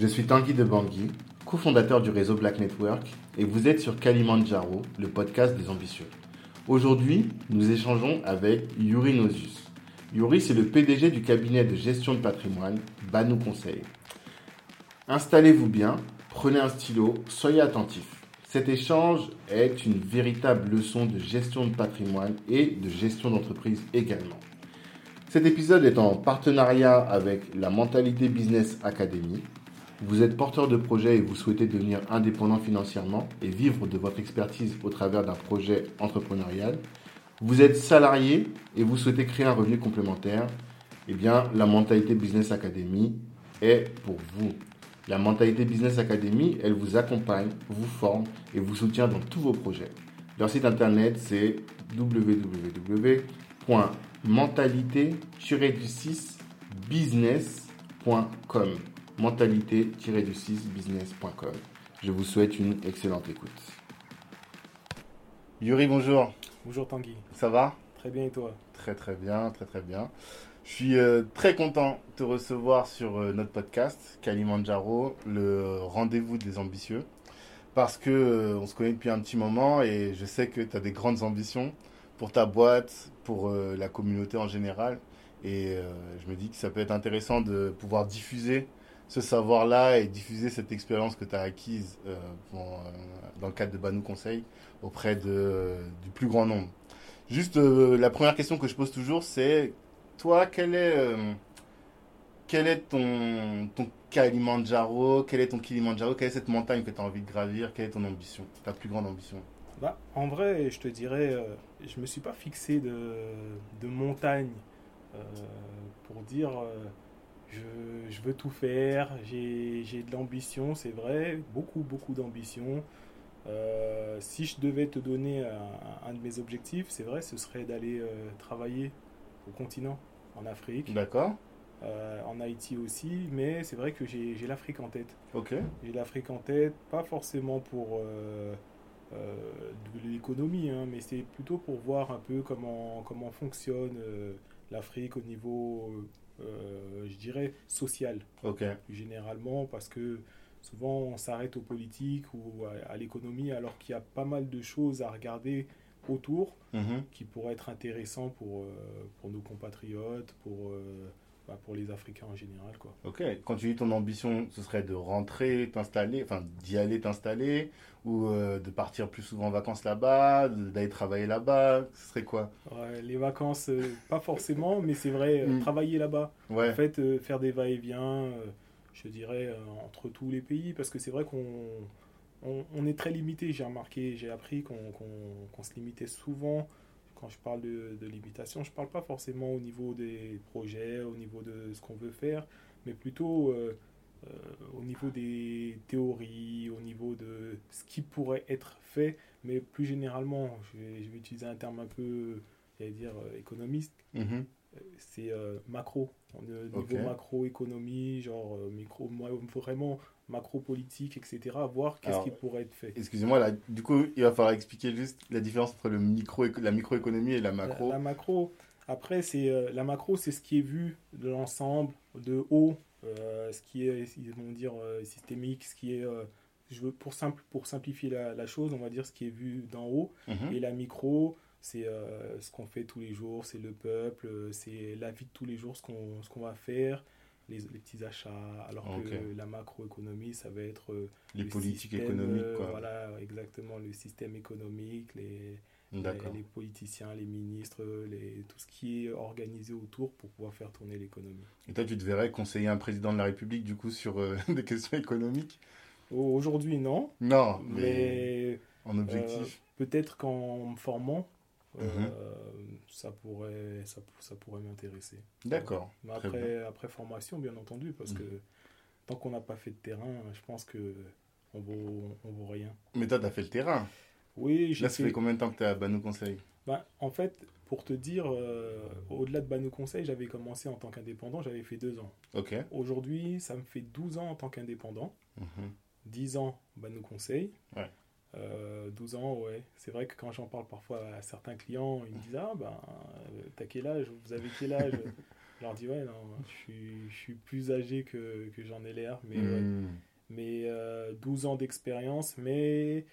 Je suis Tanguy de Bangui, cofondateur du réseau Black Network, et vous êtes sur Kalimandjaro, le podcast des ambitieux. Aujourd'hui, nous échangeons avec Yuri Nozius. Yuri, c'est le PDG du cabinet de gestion de patrimoine Banou Conseil. Installez-vous bien, prenez un stylo, soyez attentifs. Cet échange est une véritable leçon de gestion de patrimoine et de gestion d'entreprise également. Cet épisode est en partenariat avec la Mentalité Business Academy. Vous êtes porteur de projet et vous souhaitez devenir indépendant financièrement et vivre de votre expertise au travers d'un projet entrepreneurial. Vous êtes salarié et vous souhaitez créer un revenu complémentaire. Eh bien, la Mentalité Business Academy est pour vous. La Mentalité Business Academy, elle vous accompagne, vous forme et vous soutient dans tous vos projets. Leur site internet, c'est www.mentalité-du6business.com. Mentalité-du6business.com. Je vous souhaite une excellente écoute. Yuri, bonjour. Bonjour Tanguy. Ça va? Très bien et toi? Très très bien, très très bien. Je suis euh, très content de te recevoir sur euh, notre podcast Kalimandjaro, le rendez-vous des ambitieux. Parce que euh, on se connaît depuis un petit moment et je sais que tu as des grandes ambitions pour ta boîte, pour la communauté en général. Et je me dis que ça peut être intéressant de pouvoir diffuser ce savoir-là et diffuser cette expérience que tu as acquise dans le cadre de Banou Conseil auprès de, du plus grand nombre. Juste la première question que je pose toujours, c'est toi, quel est, euh, ton, ton Kalimandjaro? Quel est ton Kilimandjaro? Quelle est cette montagne que tu as envie de gravir? Quelle est ton ambition Ta plus grande ambition? Bah, En vrai, je te dirais, euh, je ne me suis pas fixé de, montagne euh, pour dire je, je, veux tout faire, j'ai de l'ambition, c'est vrai, beaucoup, beaucoup d'ambition. si je devais te donner un, un de mes objectifs, c'est vrai, ce serait d'aller travailler au continent en Afrique. D'accord. Euh, en Haïti aussi, mais c'est vrai que j'ai l'Afrique en tête. Ok. J'ai l'Afrique en tête, pas forcément pour euh, euh, de l'économie, hein, mais c'est plutôt pour voir un peu comment, comment fonctionne l'Afrique au niveau, je dirais, social. Ok. Généralement, parce que souvent on s'arrête aux politiques ou à, à l'économie, alors qu'il y a pas mal de choses à regarder autour mhm. qui pourrait être intéressant pour, euh, pour nos compatriotes, pour, euh, bah, pour les Africains en général. Quoi. Ok, quand tu dis ton ambition, ce serait de rentrer, t'installer, enfin d'y aller t'installer, ou euh, de partir plus souvent en vacances là-bas, d'aller travailler là-bas, ce serait quoi? Les vacances, pas forcément, mais c'est vrai, mm. travailler là-bas. Ouais. En fait, faire des va-et-vient, je dirais, entre tous les pays, parce que c'est vrai qu'on on, est très limité. J'ai remarqué, j'ai appris qu'on se limitait souvent. Quand je parle de, limitation, je ne parle pas forcément au niveau des projets, au niveau de ce qu'on veut faire, mais plutôt euh, euh, au niveau des théories, au niveau de ce qui pourrait être fait, mais plus généralement, je vais, utiliser un terme un peu, j'allais dire, euh, économiste. Mm-hmm. C'est macro, niveau macroéconomie, genre micro, moi, vraiment macro-politique, etc., voir qu'est-ce qui pourrait être fait. Excusez-moi, là, du coup, il va falloir expliquer juste la différence entre le micro, la microéconomie et la macro. La, macro, après, c'est euh, la macro, c'est ce qui est vu de l'ensemble, de haut, euh, ce qui est, vont dire, euh, systémique, ce qui est, je veux, pour, simple, pour simplifier la, chose, on va dire ce qui est vu d'en haut, mhm. et la micro, c'est ce qu'on fait tous les jours, c'est le peuple, c'est la vie de tous les jours, ce qu'on qu'on va faire, les, petits achats, alors que la macroéconomie, ça va être euh, les politiques économiques. Euh, voilà, exactement, le système économique, les, les, politiciens, les ministres, les, tout ce qui est organisé autour pour pouvoir faire tourner l'économie. Et toi, tu te verrais conseiller un président de la République, du coup, sur euh, des questions économiques? Aujourd'hui, non. Non, mais, en objectif. Peut-être qu'en me formant, Mhm. Euh, ça pourrait, ça, ça pourrait m'intéresser. D'accord. Mais après, après formation, bien entendu, parce que tant qu'on n'a pas fait de terrain, je pense que on vaut, on vaut rien. Mais toi, tu as fait le terrain. Oui, Là, ça fait combien de temps que tu es à Banou Conseil? Bah, En fait, pour te dire, euh, au-delà de Banou Conseil, j'avais commencé en tant qu'indépendant, j'avais fait deux ans. Ok. Aujourd'hui, ça me fait 12 ans en tant qu'indépendant, 10 mhm. ans Banou Conseil. Ouais. 12 euh, ans, ouais. C'est vrai que quand j'en parle parfois à certains clients, ils me disent Ah, ben, t'as quel âge? Vous avez quel âge? Je leur dis, ouais, non, je suis, je suis plus âgé que, que j'en ai l'air, mais, ouais. Mais euh, 12 ans d'expérience, mais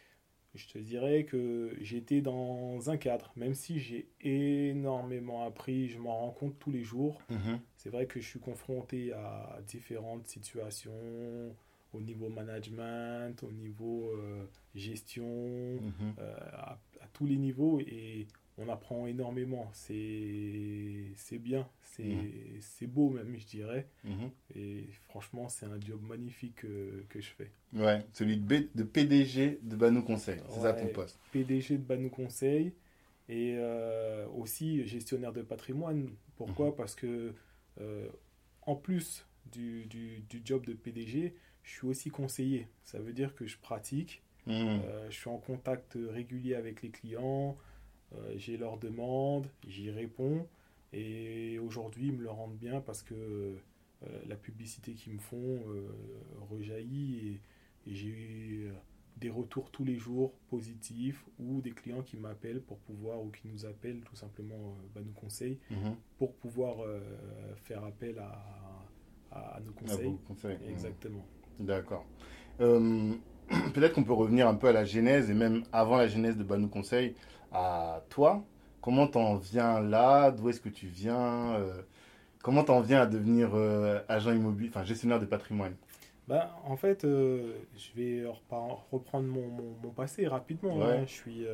je te dirais que j'étais dans un cadre, même si j'ai énormément appris, je m'en rends compte tous les jours. Mhm. C'est vrai que je suis confronté à différentes situations au niveau management, au niveau euh, gestion, Mhm. euh, à, à tous les niveaux et on apprend énormément. C'est bien, c'est Mhm. c'est beau même, je dirais. Mhm. Et franchement, c'est un job magnifique que, que je fais. Ouais, celui de, B- de PDG de Banou Conseil. C'est ça ton Ouais. poste. PDG de Banou Conseil et euh, aussi gestionnaire de patrimoine. Pourquoi? Parce que euh, en plus du, du, du job de PDG, je suis aussi conseiller. Ça veut dire que je pratique, Mhm. euh, je suis en contact régulier avec les clients, euh, j'ai leurs demandes, j'y réponds. Et aujourd'hui, ils me le rendent bien parce que euh, la publicité qu'ils me font rejaillit et, et j'ai eu des retours tous les jours positifs ou des clients qui m'appellent pour pouvoir ou qui nous appellent tout simplement, bah, nous conseillent Mhm. pour pouvoir faire appel à, à, à nos conseils. vos conseils. Mhm. Exactement. D'accord. Euh, Peut-être qu'on peut revenir un peu à la genèse et même avant la genèse de Banou Conseil, à toi. Comment t'en viens là? D'où est-ce que tu viens? Euh, Comment t'en viens à devenir euh, agent immobilier, enfin gestionnaire de patrimoine? Bah, en fait, euh, je vais reprendre mon, mon- mon passé rapidement. Ouais. hein. Je suis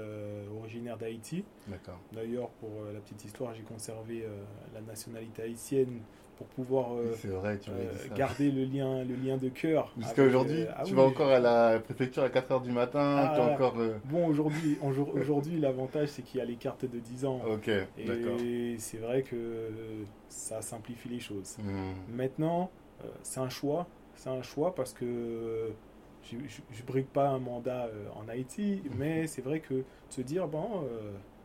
originaire d'Haïti. D'accord. D'ailleurs, pour la petite histoire, j'ai conservé la nationalité haïtienne pour pouvoir euh, vrai, tu euh, garder le lien, le lien de cœur. Jusqu'à avec, aujourd'hui, euh, ah tu oui, vas encore à la préfecture à 4h du matin, Ah. encore... Bon, aujourd'hui, aujourd- aujourd'hui l'avantage, c'est qu'il y a les cartes de 10 ans. Ok. Et c'est vrai que ça simplifie les choses. Hmm. Maintenant, c'est un choix. C'est un choix parce que je ne brigue pas un mandat en Haïti, mais c'est vrai que de se dire, bon,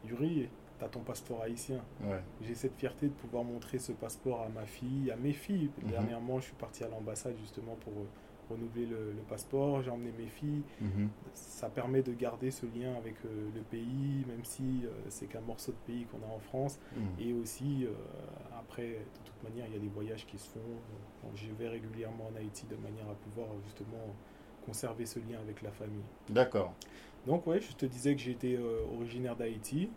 Yuri, tu as ton passeport haïtien. Ouais. J'ai cette fierté de pouvoir montrer ce passeport à ma fille, à mes filles. Mhm. Dernièrement, je suis parti à l'ambassade justement pour euh, renouveler le, le passeport. J'ai emmené mes filles. Mhm. Ça permet de garder ce lien avec euh, le pays, même si euh, c'est qu'un morceau de pays qu'on a en France. Hmm. Et aussi, euh, après, de toute manière, il y a des voyages qui se font. Donc, je vais régulièrement en Haïti de manière à pouvoir justement conserver ce lien avec la famille. D'accord. Donc, ouais, je te disais que j'étais originaire d'Haïti.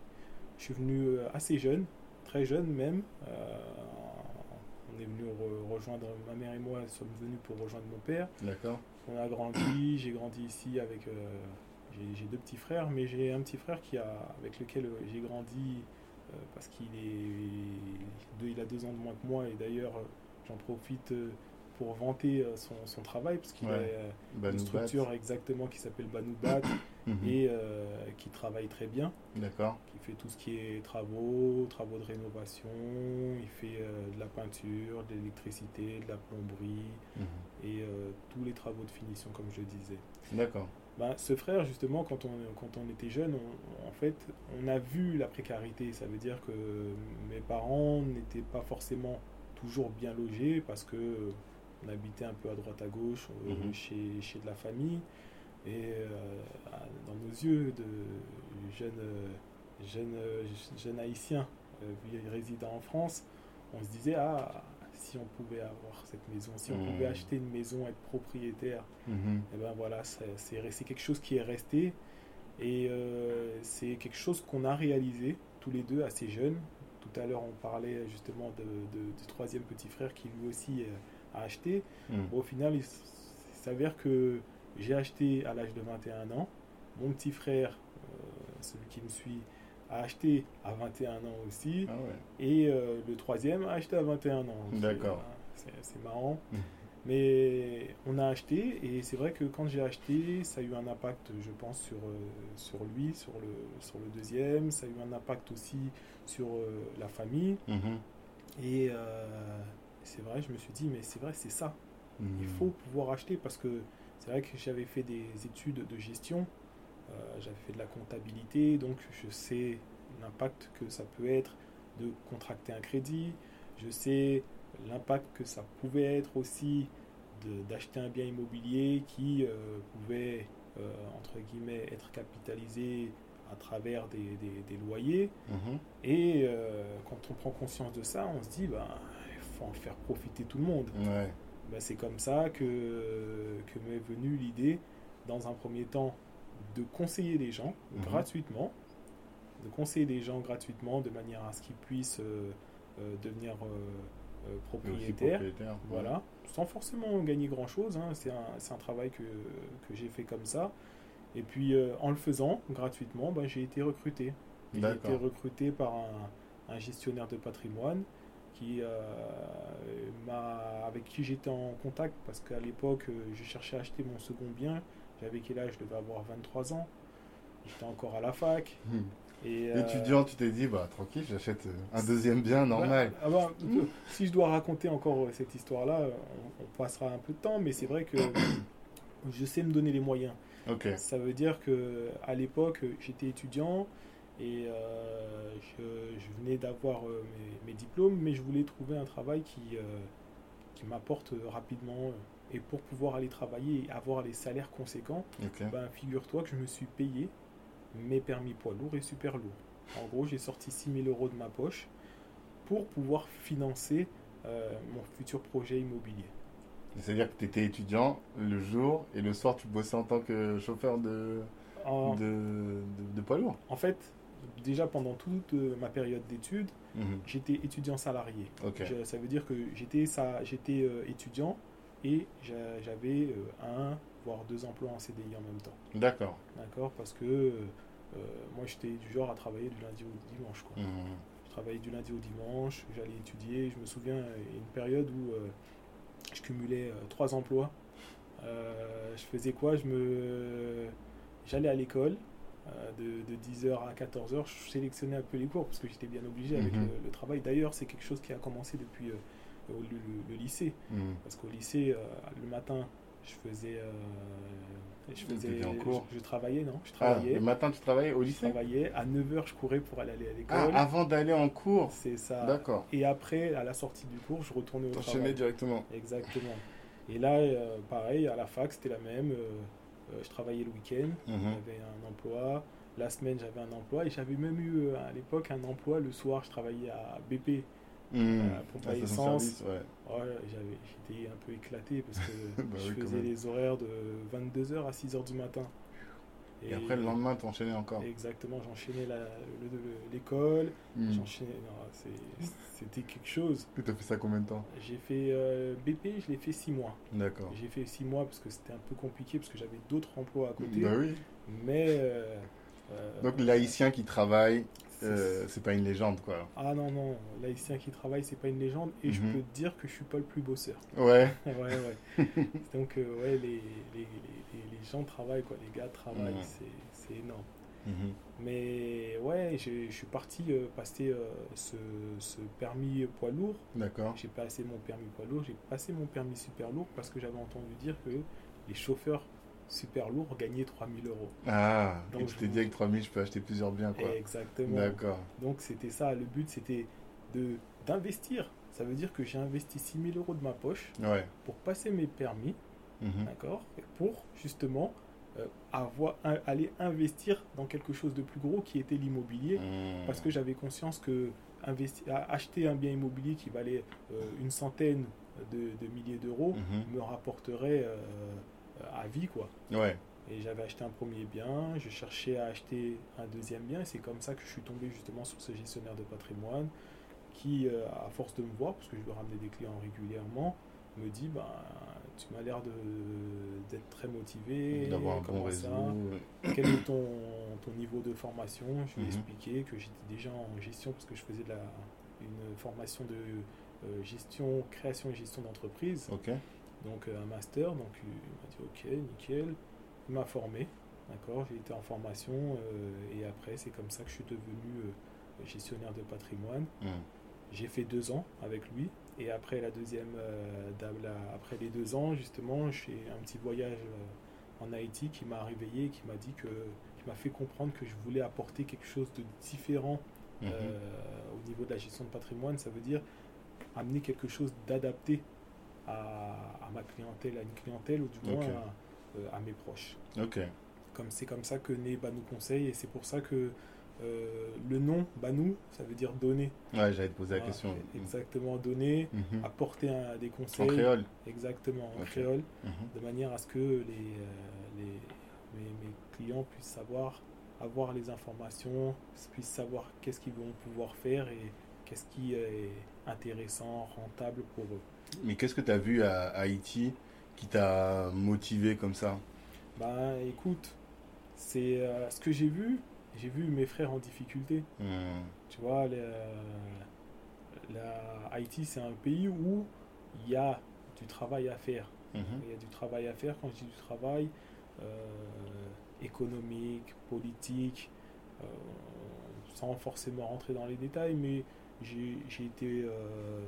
Je suis venu euh, assez jeune, très jeune même. Euh, on est venu re- rejoindre, ma mère et moi sommes venus pour rejoindre mon père. D'accord. On a grandi, j'ai grandi ici avec. euh, j'ai- deux petits frères, mais j'ai un petit frère qui a, avec lequel j'ai grandi euh, parce qu'il est deux, il a deux ans de moins que moi et d'ailleurs j'en profite pour vanter son, son travail parce qu'il Ouais. a une structure exactement qui s'appelle Banoubat Mhm. et euh, qui travaille très bien, D'accord. qui fait tout ce qui est travaux, travaux de rénovation, il fait euh, de la peinture, de l'électricité, de la plomberie Mhm. et euh, tous les travaux de finition comme je disais. D'accord. Ben, ce frère, justement, quand on, quand on était jeune, on- en fait, on a vu la précarité. Ça veut dire que mes parents n'étaient pas forcément toujours bien logés parce que on habitait un peu à droite à gauche Mhm. chez, chez de la famille. Et euh, dans nos yeux de jeunes, jeunes, euh, haïtiens euh, vi- résidant en France, on se disait, ah, si on pouvait avoir cette maison, si on Mhm. pouvait acheter une maison, être propriétaire, Mhm. et ben voilà, c'est quelque chose qui est resté et euh, c'est quelque chose qu'on a réalisé tous les deux assez jeunes. Tout à l'heure, on parlait justement de, de- du troisième petit frère qui lui aussi a acheté. Mhm. Bon, au final, il s'avère que j'ai acheté à l'âge de 21 ans. Mon petit frère, euh, celui qui me suit, a acheté à 21 ans aussi. Ah ouais. Et euh, le troisième a acheté à 21 ans. D'accord. C'est marrant. Mhm. Mais on a acheté et c'est vrai que quand j'ai acheté, ça a eu un impact, je pense, sur, euh, sur lui, sur le, sur le deuxième. Ça a eu un impact aussi sur euh, la famille. Mhm. Et euh, c'est vrai, je me suis dit, mais c'est vrai, c'est ça. Il Mhm. faut pouvoir acheter parce que c'est vrai que j'avais fait des études de gestion, euh, j'avais fait de la comptabilité, donc je sais l'impact que ça peut être de contracter un crédit, je sais l'impact que ça pouvait être aussi d'acheter un bien immobilier qui euh, pouvait, euh, entre guillemets, être capitalisé à travers des, des- des loyers. Mhm. Et euh, quand on prend conscience de ça, on se dit, ben, il faut en faire profiter tout le monde. Ouais. Ben, c'est comme ça que, que m'est venue l'idée, dans un premier temps, de conseiller les gens Mhm. gratuitement, de conseiller les gens gratuitement de manière à ce qu'ils puissent euh, euh, devenir euh, propriétaires. propriétaire. Voilà, sans forcément gagner grand chose. C'est un, c'est un travail que, que j'ai fait comme ça. Et puis en le faisant gratuitement, ben, j'ai été recruté. J'ai été recruté par un, un gestionnaire de patrimoine qui, euh, m'a, avec qui j'étais en contact parce qu'à l'époque, euh, je cherchais à acheter mon second bien. J'avais quel âge? Je devais avoir 23 ans. J'étais encore à la fac. Hmm. Et, euh, Étudiant, tu t'es dit, bah tranquille, j'achète un deuxième bien normal. bah, ah bah, euh, si je dois raconter encore cette histoire-là, on, on passera un peu de temps, mais c'est vrai que je sais me donner les moyens. Ça veut dire que à l'époque, j'étais étudiant et euh, je, je venais d'avoir euh, mes, mes diplômes, mais je voulais trouver un travail qui, euh, qui m'apporte rapidement. Et pour pouvoir aller travailler et avoir les salaires conséquents, ben, figure-toi que je me suis payé mes permis poids lourd et super lourd. En gros, j'ai sorti 6000 euros de ma poche pour pouvoir financer euh, mon futur projet immobilier. C'est-à-dire que tu étais étudiant le jour et le soir tu bossais en tant que chauffeur de, En, de, de, de poids lourd. en fait, déjà pendant toute euh, ma période d'études, Mhm. j'étais étudiant salarié. Je- ça veut dire que j'étais ça, j'étais euh, étudiant et j'a- j'avais euh, un voire deux emplois en CDI en même temps. D'accord. D'accord? Parce que euh, moi j'étais du genre à travailler du lundi au dimanche. Quoi. Mhm. Je travaillais du lundi au dimanche, j'allais étudier. Je me souviens une période où je cumulais trois emplois. Je faisais quoi? Je me, j'allais à l'école de, de 10h à 14h. Je sélectionnais un peu les cours parce que j'étais bien obligé avec Mhm. le, le travail. D'ailleurs, c'est quelque chose qui a commencé depuis euh, le, le- le lycée. Mhm. Parce qu'au lycée, euh, le matin, je faisais, euh, je faisais, T'étais en cours je, je travaillais, non? Je Ah, travaillais. le matin tu travaillais au je lycée? travaillais à 9h, je courais pour aller à l'école. Ah, avant d'aller en cours? C'est ça. D'accord. Et après, à la sortie du cours, je retournais au travail. directement. Exactement. Et là, euh, pareil, à la fac, c'était la même. Euh, je travaillais le week-end, Mhm. j'avais un emploi. La semaine, j'avais un emploi. Et j'avais même eu euh, à l'époque un emploi. Le soir, je travaillais à BP. Mhm. Euh, pour Ah, payer station-service, essence. ouais. J'avais- J'étais un peu éclaté parce que Bah je oui, faisais les horaires de 22h à 6h du matin. Et après le lendemain t'enchaînais encore. Exactement, j'enchaînais l'école, c'est- C'était quelque chose. Tu as fait ça combien de temps? J'ai fait euh, BP, je l'ai fait 6 mois. D'accord. J'ai fait 6 mois parce que c'était un peu compliqué parce que j'avais d'autres emplois à côté. Bah oui. Mais. euh, euh, Donc l'haïtien qui travaille, euh, c'est pas une légende quoi. Ah non, non, l'haïtien qui travaille, c'est pas une légende. Et je Mhm. peux te dire que je suis pas le plus bosseur. Ouais. ouais, ouais. Donc, euh, ouais, les, les, les, les- gens travaillent, quoi. Les gars travaillent, Mhm. c'est c'est énorme. Mhm. Mais ouais, je suis parti euh, passer ce, ce permis poids lourd. D'accord. J'ai passé mon permis poids lourd, j'ai passé mon permis super lourd parce que j'avais entendu dire que les chauffeurs super lourds gagnaient 3000 euros. Ah, Donc, je vous- dit avec 3000 je peux acheter plusieurs biens quoi. Exactement. D'accord. Donc c'était ça, le but c'était de d'investir. Ça veut dire que j'ai investi 6000 euros de ma poche Ouais. pour passer mes permis, Mhm. d'accord Pour justement euh, avoir, un- aller investir dans quelque chose de plus gros qui était l'immobilier. Mhm. Parce que j'avais conscience que acheter un bien immobilier qui valait euh, une centaine de, de milliers d'euros Mhm. me rapporterait euh, à vie, quoi. Ouais. Et j'avais acheté un premier bien, je cherchais à acheter un deuxième bien, et c'est comme ça que je suis tombé justement sur ce gestionnaire de patrimoine qui, euh, à force de me voir, parce que je lui ramenais des clients régulièrement, me dit ben, Tu m'as l'air d'être très motivé, D'avoir un bon comment réseau. ça Quel est ton, ton niveau de formation? Je lui ai Mhm. expliqué que j'étais déjà en gestion, parce que je faisais de la, une formation de euh, gestion, création et gestion d'entreprise. Donc euh, un master. Donc il m'a dit ok, nickel. Il m'a formé, d'accord. J'ai été en formation euh, et après c'est comme ça que je suis devenu euh, gestionnaire de patrimoine. Mhm. J'ai fait deux ans avec lui et après la deuxième, euh, la- après les deux ans justement, j'ai un petit voyage en Haïti qui m'a réveillé, qui m'a dit que, qui m'a fait comprendre que je voulais apporter quelque chose de différent euh, au niveau de la gestion de patrimoine, ça veut dire amener quelque chose d'adapté à, à ma clientèle, à une clientèle ou du moins à, euh, à mes proches. Ok. Comme c'est comme ça que naît Banou Conseil et c'est pour ça que euh, le nom, Banou, ça veut dire donner. Ouais, j'allais te poser la question. Exactement, donner, Mhm. apporter un- des En conseils. créole. Exactement, en créole, Mhm. de manière à ce que les, euh, les, mes, mes clients puissent savoir, avoir les informations, puissent savoir qu'est-ce qu'ils vont pouvoir faire et qu'est-ce qui est intéressant, rentable pour eux? Mais qu'est-ce que tu as vu à Haïti qui t'a motivé comme ça? Ben écoute, c'est euh, ce que j'ai vu, j'ai vu mes frères en difficulté. Hmm. Tu vois, le- la, Haïti, c'est un pays où il y a du travail à faire. Mhm. Il y a du travail à faire. Quand je dis du travail, euh, économique, politique, euh, sans forcément rentrer dans les détails, mais j'ai été euh,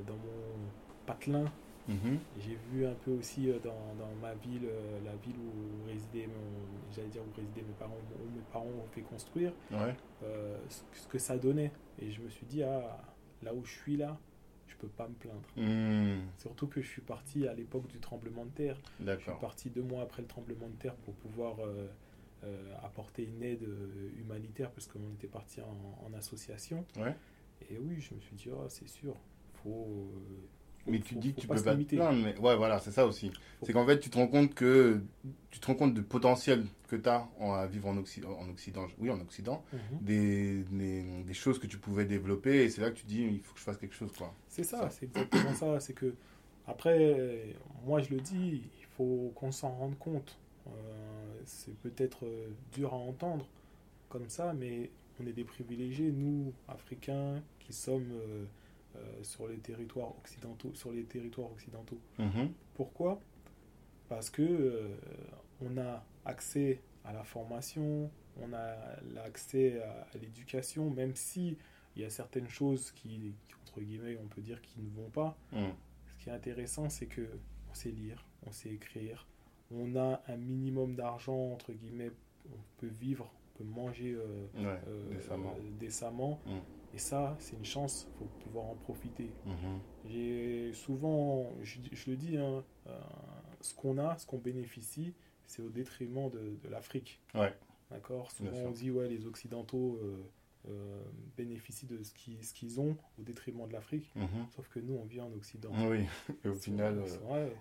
dans mon patelin. Mhm. J'ai vu un peu aussi euh, dans, dans ma ville, euh, la ville où résidait mon, j'allais dire où résidaient mes parents, où mes parents ont fait construire, Ouais. ce, que ça donnait. Et je me suis dit, ah, là où je suis là, je peux pas me plaindre. Hmm. Surtout que je suis parti à l'époque du tremblement de terre. Je suis parti deux mois après le tremblement de terre pour pouvoir euh, euh, apporter une aide humanitaire parce qu'on était parti en, en association. Ouais. Et oui, je me suis dit, oh, c'est sûr, faut. euh, faut- Mais tu dis que tu peux pas te limiter. plaindre, mais ouais, voilà, c'est ça aussi. C'est qu'en fait, tu te rends compte que tu te rends compte du potentiel que tu as à vivre en Occident, en Occident, oui, en Occident, Mhm. des, des, des choses que tu pouvais développer, et c'est là que tu dis, il faut que je fasse quelque chose, quoi. C'est Ça. ça, c'est exactement ça. C'est que, après, moi je le dis, il faut qu'on s'en rende compte. Euh, c'est peut-être euh, dur à entendre comme ça, mais on est des privilégiés, nous, Africains, qui sommes euh, euh, sur les territoires occidentaux. Sur les territoires occidentaux. Mhm. Pourquoi? Parce que euh, on a accès à la formation, on a l'accès à, à l'éducation, même si il y a certaines choses qui, qui, entre guillemets, on peut dire qui ne vont pas. Hmm. Ce qui est intéressant, c'est que on sait lire, on sait écrire, on a un minimum d'argent, entre guillemets, on peut vivre, peut manger euh, Ouais, euh, décemment. euh, décemment. Mm. Et ça, c'est une chance, il faut pouvoir en profiter. Mhm. J'ai souvent, je, je le dis, hein, ce qu'on a, ce qu'on bénéficie, c'est au détriment de, de l'Afrique. Ouais. D'accord? Souvent on dit, ouais, les Occidentaux euh, bénéficient de ce qu'ils ce qu'ils ont au détriment de l'Afrique. Mhm. Sauf que nous, on vit en Occident. Oui, et au final,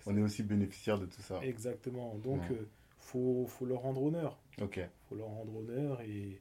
on est aussi bénéficiaire de tout ça. Exactement. Donc, Ouais. euh, faut, faut leur rendre honneur. Ok. faut leur rendre honneur et,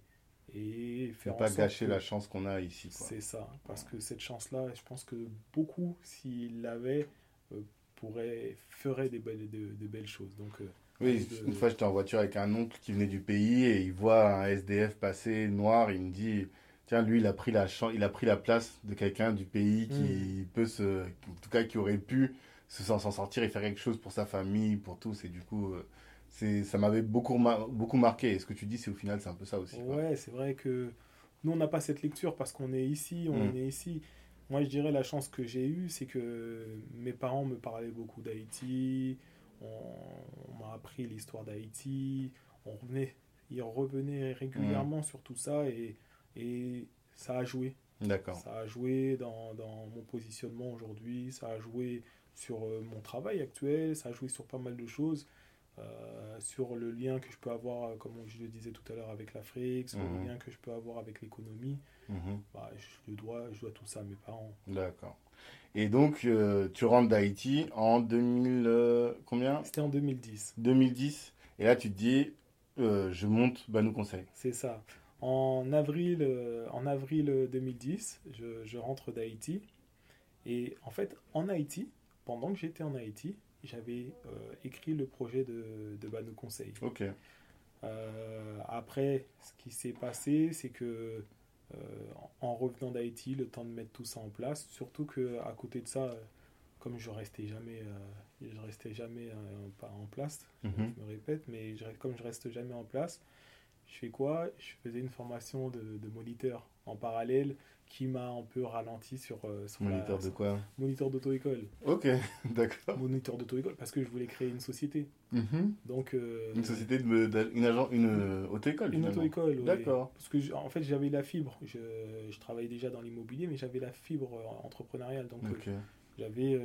et Ne faire en pas gâcher que- la chance qu'on a ici. C'est ça, parce que cette chance-là, je pense que beaucoup, s'ils l'avaient, euh, pourraient, feraient des belles, de, de belles choses. Donc, euh, Oui, de- une fois j'étais en voiture avec un oncle qui venait du pays et il voit un SDF passer noir, il me dit tiens lui il a pris la il a pris la place de quelqu'un du pays qui peut se en tout cas qui aurait pu se s'en sortir et faire quelque chose pour sa famille, pour tous et du coup euh, ça m'avait beaucoup mar- beaucoup marqué et ce que tu dis c'est au final c'est un peu ça aussi. ouais, c'est vrai que nous, on n'a pas cette lecture parce qu'on est ici, on Mm. est ici. Moi, je dirais la chance que j'ai eue, c'est que mes parents me parlaient beaucoup d'Haïti, on, on m'a appris l'histoire d'Haïti, on revenait, ils revenaient régulièrement sur tout ça et, et ça a joué. D'accord. Ça a joué dans, dans mon positionnement aujourd'hui, ça a joué sur euh, mon travail actuel, ça a joué sur pas mal de choses, euh, sur le lien que je peux avoir, euh, comme je le disais tout à l'heure, avec l'Afrique, sur Mhm. le lien que je peux avoir avec l'économie. Mhm. Bah, je, dois, je dois tout ça à mes parents. D'accord. Et donc euh, tu rentres d'Haïti en 2000 euh, combien? C'était en 2010, 2010 et là tu te dis je monte Banou Conseil. c'est ça. En avril, en avril 2010, je, je rentre d'Haïti. Et en fait, en Haïti, pendant que j'étais en Haïti, j'avais euh, écrit le projet de, de Banou Conseil. Ok. Euh, après, ce qui s'est passé, c'est que euh, en revenant d'Haïti, le temps de mettre tout ça en place, surtout que à côté de ça, comme je restais jamais, je restais jamais pas en place, Mhm. je me répète, mais je, comme je reste jamais en place, je fais quoi? Je faisais une formation de, de moniteur en parallèle qui m'a un peu ralenti sur, euh, sur la- Moniteur de quoi moniteur d'auto-école. Ok, d'accord. Moniteur d'auto-école parce que je voulais créer une société. Mhm. Donc euh, Une société de, de- une agent, une euh, auto-école Une auto-école, oui. D'accord. Parce que, en fait, j'avais la fibre. Je, je travaillais déjà dans l'immobilier, mais j'avais la fibre euh, entrepreneuriale. Donc, j'avais,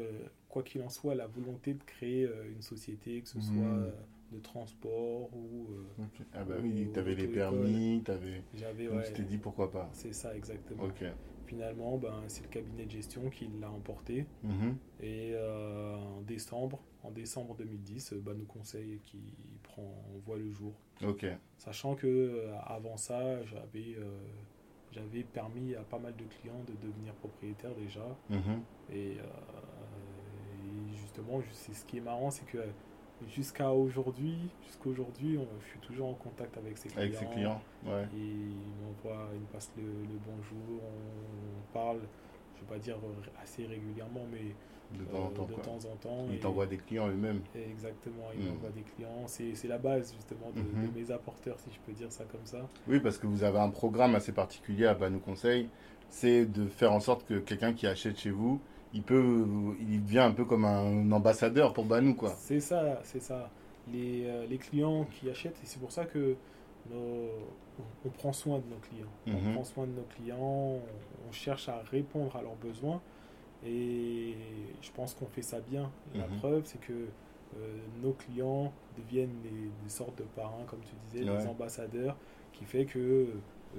quoi qu'il en soit, la volonté de créer une société, que ce Mhm. soit de transport ou. euh. Ah bah oui, tu avais les permis, t'avais... J'avais, donc ouais, tu t'es dit pourquoi pas. c'est ça exactement. Ok. Finalement, ben, c'est le cabinet de gestion qui l'a emporté. Mhm. Et euh, en décembre, en décembre 2010, euh, Banou Conseil qui prend voit le jour. Ok. Sachant que euh, avant ça, j'avais j'avais permis à pas mal de clients de devenir propriétaires déjà. Mhm. Et, euh, et justement, c'est ce qui est marrant, c'est que jusqu'à aujourd'hui, jusqu'à aujourd'hui, on- je suis toujours en contact avec ces clients. Avec ses clients, ouais. Et ils m'envoient, ils me passent le, le bonjour, on parle, je vais pas dire assez régulièrement, mais De temps en euh, temps, de quoi. temps en temps. Ils t'envoient des clients eux-mêmes. Exactement, ils Mm. m'envoient des clients. C'est c'est la base justement de, Mhm. de mes apporteurs, si je peux dire ça comme ça. Oui, parce que vous avez un programme assez particulier à Banou Conseil. C'est de faire en sorte que quelqu'un qui achète chez vous, il peut, il devient un peu comme un ambassadeur pour Banou, quoi. C'est ça, c'est ça. Les, euh, les clients qui achètent, et c'est pour ça que nos- on, on prend soin de nos clients. Mhm. On prend soin de nos clients, on, on cherche à répondre à leurs besoins. Et je pense qu'on fait ça bien. La Mhm. preuve, c'est que euh, nos clients deviennent des, des sortes de parrains, comme tu disais, Ouais. des ambassadeurs, qui fait que euh,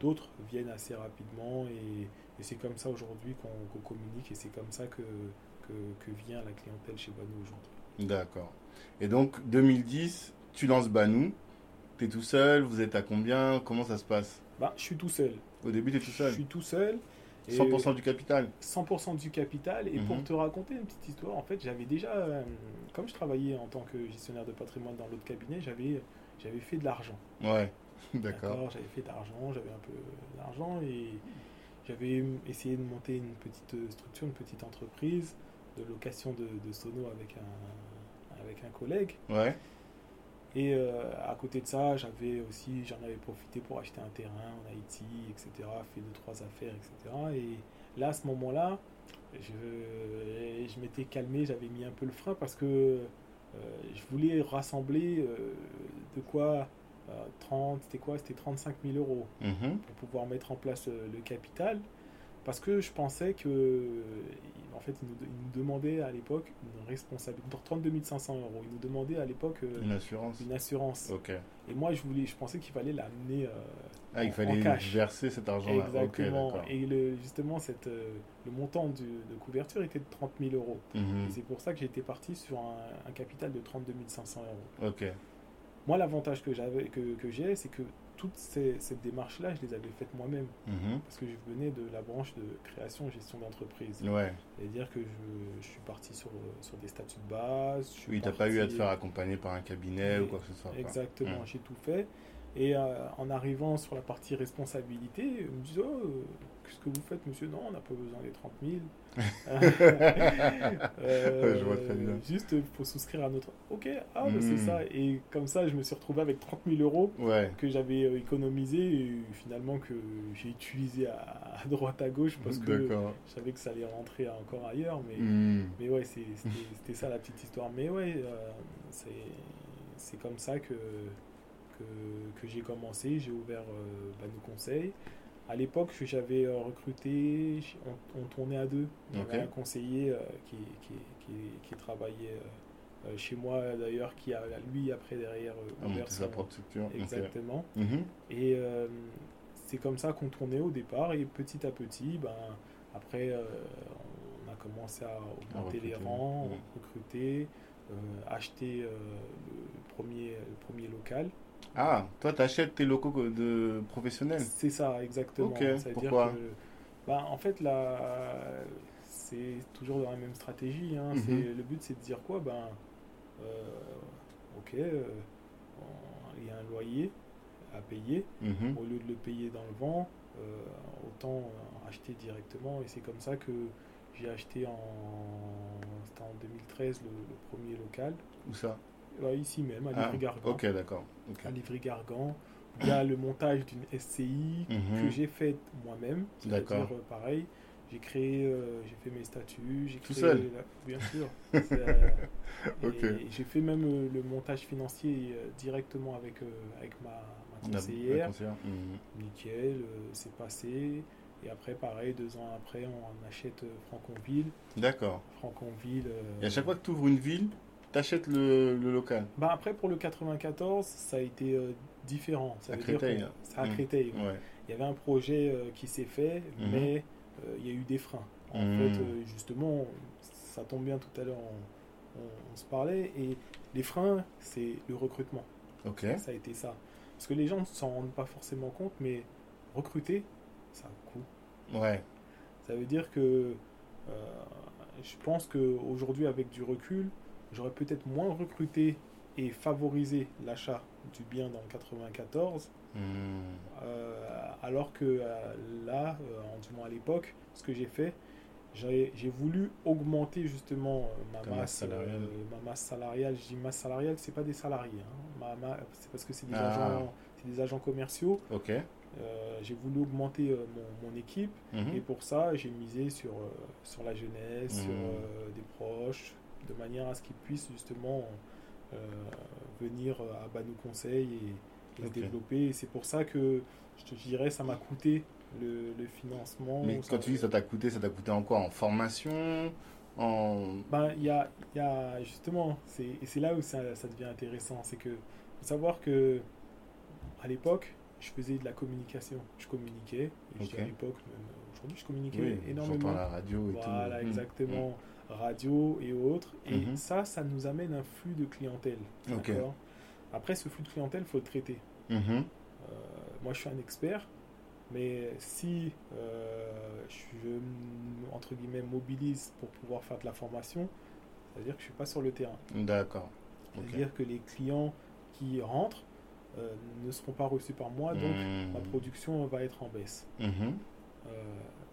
d'autres viennent assez rapidement. Et, et c'est comme ça aujourd'hui qu'on communique, et c'est comme ça que, que, que vient la clientèle chez Banou aujourd'hui. D'accord. Et donc, 2010, tu lances Banou. Tu es tout seul, vous êtes à combien? Comment ça se passe? Bah, je suis tout seul. Au début, tu es tout Je seul. suis tout seul. Et 100% du capital. 100% du capital. Et pour Mhm. te raconter une petite histoire, en fait, j'avais déjà, euh, comme je travaillais en tant que gestionnaire de patrimoine dans l'autre cabinet, j'avais, j'avais fait de l'argent. Ouais, d'accord. J'avais fait de l'argent, j'avais un peu d'argent et j'avais essayé de monter une petite euh, structure, une petite entreprise de location de, de sono avec un, avec un collègue. Ouais, Et euh, à côté de ça, j'avais aussi, j'en avais profité pour acheter un terrain en Haïti, etc., fait deux, trois affaires, etc. Et là, à ce moment-là, je, je m'étais calmé, j'avais mis un peu le frein parce que euh, je voulais rassembler euh, de quoi 30, c'était quoi? C'était 35 000 euros Mhm. pour pouvoir mettre en place euh, le capital. Parce que je pensais que, en fait, ils nous, ils nous demandaient à l'époque une responsabilité pour 32 500 euros. Ils nous demandaient à l'époque euh, une assurance. une assurance. Ok. Et moi, je voulais, je pensais qu'il fallait l'amener. euh, Ah, il fallait en cash. verser cet argent-là. Exactement. et le, justement, cette, euh, le montant du- de couverture était de 30 000 euros. Mhm. C'est pour ça que j'étais parti sur un, un capital de 32 500 euros. Ok. Moi, l'avantage que j'avais, que, que j'ai, c'est que toutes ces, cette démarche-là, je les avais faites moi-même. Mhm. Parce que je venais de la branche de création et gestion d'entreprise. Ouais. C'est-à-dire que je, je suis parti sur, sur des statuts de base. je suis Oui, t'as pas eu à te faire accompagner par un cabinet ou quoi que ce soit. Exactement, Mm. j'ai tout fait. Et euh, en arrivant sur la partie responsabilité, ils me disent Oh, euh, qu'est-ce que vous faites, monsieur? Non, on n'a pas besoin des 30 000. Euh, Je vois très bien. Juste, faut souscrire à notre. Ok, ah, bah, c'est Mm. ça. Et comme ça, je me suis retrouvé avec 30 000 euros Ouais. que j'avais économisé et finalement que j'ai utilisé à, à droite à gauche parce que je savais que ça allait rentrer encore ailleurs. Mais, Mhm. mais ouais, c'était ça la petite histoire. Mais ouais, euh, c'est comme ça que, que, que j'ai commencé. J'ai ouvert euh, Banou Conseil. À l'époque, j'avais euh, recruté, on, on tournait à deux. Il y avait un conseiller euh, qui, qui, qui, qui travaillait chez moi d'ailleurs, qui a lui après derrière euh, monter sa propre structure. Exactement. Mhm. Et euh, c'est comme ça qu'on tournait au départ. Et petit à petit, ben, après, euh, on a commencé à augmenter les rangs, ouais. recruter, acheter le, premier, le premier local. Ah, toi, t'achètes tes locaux de professionnels C'est ça, exactement. Ok, C'est-à-dire pourquoi? que, ben, en fait, là, c'est toujours dans la même stratégie. hein. Mhm. Le but, c'est de dire quoi? Ben, euh, Ok, euh, il y a un loyer à payer. Mhm. Au lieu de le payer dans le vent, euh, autant acheter directement. Et c'est comme ça que j'ai acheté en, en 2013 le, le premier local, Où ça? Ici même, à Ah, Livry-Gargan. ok, d'accord. Ok. À Livry-Gargan. Il y a le montage d'une SCI Mhm. que j'ai fait moi-même. D'accord. euh, pareil, j'ai créé, euh, j'ai fait mes statuts, j'ai Tout créé seul la- bien sûr. Euh, et- j'ai fait même euh, le montage financier directement avec, avec ma, conseillère. Mhm. Nickel, c'est passé. Et après, pareil, deux ans après, on achète Franconville. D'accord. Franconville. Et à chaque fois que tu ouvres une ville, achètes le, le, local bah Après, pour le 94, ça a été euh, différent. Ça à veut Créteil. dire ouais. Ouais. Il y avait un projet euh, qui s'est fait, Mhm. mais euh, il y a eu des freins. En Mhm. fait, justement, ça tombe bien tout à l'heure, on, on- on se parlait, et les freins, c'est le recrutement. Ok. Ça a été ça. Parce que les gens ne s'en rendent pas forcément compte, mais recruter, ça coût. Ouais. Ça veut dire que euh, je pense qu'aujourd'hui, avec du recul, j'aurais peut-être moins recruté et favorisé l'achat du bien dans le 94, Hmm. euh, alors que euh, là, euh, en du moins à l'époque, ce que j'ai fait, j'ai voulu augmenter justement ma masse, masse salariale. ma masse salariale. Je dis masse salariale, c'est pas des salariés, hein. Ma- ma- c'est parce que c'est des, Ah. des agents commerciaux. Ok. Euh, j'ai voulu augmenter euh, mon, mon équipe. Mhm. Et pour ça, j'ai misé sur, euh, sur la jeunesse, sur Mhm. des proches, de manière à ce qu'ils puissent justement euh, venir à Banou Conseil et, et se développer. Et c'est pour ça que je te dirais, ça m'a coûté le, le financement. Mais quand tu dis ça t'a coûté, ça t'a coûté en quoi? En formation? En. Ben, il y a, y a justement, et c'est là où ça, ça devient intéressant, c'est que faut savoir que à l'époque, je faisais de la communication, je communiquais, et je dis Ok. à l'époque, aujourd'hui, je communiquais Oui, énormément. j'entends la radio et Voilà, tout. Hmm. exactement. Radio et autres. Et Mhm. ça, ça nous amène un flux de clientèle. Après, ce flux de clientèle, il faut le traiter. Mhm. Euh, moi, je suis un expert, mais si euh, je, entre guillemets, mobilise pour pouvoir faire de la formation, ça veut dire que je ne suis pas sur le terrain. D'accord. C'est-à-dire que les clients qui rentrent euh, ne seront pas reçus par moi, donc Hmm. ma production va être en baisse. Mhm.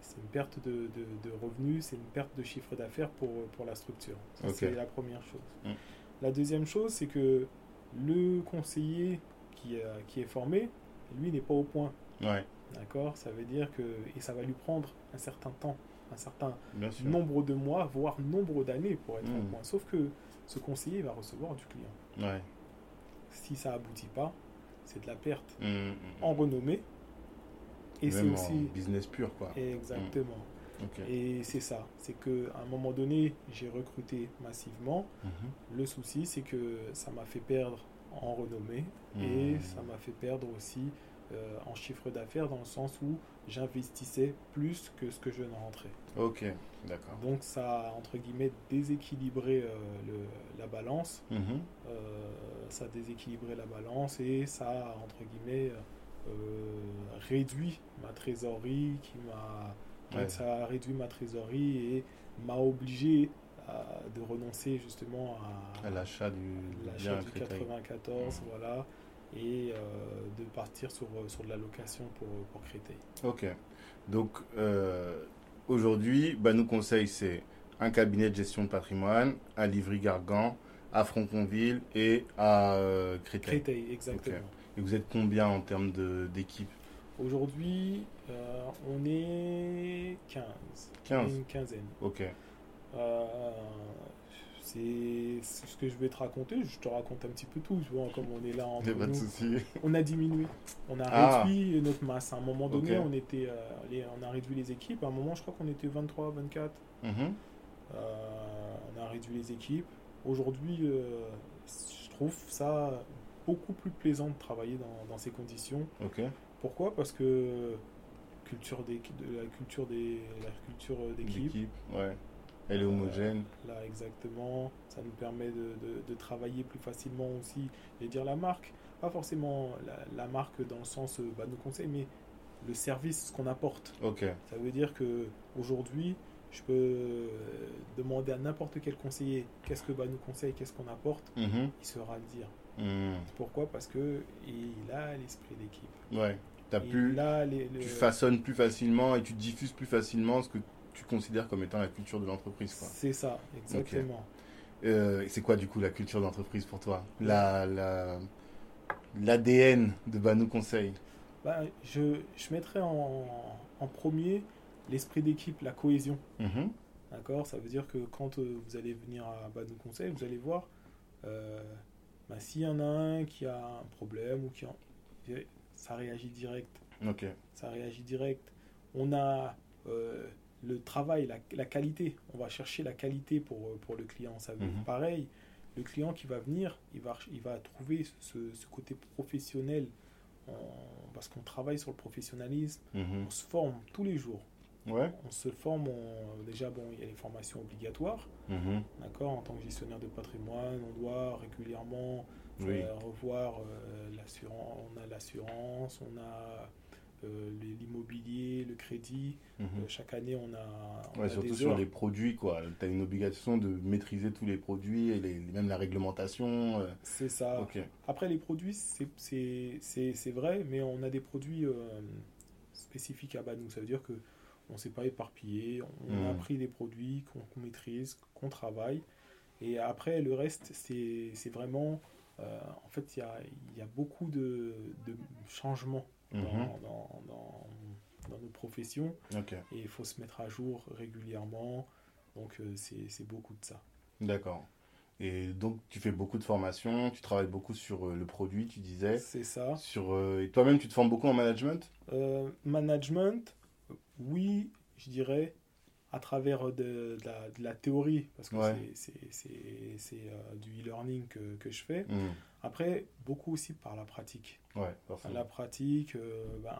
C'est une perte de, de- de revenus, c'est une perte de chiffre d'affaires pour, pour la structure. C'est la première chose. Mm. La deuxième chose, c'est que le conseiller qui, a- qui est formé, lui, n'est pas au point. Ouais, D'accord? Ça veut dire que. Et ça va lui prendre un certain temps, un certain nombre de mois, voire nombre d'années pour être Mm. au point. Sauf que ce conseiller va recevoir du client. Ouais. Si ça aboutit pas, c'est de la perte Mhm. en renommée. Et c'est aussi. business pur, quoi. Exactement. Ok. Et c'est ça, c'est qu'à un moment donné, j'ai recruté massivement. Mhm. Le souci, c'est que ça m'a fait perdre en renommée et Mhm. ça m'a fait perdre aussi euh, en chiffre d'affaires dans le sens où j'investissais plus que ce que je ne rentrais. Ok, d'accord. Donc ça a, entre guillemets, déséquilibré euh, le- la balance. Mhm. Euh, ça a déséquilibré la balance et ça a, entre guillemets, réduit ma trésorerie qui m'a Ouais. ça a réduit ma trésorerie et m'a obligé à- de renoncer justement à, À l'achat du l'achat bien à du Créteil. 94 Mhm. voilà et euh, de partir sur, sur de la location pour, pour Créteil. Ok. Donc, euh, aujourd'hui, bah, nous conseille, c'est un cabinet de gestion de patrimoine à Livry-Gargan, à Franconville et à euh, Créteil. Créteil, exactement. Et vous êtes combien en termes d'équipe Aujourd'hui, euh, on est 15. 15. Une quinzaine. Ok. Euh, c'est ce que je vais te raconter. Je te raconte un petit peu tout. Tu vois, comme on est là en pas de on a diminué. On a Ah. réduit notre masse. À un moment donné, on était, euh, les- on a réduit les équipes. À un moment, je crois qu'on était 23, 24. Mhm. Euh, on a réduit les équipes. Aujourd'hui, je trouve ça beaucoup plus plaisant de travailler dans, dans ces conditions. Pourquoi? Parce que culture des, de la culture des, la culture d'équipe. Ouais. Elle est homogène. Là, exactement. Ça nous permet de, de- de travailler plus facilement aussi. Et dire la marque, pas forcément la, la marque dans le sens euh, bah, nos conseils, mais le service, ce qu'on apporte. Ça veut dire que aujourd'hui, je peux euh, demander à n'importe quel conseiller qu'est-ce que bah, nous conseille, qu'est-ce qu'on apporte, Mhm. il saura le dire. Mhm. Pourquoi? Parce que il a l'esprit d'équipe. Ouais. T'as Il pu, a les- le- tu façonnes plus facilement et tu diffuses plus facilement ce que tu considères comme étant la culture de l'entreprise. C'est ça, exactement. Euh, et c'est quoi du coup la culture d'entreprise pour toi? La la l'ADN de Banou Conseil. Bah, je, je mettrais en, en premier l'esprit d'équipe, la cohésion. Mhm. D'accord? Ça veut dire que quand euh, vous allez venir à Badou Conseil, vous allez voir euh, bah, s'il y en a un qui a un problème ou qui en- ça réagit direct. Ok. Ça réagit direct. On a euh, le travail, la, la qualité. On va chercher la qualité pour, euh, pour le client. Ça veut Mhm. pareil. le client qui va venir, il va, il va trouver ce, ce côté professionnel parce qu'on travaille sur le professionnalisme, Mhm. on se forme tous les jours. Ouais. On se forme, on- déjà, bon, il y a les formations obligatoires, Mhm. d'accord En tant que gestionnaire de patrimoine, on doit régulièrement Oui. euh, revoir euh, l'assurance, on a l'assurance, on a euh, l'immobilier, le crédit. Mhm. Euh, chaque année, on a, on Ouais, a surtout des sur les produits, quoi. Tu as une obligation de maîtriser tous les produits, et les, même la réglementation. C'est ça. Après, les produits, c'est- vrai, mais on a des produits spécifiques à Banou. Ça veut dire que on ne s'est pas éparpillé, on a Mhm. pris des produits qu'on maîtrise, qu'on travaille. Et après, le reste, c'est vraiment... euh, en fait, il y a, y a beaucoup de, de changements dans, Mhm. dans- dans- dans nos professions. Et il faut se mettre à jour régulièrement. Donc, euh, c'est beaucoup de ça. D'accord. Et donc, tu fais beaucoup de formations, tu travailles beaucoup sur euh, le produit, tu disais. C'est ça. Sur, euh, et toi-même, tu te formes beaucoup en management? Management, oui, je dirais, à travers de, de la, de la théorie, parce que Ouais. c'est- euh, du e-learning que, que je fais. Mhm. Après, beaucoup aussi par la pratique. Ouais. La pratique, euh, ben,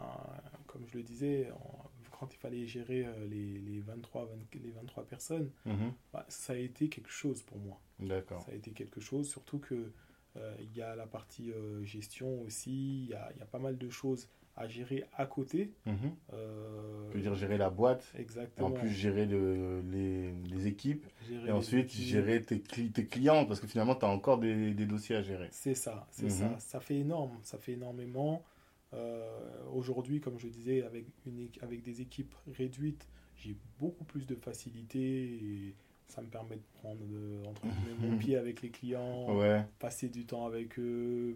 comme je le disais, en- quand il fallait gérer euh, les, les 23, 20 les 23 personnes, Mhm. bah, ça a été quelque chose pour moi. D'accord. Ça a été quelque chose, surtout que euh, il y a la partie euh, gestion aussi, il y a, il y a pas mal de choses à gérer à côté. Mhm. Euh, Tu veux dire gérer la boîte, et exactement. en plus gérer le- les, les équipes, Gérer et ensuite équipes. gérer tes, cli- tes clients, parce que finalement, tu as encore des, des dossiers à gérer. C'est ça, c'est Mhm. ça. Ça fait énorme, ça fait énormément. Euh, Aujourd'hui, comme je disais, avec, une, avec des équipes réduites, j'ai beaucoup plus de facilité et ça me permet de prendre euh, entre mon pied avec les clients, Ouais. passer du temps avec eux,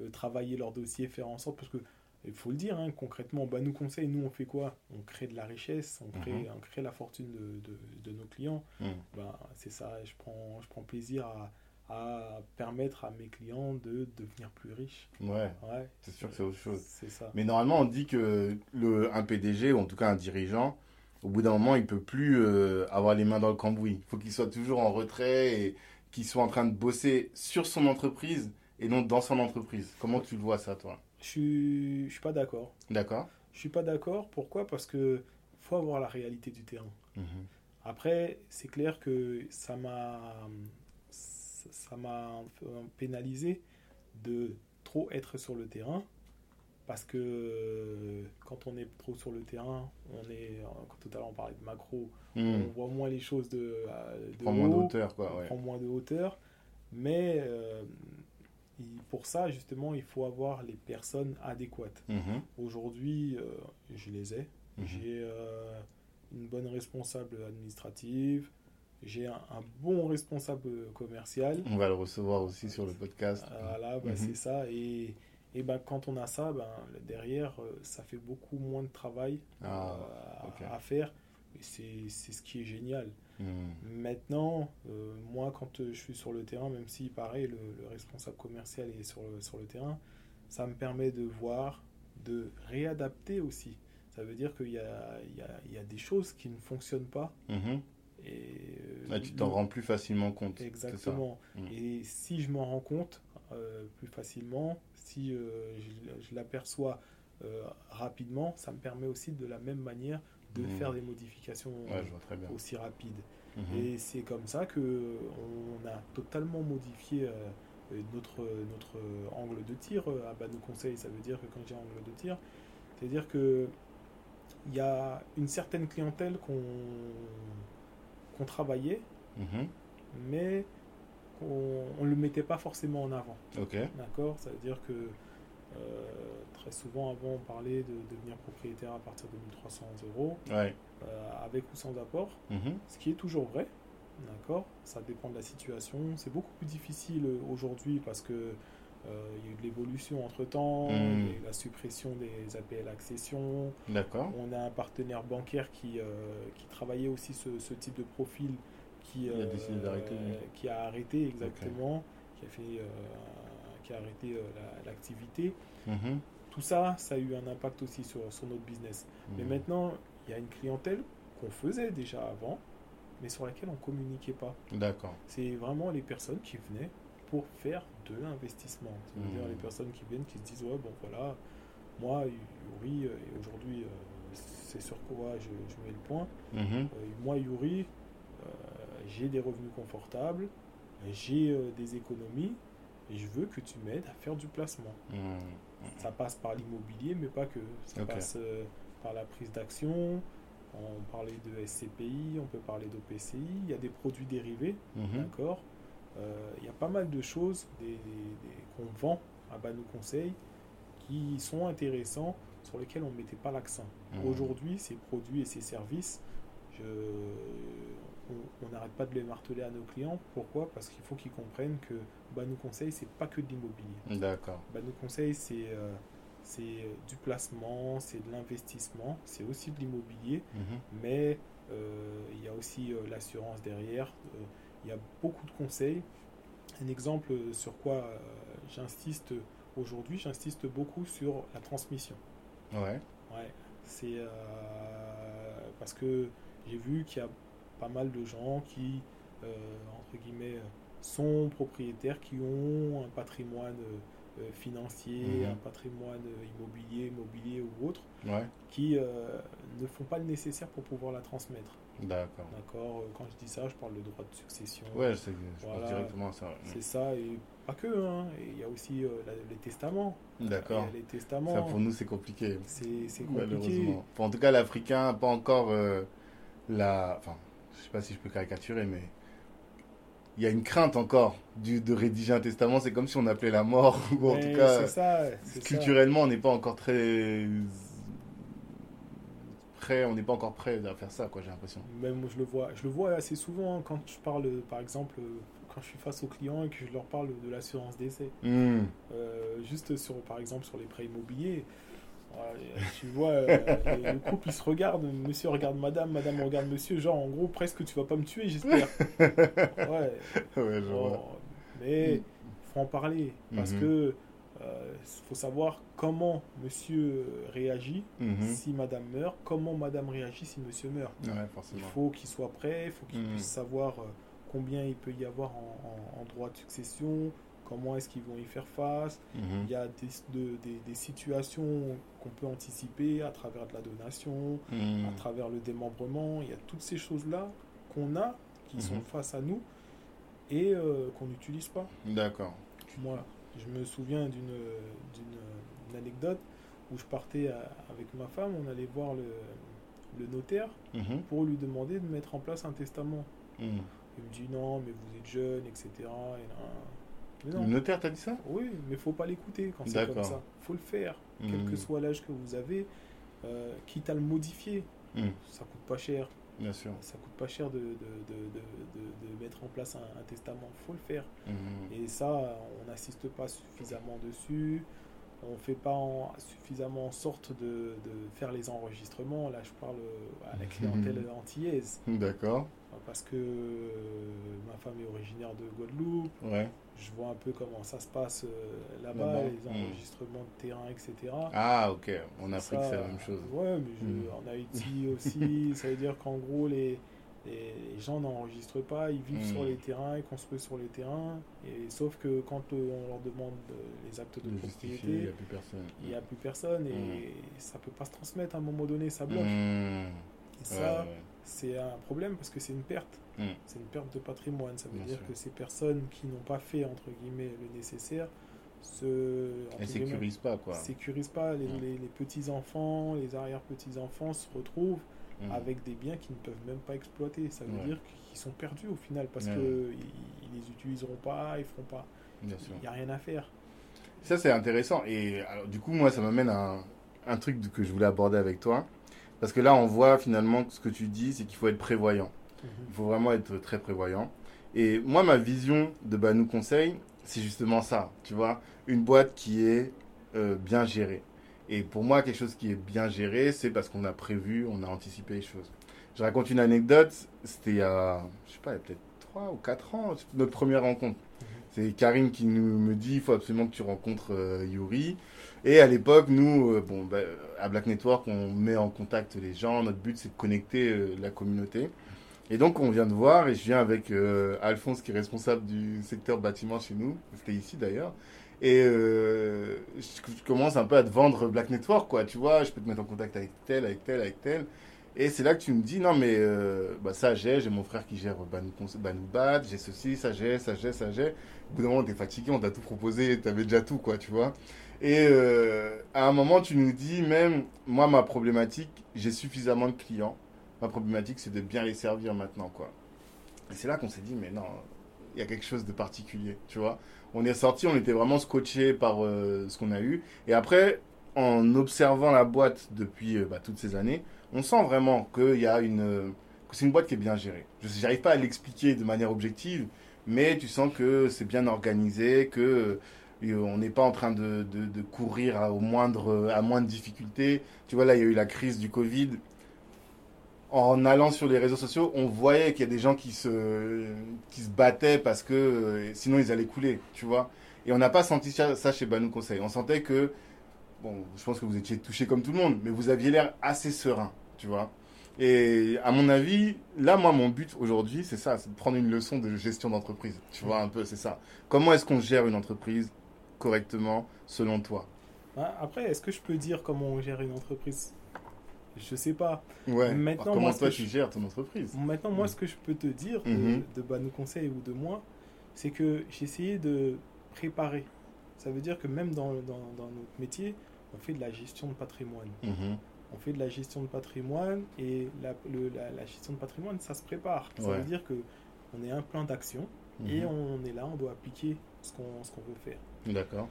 euh, travailler leurs dossiers, faire en sorte, parce que il faut le dire, hein, concrètement, bah, nous conseils, nous on fait quoi? On crée de la richesse, on crée, Mhm. on crée la fortune de, de- de nos clients. Mhm. Ben, c'est ça, je prends, je prends plaisir à, à permettre à mes clients de devenir plus riches. Ouais, Ouais, c'est sûr que c'est autre chose. c'est ça. Mais normalement, on dit que le, un PDG, ou en tout cas un dirigeant, au bout d'un moment, il peut plus euh, avoir les mains dans le cambouis. Il faut qu'il soit toujours en retrait et qu'il soit en train de bosser sur son entreprise et non dans son entreprise. Comment tu le vois ça, toi? Je je suis pas d'accord. D'accord Je suis pas d'accord. Pourquoi? Parce que faut avoir la réalité du terrain. Mhm. Après, c'est clair que ça m'a ça m'a pénalisé de trop être sur le terrain parce que quand on est trop sur le terrain, on est quand tout à l'heure on parlait de macro, on Mhm. voit moins les choses de, euh, de Prends moins de haut, hauteur, quoi. on Ouais. prend moins de hauteur, mais euh, il- pour ça justement il faut avoir les personnes adéquates. Mhm. Aujourd'hui, euh, je les ai. Mhm. J'ai euh, une bonne responsable administrative. J'ai un, un bon responsable commercial. On va le recevoir aussi sur le podcast. Voilà, bah, Mhm. c'est ça. Et, et ben, quand on a ça, ben, derrière, euh, ça fait beaucoup moins de travail Ah, euh, à- ok. à faire. Et c'est c'est ce qui est génial. Mhm. Maintenant, euh, moi, quand euh, je suis sur le terrain, même si, pareil, le, le responsable commercial est sur le, sur le terrain, ça me permet de voir, de réadapter aussi. Ça veut dire qu'il y a, il y, a, il y a des choses qui ne fonctionnent pas. Mhm. Et, euh, Là, tu t'en rends plus facilement compte. Exactement. Mm. Et si je m'en rends compte euh, plus facilement, si euh, je, je l'aperçois euh, rapidement, ça me permet aussi de la même manière de Mhm. faire des modifications Ouais, aussi rapides. Mhm. Et c'est comme ça que on a totalement modifié euh, notre, notre angle de tir euh, à Banou Conseil. Ça veut dire que quand j'ai angle de tir, c'est-à-dire que il y a une certaine clientèle qu'on qu'on travaillait, Mhm. mais qu'on ne le mettait pas forcément en avant. D'accord? Ça veut dire que très souvent avant on parlait de devenir propriétaire à partir de 1300 euros, Ouais. euh, avec ou sans apport. Mhm. Ce qui est toujours vrai, d'accord Ça dépend de la situation. C'est beaucoup plus difficile euh, aujourd'hui parce que euh, il y a eu de l'évolution entre temps, eu la suppression des APL accession. D'accord. On a un partenaire bancaire qui, euh, qui travaillait aussi ce, ce type de profil qui, Il a décidé d'arrêter, qui a arrêté exactement, qui a fait euh, qui a arrêté euh, la- l'activité. Mhm. Tout ça, ça a eu un impact aussi sur, sur notre business. Mais Mhm. maintenant, il y a une clientèle qu'on faisait déjà avant, mais sur laquelle on ne communiquait pas. D'accord. C'est vraiment les personnes qui venaient pour faire de l'investissement. C'est-à-dire Mhm. les personnes qui viennent, qui se disent, ouais, bon voilà, moi, Yuri, euh, et aujourd'hui, euh, c'est sur quoi je, je mets le point. Euh, moi, Yuri, euh, j'ai des revenus confortables, j'ai des économies, et je veux que tu m'aides à faire du placement. Mhm. Ça passe par l'immobilier, mais pas que. Ça passe euh, par la prise d'action. On parlait de SCPI, on peut parler d'OPCI. Il y a des produits dérivés, d'accord Euh, Il y a pas mal de choses des, des- des- qu'on vend à Banou Conseil qui sont intéressants, sur lesquels on ne mettait pas l'accent. Aujourd'hui, ces produits et ces services, je- on n'arrête pas de les marteler à nos clients. Pourquoi? Parce qu'il faut qu'ils comprennent que Banou Conseil, c'est pas que de l'immobilier. D'accord. Bah, conseils, c'est euh, c'est du placement, c'est de l'investissement, c'est aussi de l'immobilier, Mhm. mais euh, il y a aussi euh, l'assurance derrière. Il y a beaucoup de conseils. Un exemple sur quoi j'insiste aujourd'hui, j'insiste beaucoup sur la transmission. Ouais. Ouais, c'est euh, parce que j'ai vu qu'il y a pas mal de gens qui, euh, entre guillemets, sont propriétaires, qui ont un patrimoine euh, financier, Mhm. un patrimoine immobilier, mobilier ou autre, Ouais. qui euh, ne font pas le nécessaire pour pouvoir la transmettre. D'accord. D'accord Quand je dis ça, je parle de droit de succession. Ouais, je, sais, je Voilà. pense directement à ça. C'est ça, et pas que, hein. Et il y a aussi euh, la- les testaments. D'accord. Les testaments, Ça, pour nous, c'est compliqué. c'est compliqué. Malheureusement. En tout cas, l'Africain n'a pas encore euh, la. Enfin, je sais pas si je peux caricaturer, mais il y a une crainte encore du, de rédiger un testament. C'est comme si on appelait la mort, ou en Mais tout cas, ça, ça. culturellement, on n'est pas encore très prêt. On n'est pas encore prêt à faire ça, quoi. J'ai l'impression. Même moi, je le vois, je le vois assez souvent quand je parle, par exemple, quand je suis face aux clients et que je leur parle de l'assurance d'essai. Hmm. Euh, juste sur, par exemple, sur les prêts immobiliers. Ouais, Tu vois, euh, le couple il se regarde, monsieur regarde madame, madame regarde monsieur, genre en gros presque tu vas pas me tuer, j'espère. Ouais, Ouais, je bon, vois. mais faut en parler parce Mhm. que euh, faut savoir comment monsieur réagit Mhm. si madame meurt, comment madame réagit si monsieur meurt. Ouais, Il faut qu'il soit prêt, il faut qu'il Mhm. puisse savoir euh, combien il peut y avoir en, en- en droit de succession, comment est-ce qu'ils vont y faire face. Mhm. Il y a des, de- des- des situations qu'on peut anticiper à travers de la donation, Mhm. à travers le démembrement. Il y a toutes ces choses-là qu'on a, qui sont Mhm. face à nous et euh, qu'on n'utilise pas. D'accord. Moi, je me souviens d'une anecdote où je partais à- avec ma femme, on allait voir le, le notaire pour lui demander de mettre en place un testament. Il me dit non, mais vous êtes jeune, etc. Et là, mais Le notaire t'a dit ça? Oui, mais faut pas l'écouter quand c'est comme ça. faut le faire, quel Mhm. que soit l'âge que vous avez, euh, quitte à le modifier. Mhm. Ça coûte pas cher. Bien sûr. Ça coûte pas cher de, de, de, de, de- de mettre en place un, un testament. faut le faire. Mhm. Et ça, on n'assiste pas suffisamment dessus. On fait pas en- suffisamment en sorte de, de faire les enregistrements. Là, je parle à la clientèle antillaise. D'accord. Parce que euh, ma femme est originaire de Guadeloupe. Ouais. Je vois un peu comment ça se passe euh, là-bas, les mm. enregistrements de terrain, etc. Ah, ok. En Afrique, c'est la même chose. Ouais, mais je- Mm. en Haïti aussi, ça veut dire qu'en gros, les, les, les gens n'enregistrent pas, ils vivent Mm. sur les terrains, ils construisent sur les terrains. Et, sauf que quand on leur demande euh, les actes de De justifier, il propriété, n'y a plus personne. il n'y a plus personne et Mm. ça peut pas se transmettre à un moment donné, ça bloque. Mhm. Et ça, Ouais, ouais. c'est un problème parce que c'est une perte. Mm. C'est une perte de patrimoine. Ça veut Bien dire sûr. que ces personnes qui n'ont pas fait, entre guillemets, le nécessaire, se... entre Elle guillemets, sécurise pas, quoi. sécurisent pas. Les, les- les petits-enfants, les arrière-petits-enfants se retrouvent Mhm. avec des biens qu'ils ne peuvent même pas exploiter. Ça veut Ouais. dire qu'ils sont perdus au final parce qu'ils ils les utiliseront pas, ils feront pas. Il n'y a rien à faire. Ça, c'est intéressant. Et alors, du coup, moi, ça m'amène à un, un truc que je voulais aborder avec toi. Parce que là, on voit finalement que ce que tu dis, c'est qu'il faut être prévoyant. Il faut vraiment être très prévoyant. Et moi, ma vision de Banou Conseil, c'est justement ça. Tu vois, une boîte qui est euh, bien gérée. Et pour moi, quelque chose qui est bien géré, c'est parce qu'on a prévu, on a anticipé les choses. Je raconte une anecdote. C'était il y a, je sais pas, peut-être 3 ou 4 ans, notre première rencontre. C'est Karim qui nous me dit il faut absolument que tu rencontres euh, Yuri. Et à l'époque, nous, euh, bon, bah, à Black Network, on met en contact les gens. Notre but, c'est de connecter euh, la communauté. Et donc, on vient de voir, et je viens avec Alphonse, qui est responsable du secteur bâtiment chez nous. C'était ici d'ailleurs. Et euh, je commence un peu à te vendre Black Network, quoi. Tu vois, je peux te mettre en contact avec tel, avec tel, avec tel. Et c'est là que tu me dis, non, mais euh, bah, ça j'ai, j'ai mon frère qui gère Banou, Bad, j'ai ceci, ça j'ai, ça j'ai, ça j'ai. Au bout d'un moment, t'es fatigué, on t'a tout proposé, t'avais déjà tout, quoi, tu vois. Et euh, à un moment, tu nous dis, même, moi, ma problématique, j'ai suffisamment de clients. Ma problématique, c'est de bien les servir maintenant, quoi. Et c'est là qu'on s'est dit, mais non, il y a quelque chose de particulier, tu vois. On est sorti, on était vraiment scotché par euh, ce qu'on a eu. Et après, en observant la boîte depuis bah, toutes ces années, on sent vraiment qu'il y a une. que c'est une boîte qui est bien gérée. Je n'arrive pas à l'expliquer de manière objective, mais tu sens que c'est bien organisé, que euh, on n'est pas en train de, courir à, au moindre, à moindre difficulté. Tu vois, là, il y a eu la crise du Covid. En allant sur les réseaux sociaux, on voyait qu'il y a des gens qui se, qui se battaient parce que euh, sinon ils allaient couler, tu vois. Et on n'a pas senti ça chez Banou Conseil. On sentait que, bon, je pense que vous étiez touché comme tout le monde, mais vous aviez l'air assez serein tu vois. Et à mon avis, là, moi, mon but aujourd'hui, c'est ça, c'est de prendre une leçon de gestion d'entreprise. Tu vois, un peu, c'est ça. Comment est-ce qu'on gère une entreprise correctement, selon toi? Bah, Après, est-ce que je peux dire comment on gère une entreprise? Je sais pas. Ouais. Maintenant, comment toi, tu gères ton entreprise Maintenant, moi, mm. ce que je peux te dire de, mm-hmm. de bah, nos conseils ou de moi, c'est que j'ai essayé de préparer. Ça veut dire que même dans, dans, dans, notre métier, on fait de la gestion de patrimoine. Mm-hmm on fait de la gestion de patrimoine et la, la, gestion de patrimoine, ça se prépare. Ça veut dire que on est un plan d'action et mhm. on est là, on doit appliquer ce qu'on veut faire. D'accord.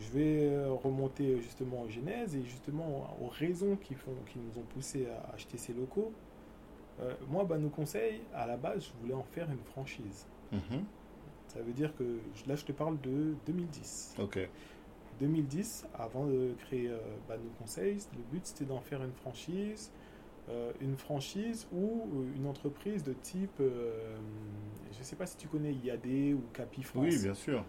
Je vais euh, remonter justement aux genèse et justement aux raisons qui, font, qui nous ont poussé à acheter ces locaux. Euh, moi, bah, nos conseils, à la base, je voulais en faire une franchise. Mhm. Ça veut dire que là, je te parle de 2010. Ok. 2010, avant de créer euh, Bad Conseils, le but c'était d'en faire une franchise, euh, une franchise ou euh, une entreprise de type, je ne sais pas si tu connais IAD ou Capi France. Oui, bien sûr.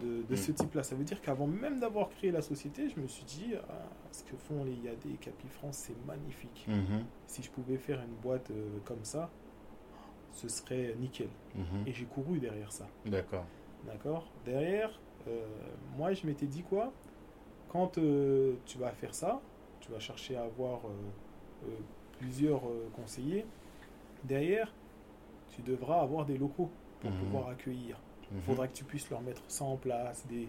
De, mm. ce type-là. Ça veut dire qu'avant même d'avoir créé la société, je me suis dit, ah, ce que font les IAD et Capi France, c'est magnifique. Mm-hmm. Si je pouvais faire une boîte comme ça, ce serait nickel. Mm-hmm. Et j'ai couru derrière ça. D'accord. D'accord Derrière, euh, moi, je m'étais dit quoi? Quand euh, tu vas faire ça, tu vas chercher à avoir euh, plusieurs conseillers. Derrière, tu devras avoir des locaux pour mhm. pouvoir accueillir. Il mhm. faudra que tu puisses leur mettre ça en place, des,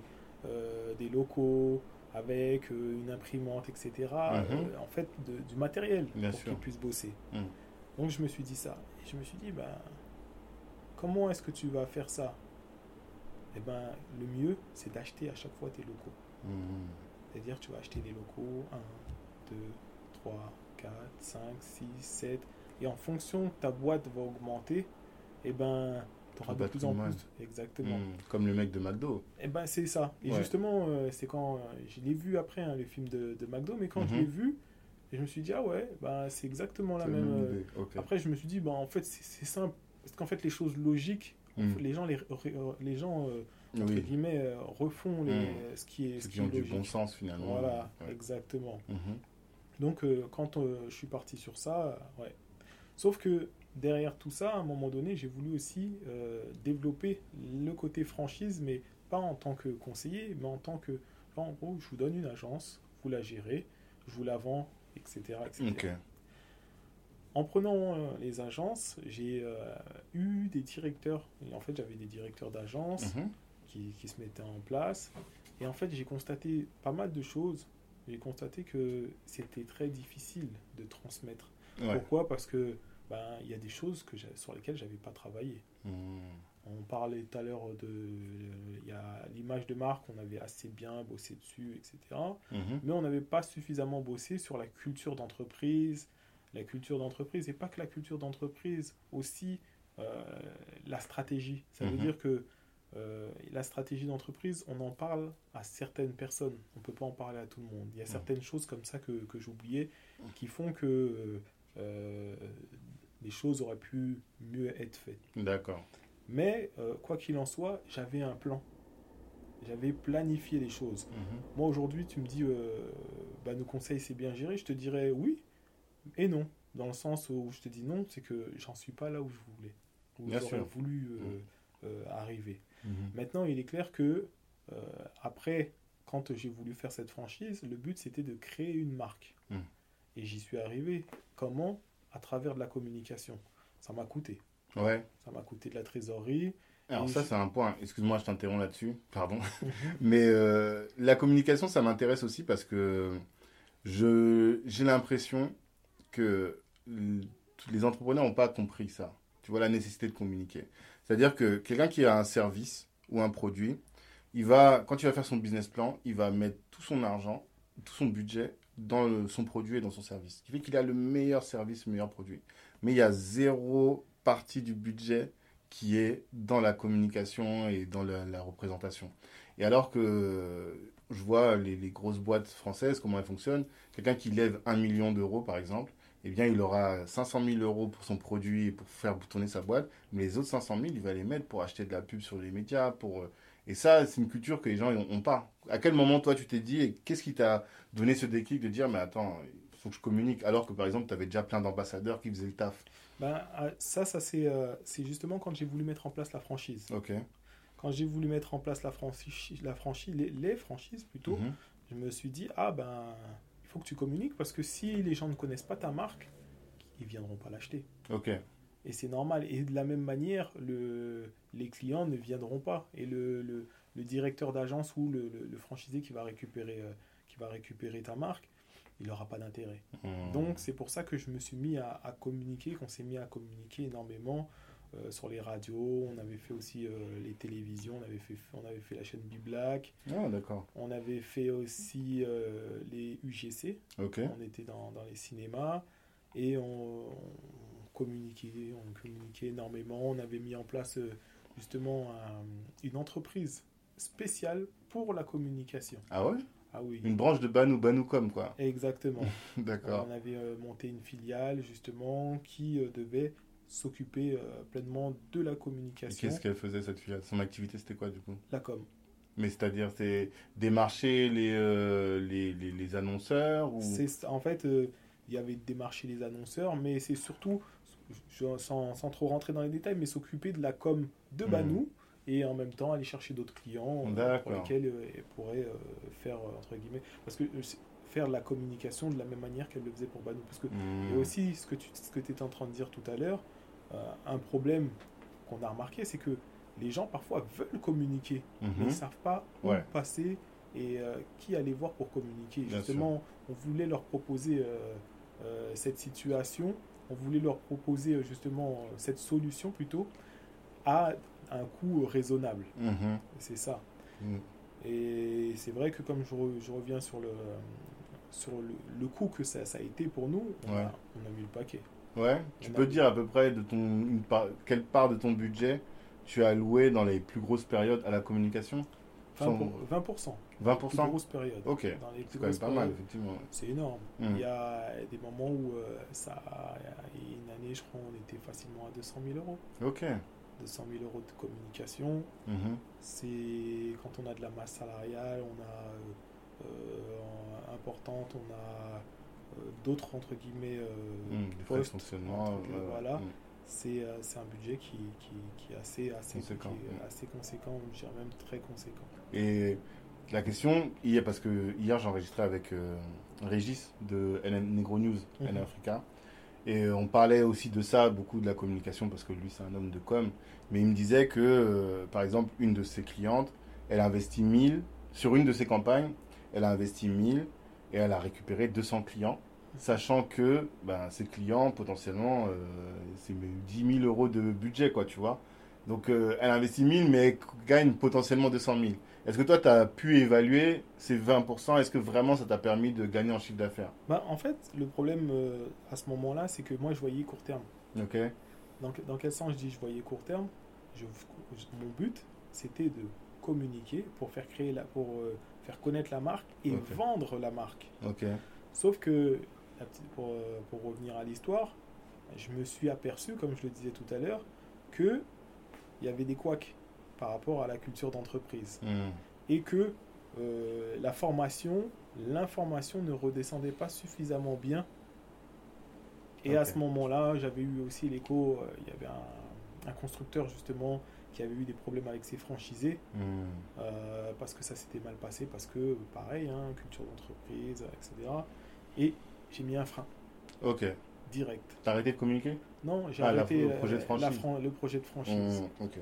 des locaux avec une imprimante, etc. Mhm. en fait, du matériel pour qu'ils puissent bosser. Donc je me suis dit ça. Et je me suis dit, ben, comment est-ce que tu vas faire ça? Eh ben, le mieux, c'est d'acheter à chaque fois tes locaux. C'est-à-dire, tu vas acheter des locaux 1, 2, 3, 4, 5, 6, 7. Et en fonction ta boîte va augmenter, eh ben, tu auras de plus en plus. Exactement. Hmm. Comme le mec de McDo. Eh ben, c'est ça. Et justement, euh, c'est quand euh, je l'ai vu après, hein, le film de, de, McDo, mais quand je mhm. l'ai vu, je me suis dit, ah ouais, bah, c'est exactement la même. Euh, après, je me suis dit, bah, en fait, c'est simple. Parce qu'en fait, les choses logiques, Mm. Les gens, les, les gens euh, entre guillemets, euh, refont les, mm. ce qui est. Ce qui ont du bon sens finalement. Voilà, exactement. Donc, euh, quand je suis parti sur ça, ouais. Sauf que derrière tout ça, à un moment donné, j'ai voulu aussi développer le côté franchise, mais pas en tant que conseiller, mais en tant que. en gros, je vous donne une agence, vous la gérez, je vous la vends, etc. etc. En prenant euh, les agences, j'ai euh, eu des directeurs. Et en fait, j'avais des directeurs d'agence mhm. qui, qui, se mettaient en place. Et en fait, j'ai constaté pas mal de choses. J'ai constaté que c'était très difficile de transmettre. Pourquoi? Parce que ben, il y a des choses que sur lesquelles j'avais pas travaillé. Mhm. On parlait tout à l'heure de il y a l'image de marque, on avait assez bien bossé dessus, etc. Mhm. Mais on n'avait pas suffisamment bossé sur la culture d'entreprise, la culture d'entreprise, et pas que la culture d'entreprise, aussi euh, la stratégie. Ça veut mhm. dire que euh, la stratégie d'entreprise, on en parle à certaines personnes. On ne peut pas en parler à tout le monde. Il y a mhm. certaines choses comme ça que, que j'oubliais qui font que euh, les choses auraient pu mieux être faites. D'accord. Mais quoi qu'il en soit, j'avais un plan. J'avais planifié les choses. Mhm. Moi aujourd'hui, tu me dis, bah, nos conseils c'est bien géré. Je te dirais oui, et non. dans le sens où je te dis non, c'est que j'en suis pas là où je voulais, où Bien j'aurais sûr. voulu euh, euh, arriver. Mhm. Maintenant, il est clair que euh, après, quand j'ai voulu faire cette franchise, le but c'était de créer une marque. Mhm. Et j'y suis arrivé. Comment? À travers de la communication. Ça m'a coûté. Ouais. Ça m'a coûté de la trésorerie. Alors ça, c'est un point. Excuse-moi, je t'interromps là-dessus. Pardon. Mais euh, la communication, ça m'intéresse aussi parce que je j'ai l'impression que les entrepreneurs n'ont pas compris ça. Tu vois la nécessité de communiquer. C'est-à-dire que quelqu'un qui a un service ou un produit, il va, quand il va faire son business plan, il va mettre tout son argent, tout son budget dans son produit et dans son service. Ce qui fait qu'il a le meilleur service, le meilleur produit. Mais il y a zéro partie du budget qui est dans la communication et dans la, représentation. Et alors que je vois les grosses boîtes françaises, comment elles fonctionnent, quelqu'un qui lève un million d'euros par exemple, eh bien il aura 500 000 euros pour son produit et pour faire tourner sa boîte, mais les autres 500 000, il va les mettre pour acheter de la pub sur les médias. Pour... euh, Et ça, c'est une culture que les gens n'ont pas. À quel moment toi tu t'es dit, et qu'est-ce qui t'a donné ce déclic de dire, mais attends, il faut que je communique, alors que par exemple tu avais déjà plein d'ambassadeurs qui faisaient le taf? Ben, euh, ça, ça c'est euh, c'est justement quand j'ai voulu mettre en place la franchise. Ok. Quand j'ai voulu mettre en place la franchise, la franchise les, les franchises plutôt, Mhm. je me suis dit, ah ben, faut que tu communiques parce que si les gens ne connaissent pas ta marque, ils viendront pas l'acheter. Ok. Et c'est normal. Et de la même manière, le, les clients ne viendront pas. Et le, le, le directeur d'agence ou le, franchisé qui va, récupérer, euh, qui va récupérer ta marque, il n'aura pas d'intérêt. Mhm. Donc c'est pour ça que je me suis mis à, à communiquer, qu'on s'est mis à communiquer énormément euh, sur les radios. On avait fait aussi euh, les télévisions, on avait fait, on avait fait la chaîne Biblack, Ah, d'accord. on avait fait aussi euh, les UGC. Ok. On était dans, dans les cinémas et on, on communiquait, on communiquait énormément. On avait mis en place justement un- une entreprise spéciale pour la communication. Ah ouais? Ah oui, Une branche de Banou Banoucom, quoi. exactement. D'accord. On avait monté une filiale justement qui devait s'occuper euh, pleinement de la communication, Qu'est-ce qu'elle faisait, cette filiale Son activité, c'était quoi, du coup? La com. Mais c'est-à-dire, c'est démarcher les, euh, les, les, les annonceurs ou... En fait, euh, il y avait démarché les annonceurs, mais c'est surtout, je- sans, sans trop rentrer dans les détails, mais s'occuper de la com de. Banou et en même temps aller chercher d'autres clients euh, pour lesquels elle pourrait faire entre guillemets, parce que faire la communication de la même manière qu'elle le faisait pour Banou, parce que. Et aussi, ce que tu ce que étais en train de dire tout à l'heure, euh, un problème qu'on a remarqué, c'est que les gens parfois veulent communiquer, mais Mhm. ils ne savent pas où Ouais. passer et euh, qui aller voir pour communiquer. Bien Justement, on voulait leur proposer euh, cette situation, on voulait leur proposer justement cette solution plutôt à un coût raisonnable. Mhm. C'est ça. Mhm. Et c'est vrai que comme je, re- je reviens sur le, sur le, le coût que ça, ça a été pour nous, on, Ouais. a, on a mis le paquet. Ouais, tu peux dire à peu près de ton, une part, quelle part de ton budget tu as alloué dans les plus grosses périodes à la communication? 20%. Sans- pour- 20%. 20% Plus grosse période. Ok, Dans les plus c'est quand même grosses pas mal, périodes, effectivement. C'est énorme. Mm. Il y a des moments où euh, ça, il y a une année, je crois, on était facilement à 200 000 euros. Ok. 200 000 euros de communication. Mhm. C'est quand on a de la masse salariale, on a euh, euh, importante, on a d'autres entre guillemets euh, Mm, de postes. fonctionnement. entre- voilà. Mm. C'est euh, c'est un budget qui, qui, qui est assez, assez Conséquent, qui est mm. assez conséquent, je dirais même très conséquent. Et la question, hier, parce que hier j'enregistrais avec euh, Régis de NN Negro News, Mhm. NN Africa, et on parlait aussi de ça, beaucoup de la communication, parce que lui c'est un homme de com, mais il me disait que, euh, par exemple, une de ses clientes, elle a investi 1000, sur une de ses campagnes, elle a investi 1000 et elle a récupéré 200 clients, sachant que ben, ses clients, potentiellement, euh, c'est 10 000 euros de budget, quoi, tu vois. Donc, euh, elle investit 1000, mais elle gagne potentiellement 200 000. Est-ce que toi, tu as pu évaluer ces 20% Est-ce que vraiment ça t'a permis de gagner en chiffre d'affaires? Bah, en fait, le problème euh, à ce moment-là, c'est que moi je voyais court terme. Ok. Dans, dans quel sens je dis je voyais court terme? Je, je- Mon but, c'était de communiquer pour faire créer la, pour euh, faire connaître la marque et vendre la marque. Sauf que, pour, euh, pour revenir à l'histoire, je me suis aperçu, comme je le disais tout à l'heure, que il y avait des couacs par rapport à la culture d'entreprise. Hmm. et que euh, la formation, l'information ne redescendait pas suffisamment bien. Et à ce moment-là, j'avais eu aussi l'écho, euh, il y avait un, constructeur justement qui avait eu des problèmes avec ses franchisés, hmm. euh, parce que ça s'était mal passé, parce que pareil, hein, culture d'entreprise, etc. Et j'ai mis un frein. Ok. Direct. T'as arrêté de communiquer? Non, j'ai ah, arrêté le projet de franchise. le projet de franchise. Hmm, ok.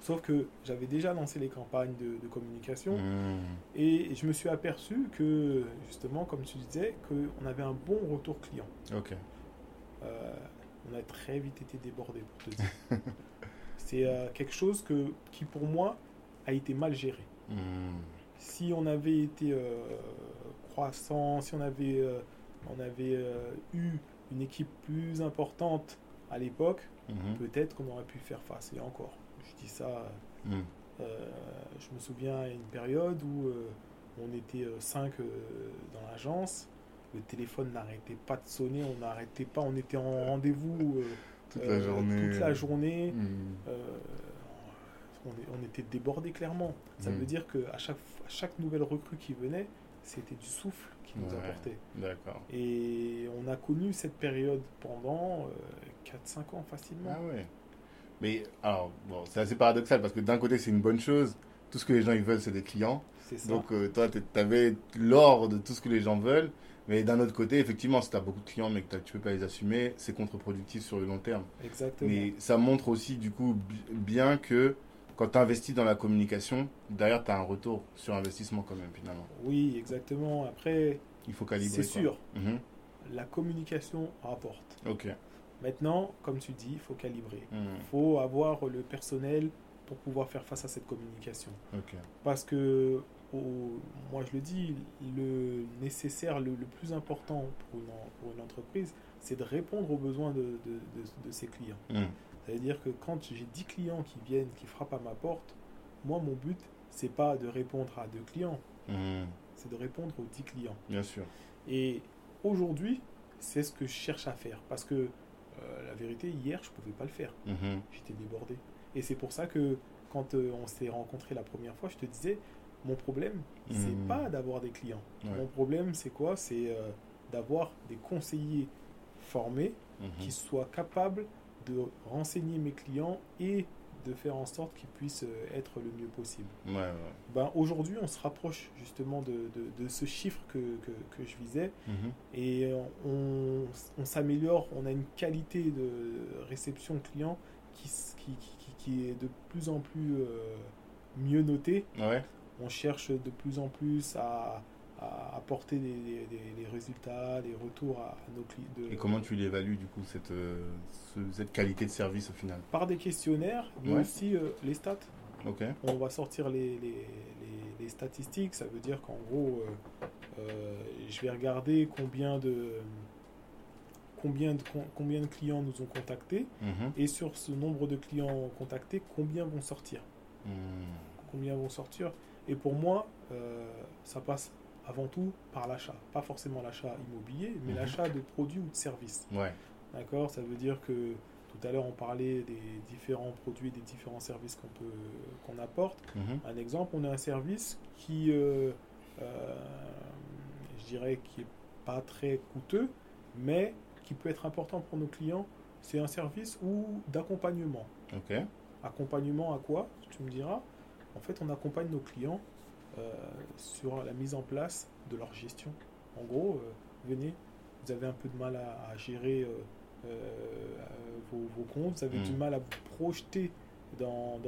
Sauf que j'avais déjà lancé les campagnes de, communication hmm. et je me suis aperçu que, justement, comme tu disais, qu'on avait un bon retour client. Ok. Euh, on a très vite été débordé, pour te dire. C'est euh, quelque chose que, qui, pour moi, a été mal géré. Hmm. Si on avait été euh, croissant, si on avait, on avait eu une équipe plus importante à l'époque, hmm. peut-être qu'on aurait pu faire face. Et encore, je dis ça. Hmm. je me souviens à une période où on était cinq dans l'agence le téléphone n'arrêtait pas de sonner, on n'arrêtait pas, on était en rendez-vous euh, toute, la euh, journée. Hmm. Euh, on, était débordé clairement. Ça hmm. veut dire qu'à chaque, à chaque nouvelle recrue qui venait, c'était du souffle qui nous apportait. D'accord. Et on a connu cette période pendant 4-5 ans facilement. Ah ouais. Mais alors, bon, c'est assez paradoxal parce que d'un côté, c'est une bonne chose. Tout ce que les gens ils veulent, c'est des clients. Donc, toi, tu avais l'or de tout ce que les gens veulent. Mais d'un autre côté, effectivement, si tu as beaucoup de clients mais que tu ne peux pas les assumer, c'est contre-productif sur le long terme. Exactement. Mais ça montre aussi, du coup, bien que quand tu investis dans la communication, derrière, tu as un retour sur investissement quand même, finalement. Oui, exactement. Après, il faut calibrer. C'est sûr. Mhm. La communication rapporte. Ok. Maintenant, comme tu dis, il faut calibrer. Il mhm. faut avoir le personnel pour pouvoir faire face à cette communication. Parce que moi je le dis, le nécessaire, le, plus important pour une, entreprise, c'est de répondre aux besoins de, ses clients. Mmh. C'est-à-dire que quand j'ai 10 clients qui viennent, qui frappent à ma porte, moi mon but, c'est pas de répondre à deux clients, mmh. c'est de répondre aux 10 clients. Bien sûr. Et aujourd'hui, c'est ce que je cherche à faire. Parce que euh, la vérité, hier, je pouvais pas le faire. Mmh. J'étais débordé. Et c'est pour ça que quand euh, on s'est rencontrés la première fois, je te disais, mon problème, c'est hmm. pas d'avoir des clients. Mon problème, c'est quoi? C'est euh, d'avoir des conseillers formés mhm. qui soient capables de renseigner mes clients et de faire en sorte qu'ils puissent euh, être le mieux possible. Ben, Aujourd'hui, on se rapproche justement de, de, ce chiffre que, que, que je visais mhm. et on, on s'améliore, on a une qualité de réception client qui, qui, qui, qui est de plus en plus euh, mieux. Ouais on cherche de plus en plus à, apporter des, résultats, des retours à, nos clients. Et comment tu l'évalues du coup, cette, euh, cette qualité de service au final? Par des questionnaires, mais aussi euh, les stats. On va sortir les, statistiques, ça veut dire qu'en gros, euh, je vais regarder combien de, combien de, combien de clients nous ont contactés, mhm. et sur ce nombre de clients contactés, combien vont sortir. Hmm. Combien vont sortir et pour moi, euh, ça passe avant tout par l'achat. Pas forcément l'achat immobilier, mais mhm. l'achat de produits ou de services. Ouais. D'accord? Ça veut dire que tout à l'heure, on parlait des différents produits, des différents services qu'on peut qu'on apporte. Mhm. Un exemple, on a un service qui, euh, euh, je dirais, qui est pas très coûteux, mais qui peut être important pour nos clients. C'est un service ou d'accompagnement. Ok. Accompagnement à quoi Tu me diras? En fait, on accompagne nos clients euh, sur la mise en place de leur gestion. En gros, euh, venez, vous avez un peu de mal à, gérer euh, vos, comptes, vous avez du hmm. mal à vous projeter dans,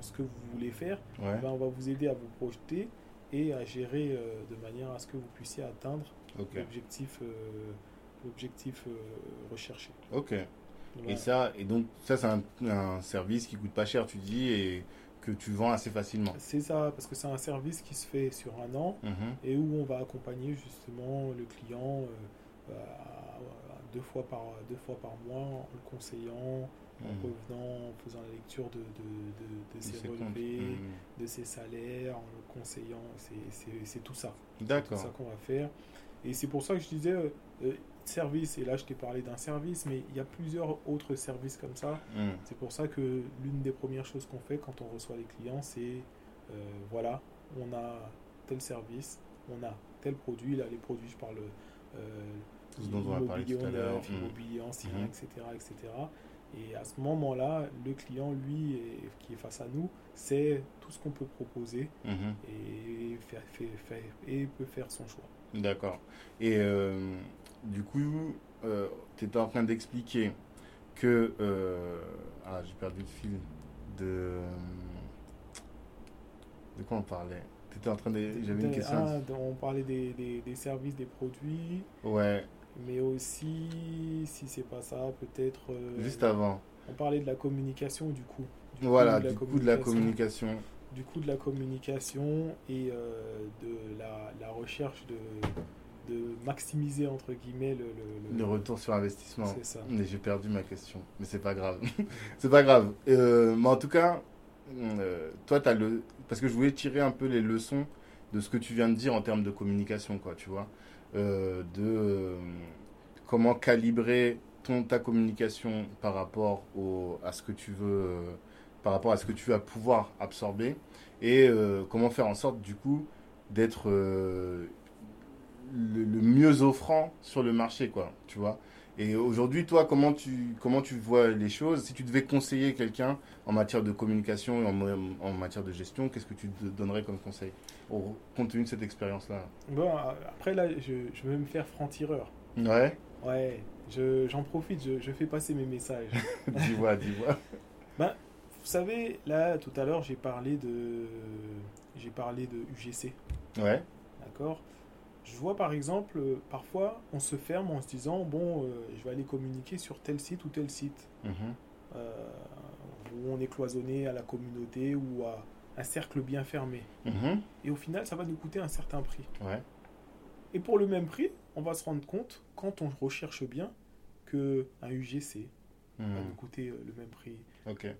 ce que vous voulez faire, ben, on va vous aider à vous projeter et à gérer de manière à ce que vous puissiez atteindre l'objectif l'objectif recherché. Ok. Et ça, et donc ça c'est un, un, service qui coûte pas cher, tu dis, et que tu vends assez facilement. C'est ça, parce que c'est un service qui se fait sur un an mhm. et où on va accompagner justement le client euh, deux, fois par, deux fois par mois en le conseillant, en mhm. revenant, en faisant la lecture de, de, de, ses relevés, mhm. de ses salaires, en le conseillant. C'est tout ça. D'accord. C'est ça qu'on va faire. Et c'est pour ça que je disais, euh, euh, service, et là je t'ai parlé d'un service, mais il y a plusieurs autres services comme ça. Hmm. C'est pour ça que l'une des premières choses qu'on fait quand on reçoit les clients, c'est euh, voilà, on a tel service, on a tel produit, là les produits, je parle euh, Ce dont on a parlé tout à l'heure. Neuf, immobilier ancien, etc., etc. Et à ce moment-là, le client, lui, qui est face à nous, sait tout ce qu'on peut proposer Mhm. et, fait- et peut faire son choix. D'accord. Et euh, du coup, tu étais en train d'expliquer que. euh, ah, j'ai perdu le fil de. De quoi on parlait? Tu étais en train de. J'avais une question. ah, on parlait des, des- des services, des produits, Ouais, mais aussi, si c'est pas ça, peut-être. euh, juste avant. On parlait de la communication, du coup. Du Voilà, coup, de la du coup de la communication. communication. du coup de la communication et euh, de la, la recherche de, de maximiser entre guillemets le, le- le- Le retour sur investissement. c'est ça Mais j'ai perdu ma question. Mais c'est pas grave. c'est pas grave. Euh, mais en tout cas, euh, toi, tu as le. Parce que je voulais tirer un peu les leçons de ce que tu viens de dire en termes de communication, quoi, tu vois. Euh, de comment calibrer ton, ta communication par rapport au, à ce que tu veux. par rapport à ce que tu vas pouvoir absorber et comment faire en sorte du coup d'être le, le mieux offrant sur le marché quoi tu vois. Et aujourd'hui, toi, comment tu, comment tu vois les choses? Si tu devais conseiller quelqu'un en matière de communication et en, matière de gestion, qu'est-ce que tu te donnerais comme conseil au, compte tenu de cette expérience-là? Bon après là je, je vais me faire franc-tireur. Ouais, ouais je- j'en profite je, je fais passer mes messages. Dis-moi, dis-moi. vous savez là tout à l'heure j'ai parlé de j'ai parlé de UGC Ouais, D'accord? Je vois par exemple, euh, parfois, on se ferme en se disant, bon, euh, je vais aller communiquer sur tel site ou tel site, mhm, euh, où on est cloisonné à la communauté ou à un cercle bien fermé. mhm, Et au final, ça va nous coûter un certain prix. ouais, Et pour le même prix, on va se rendre compte, quand on recherche bien, que un UGC va mhm, nous coûter euh, le même prix,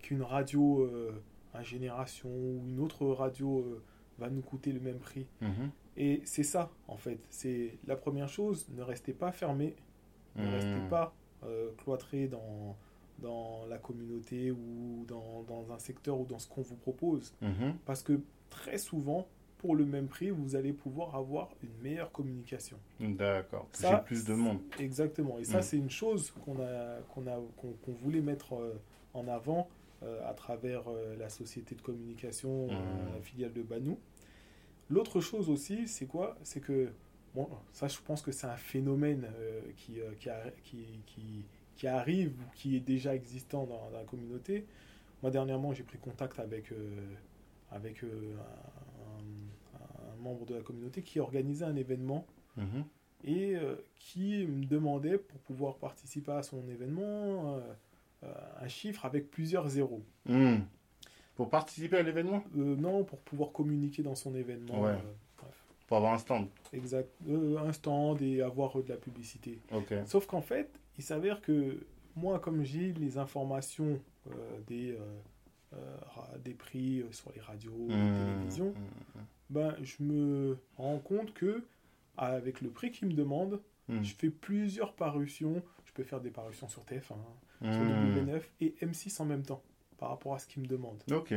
qu'une radio euh, à génération ou une autre radio euh, va nous coûter le même prix. Et c'est ça, en fait. C'est la première chose, ne restez pas fermé, ne mhm, restez pas euh, cloîtré dans, dans la communauté ou dans, dans un secteur ou dans ce qu'on vous propose. mhm, Parce que très souvent, pour le même prix, vous allez pouvoir avoir une meilleure communication. D'accord, Ça, j'ai plus de monde. Exactement. Et ça, Mm. c'est une chose qu'on a, qu'on a, qu'on qu'on voulait mettre euh, en avant euh, à travers euh, la société de communication, euh, Mm. la filiale de Banou. L'autre chose aussi, c'est quoi? C'est que, bon, ça, je pense que c'est un phénomène euh, qui, euh, qui, a- qui, qui, qui arrive ou qui est déjà existant dans, dans la communauté. Moi, dernièrement, j'ai pris contact avec, euh, avec un, un- un membre de la communauté qui organisait un événement Mhm, et euh, qui me demandait pour pouvoir participer à son événement euh, euh, un chiffre avec plusieurs zéros. mhm. Pour participer à l'événement? Euh, non, pour pouvoir communiquer dans son événement. Ouais. euh. Pour avoir un stand exact. Euh, un stand et avoir de la publicité. Ok, Sauf qu'en fait, il s'avère que moi, comme j'ai les informations des, des prix sur les radios, les Mhm, télévisions, mhm, ben, je me rends compte que avec le prix qu'il me demande, mhm, Je fais plusieurs parutions. Je peux faire des parutions sur TF1, sur mhm. W9 et M6 en même temps, par rapport à ce qu'il me demande. Ok,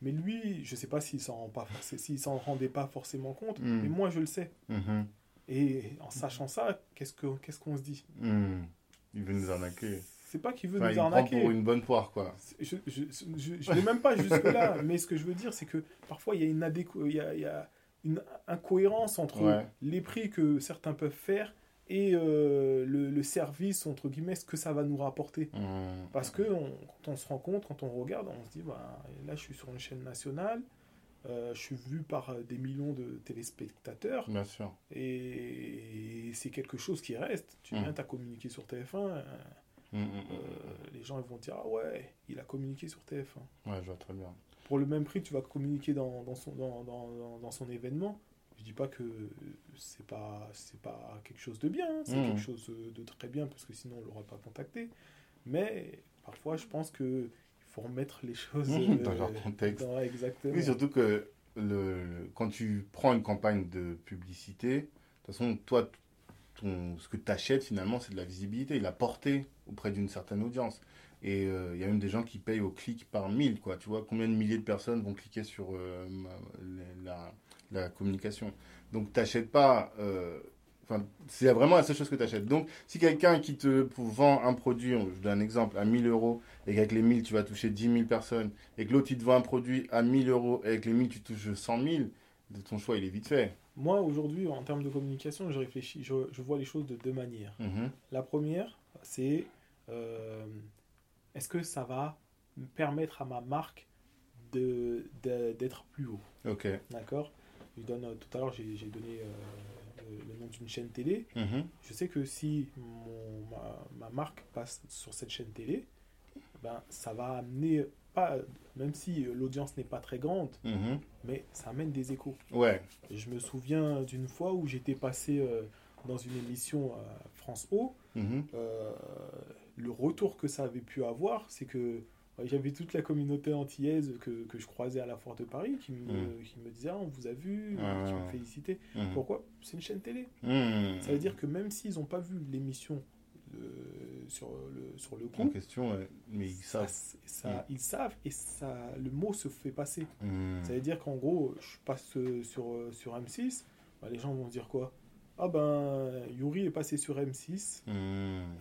Mais lui, je sais pas s'il s'en rend pas, forc- s'il s'en rendait pas forcément compte, Mm. mais moi je le sais. mhm, Et en sachant ça, qu'est-ce que qu'est-ce qu'on se dit? Mhm. Il veut nous arnaquer. C'est pas qu'il veut Enfin, nous il prend arnaquer. pour une bonne poire, quoi. Je, je vais même pas jusque là, mais ce que je veux dire, c'est que parfois il y a une adéqu- il y a, il y a une incohérence entre Ouais. les prix que certains peuvent faire et euh, le, le service entre guillemets ce que ça va nous rapporter. Mhm. Parce que on- quand on se rend compte, quand on regarde, on se dit bah, là je suis sur une chaîne nationale, euh, je suis vu par euh, des millions de téléspectateurs Bien sûr. et c'est quelque chose qui reste. Tu Mm. viens, tu as communiqué sur TF1, euh, Mhm, mhm, euh, les gens ils vont dire ah ouais, il a communiqué sur TF1. mhm. Ouais, je vois très bien. Pour le même prix, tu vas communiquer dans, dans son, dans, dans- dans son événement. Je dis pas que c'est pas c'est pas quelque chose de bien, hein, c'est Mm. quelque chose de très bien parce que sinon on l'aurait pas contacté. Mais parfois, je pense que il faut remettre les choses dans euh, leur contexte. dans- exactement. Oui, surtout que le, quand tu prends une campagne de publicité, de toute façon, toi, ton, ce que tu achètes finalement, c'est de la visibilité, la portée auprès d'une certaine audience. Et euh, il y a même des gens qui payent au clic par mille, quoi. Tu vois, combien de milliers de personnes vont cliquer sur euh, ma- la, la communication. Donc, tu n'achètes pas, euh, Enfin, c'est vraiment la seule chose que tu achètes. Donc, si quelqu'un qui te vend un produit, je donne un exemple, à 1000 euros, et qu'avec les 1000, tu vas toucher 10 000 personnes, et que l'autre, il te vend un produit à 1000 euros, et avec les 1000, tu touches 100 000, ton choix, il est vite fait. Moi, aujourd'hui, en termes de communication, je réfléchis, je, je vois les choses de deux manières. Mhm. La première, c'est euh, est-ce que ça va permettre à ma marque de, de- d'être plus haut? Ok. D'accord? Je donne, euh, Tout à l'heure, j'ai, donné euh, le, le nom d'une chaîne télé. Mhm. Je sais que si mon- ma, ma marque passe sur cette chaîne télé, ben, ça va amener, pas, même si l'audience n'est pas très grande, Mhm. mais ça amène des échos. Ouais. Je me souviens d'une fois où j'étais passé euh, dans une émission à France O. Mhm. Euh, le retour que ça avait pu avoir, c'est que j'avais toute la communauté antillaise que, que je croisais à la Foire de Paris qui me, Mm. qui me disait ah, on vous a vu, qui me félicitait. Mhm. Pourquoi? C'est une chaîne télé. Mhm. Ça veut dire que même s'ils n'ont pas vu l'émission sur, le, sur le En coup, question, ouais. mais ils ça, savent. ça- Mm. ils savent et ça, le mot se fait passer. Ça veut dire qu'en gros, je passe sur, sur M6, bah, les gens vont dire quoi? Ah ben, Yuri est passé sur M6, Mhm.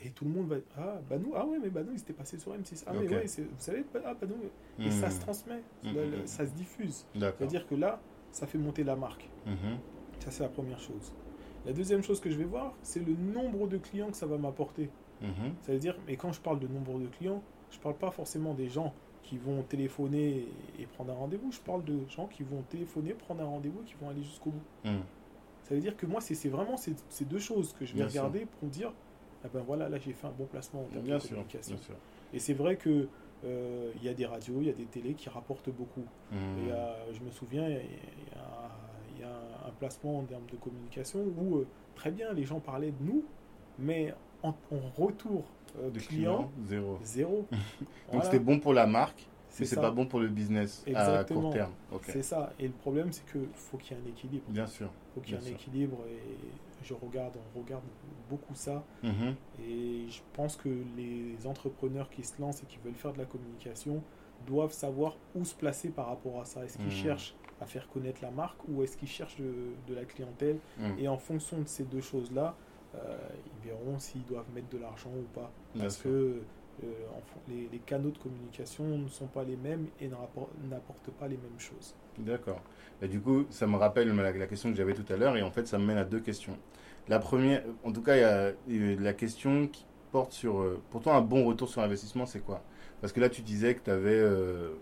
et tout le monde va Ah, Banou, ah ouais, mais Banou, il s'était passé sur M6. Ah, Ok. mais ouais, c'est- vous savez, ah, Banou, et ça se transmet, le- ça se diffuse. D'accord. C'est-à-dire que là, ça fait monter la marque. Mhm. Ça, c'est la première chose. La deuxième chose que je vais voir, c'est le nombre de clients que ça va m'apporter. Mhm. Ça veut dire, mais quand je parle de nombre de clients, je parle pas forcément des gens qui vont téléphoner et prendre un rendez-vous. Je parle de gens qui vont téléphoner, prendre un rendez-vous et qui vont aller jusqu'au bout. Ça veut dire que moi, c'est vraiment ces, ces deux choses que je vais Bien sûr. regarder pour me dire, ah ben voilà, là j'ai fait un bon placement en termes Bien de sûr. communication. Bien sûr. Et c'est vrai que euh, il y a des radios, il y a des télés qui rapportent beaucoup. Et, euh, je me souviens, il y a, y y un placement en termes de communication où euh, très bien les gens parlaient de nous, mais en, en retour Des client, clients, zéro. zéro. Donc Voilà. c'était bon pour la marque, mais c'est pas bon pour le business à court terme. Ok. C'est ça. Et le problème, c'est qu'il faut qu'il y ait un équilibre. Bien sûr. faut qu'il y ait un sûr. équilibre et je regarde, on regarde beaucoup ça. Mhm. Et je pense que les entrepreneurs qui se lancent et qui veulent faire de la communication doivent savoir où se placer par rapport à ça. Est-ce qu'ils Mhm. cherchent à faire connaître la marque ou est-ce qu'ils cherchent de, de la clientèle? Mhm. Et en fonction de ces deux choses-là, euh, ils verront s'ils doivent mettre de l'argent ou pas. Bien Parce sûr. que les, les canaux de communication ne sont pas les mêmes et n'apportent pas les mêmes choses. D'accord. Et du coup, ça me rappelle la, question que j'avais tout à l'heure, et en fait, ça me mène à deux questions. La première, en tout cas, il y a euh, la question qui porte sur. euh, pour toi, un bon retour sur investissement, c'est quoi? Parce que là, tu disais que tu avais. euh,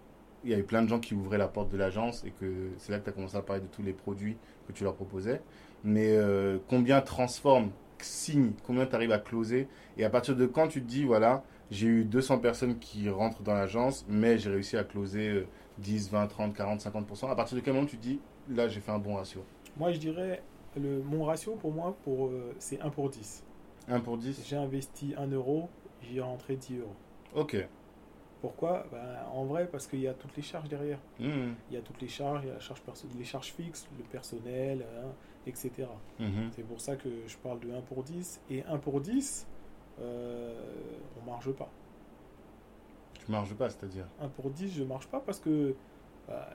il y avait plein de gens qui ouvraient la porte de l'agence et que c'est là que tu as commencé à parler de tous les produits que tu leur proposais. Mais euh, combien transforme, signe, combien tu arrives à closer? Et à partir de quand tu te dis, voilà, j'ai eu 200 personnes qui rentrent dans l'agence, mais j'ai réussi à closer euh, 10, 20, 30, 40, 50%. À partir de quel moment tu te dis, là, j'ai fait un bon ratio? Moi, je dirais, le, mon ratio pour moi, pour, euh, c'est 1 pour 10. 1 pour 10 J'ai investi 1 euro, j'y ai rentré 10 euros. Ok. Pourquoi? Ben, En vrai, parce qu'il y a toutes les charges derrière. Mhm. Il y a toutes les charges, il y a la charge perso- les charges fixes, le personnel, hein, etc. Mhm. C'est pour ça que je parle de 1 pour 10. Et 1 pour 10, euh, on marche pas. Tu marges pas, c'est-à-dire 1 pour 10, je marche pas parce que bah,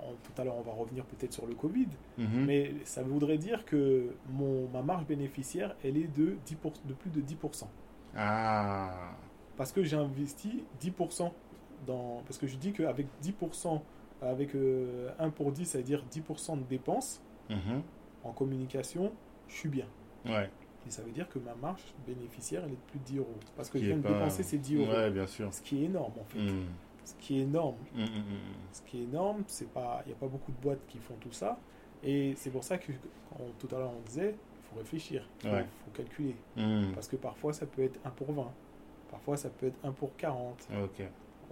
en- tout à l'heure, on va revenir peut-être sur le Covid, Mhm. mais ça voudrait dire que mon, ma marge bénéficiaire, elle est de, 10 pour- de plus de 10%. Ah. Parce que j'ai investi 10% dans. Parce que je dis qu'avec 10%, avec euh, 1 pour 10, c'est-à-dire 10% de dépenses Mhm. en communication, je suis bien. Ouais. Et ça veut dire que ma marge bénéficiaire, elle est de plus de 10 euros. Parce que je viens de pas- dépenser ces 10 euros. Ouais, bien sûr. Ce qui est énorme, en fait. Mhm. Ce qui est énorme. Mhm, mhm, Ce qui est énorme, il n'y a pas beaucoup de boîtes qui font tout ça. Et c'est pour ça que quand- tout à l'heure on disait, il faut réfléchir, il faut, Ouais. faut calculer. Parce que parfois ça peut être 1 pour 20, parfois ça peut être 1 pour 40. Ok.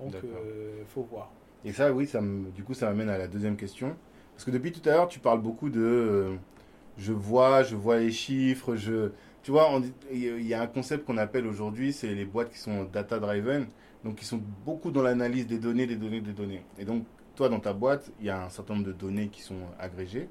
Donc il faut voir. Et ça, oui, ça me, du coup, ça m'amène à la deuxième question. Parce que depuis tout à l'heure, tu parles beaucoup de euh, je vois, je vois les chiffres, je. Tu vois, il y a un concept qu'on appelle aujourd'hui, c'est les boîtes qui sont data-driven, donc qui sont beaucoup dans l'analyse des données, des données, des données. Et donc, toi, dans ta boîte, il y a un certain nombre de données qui sont agrégées.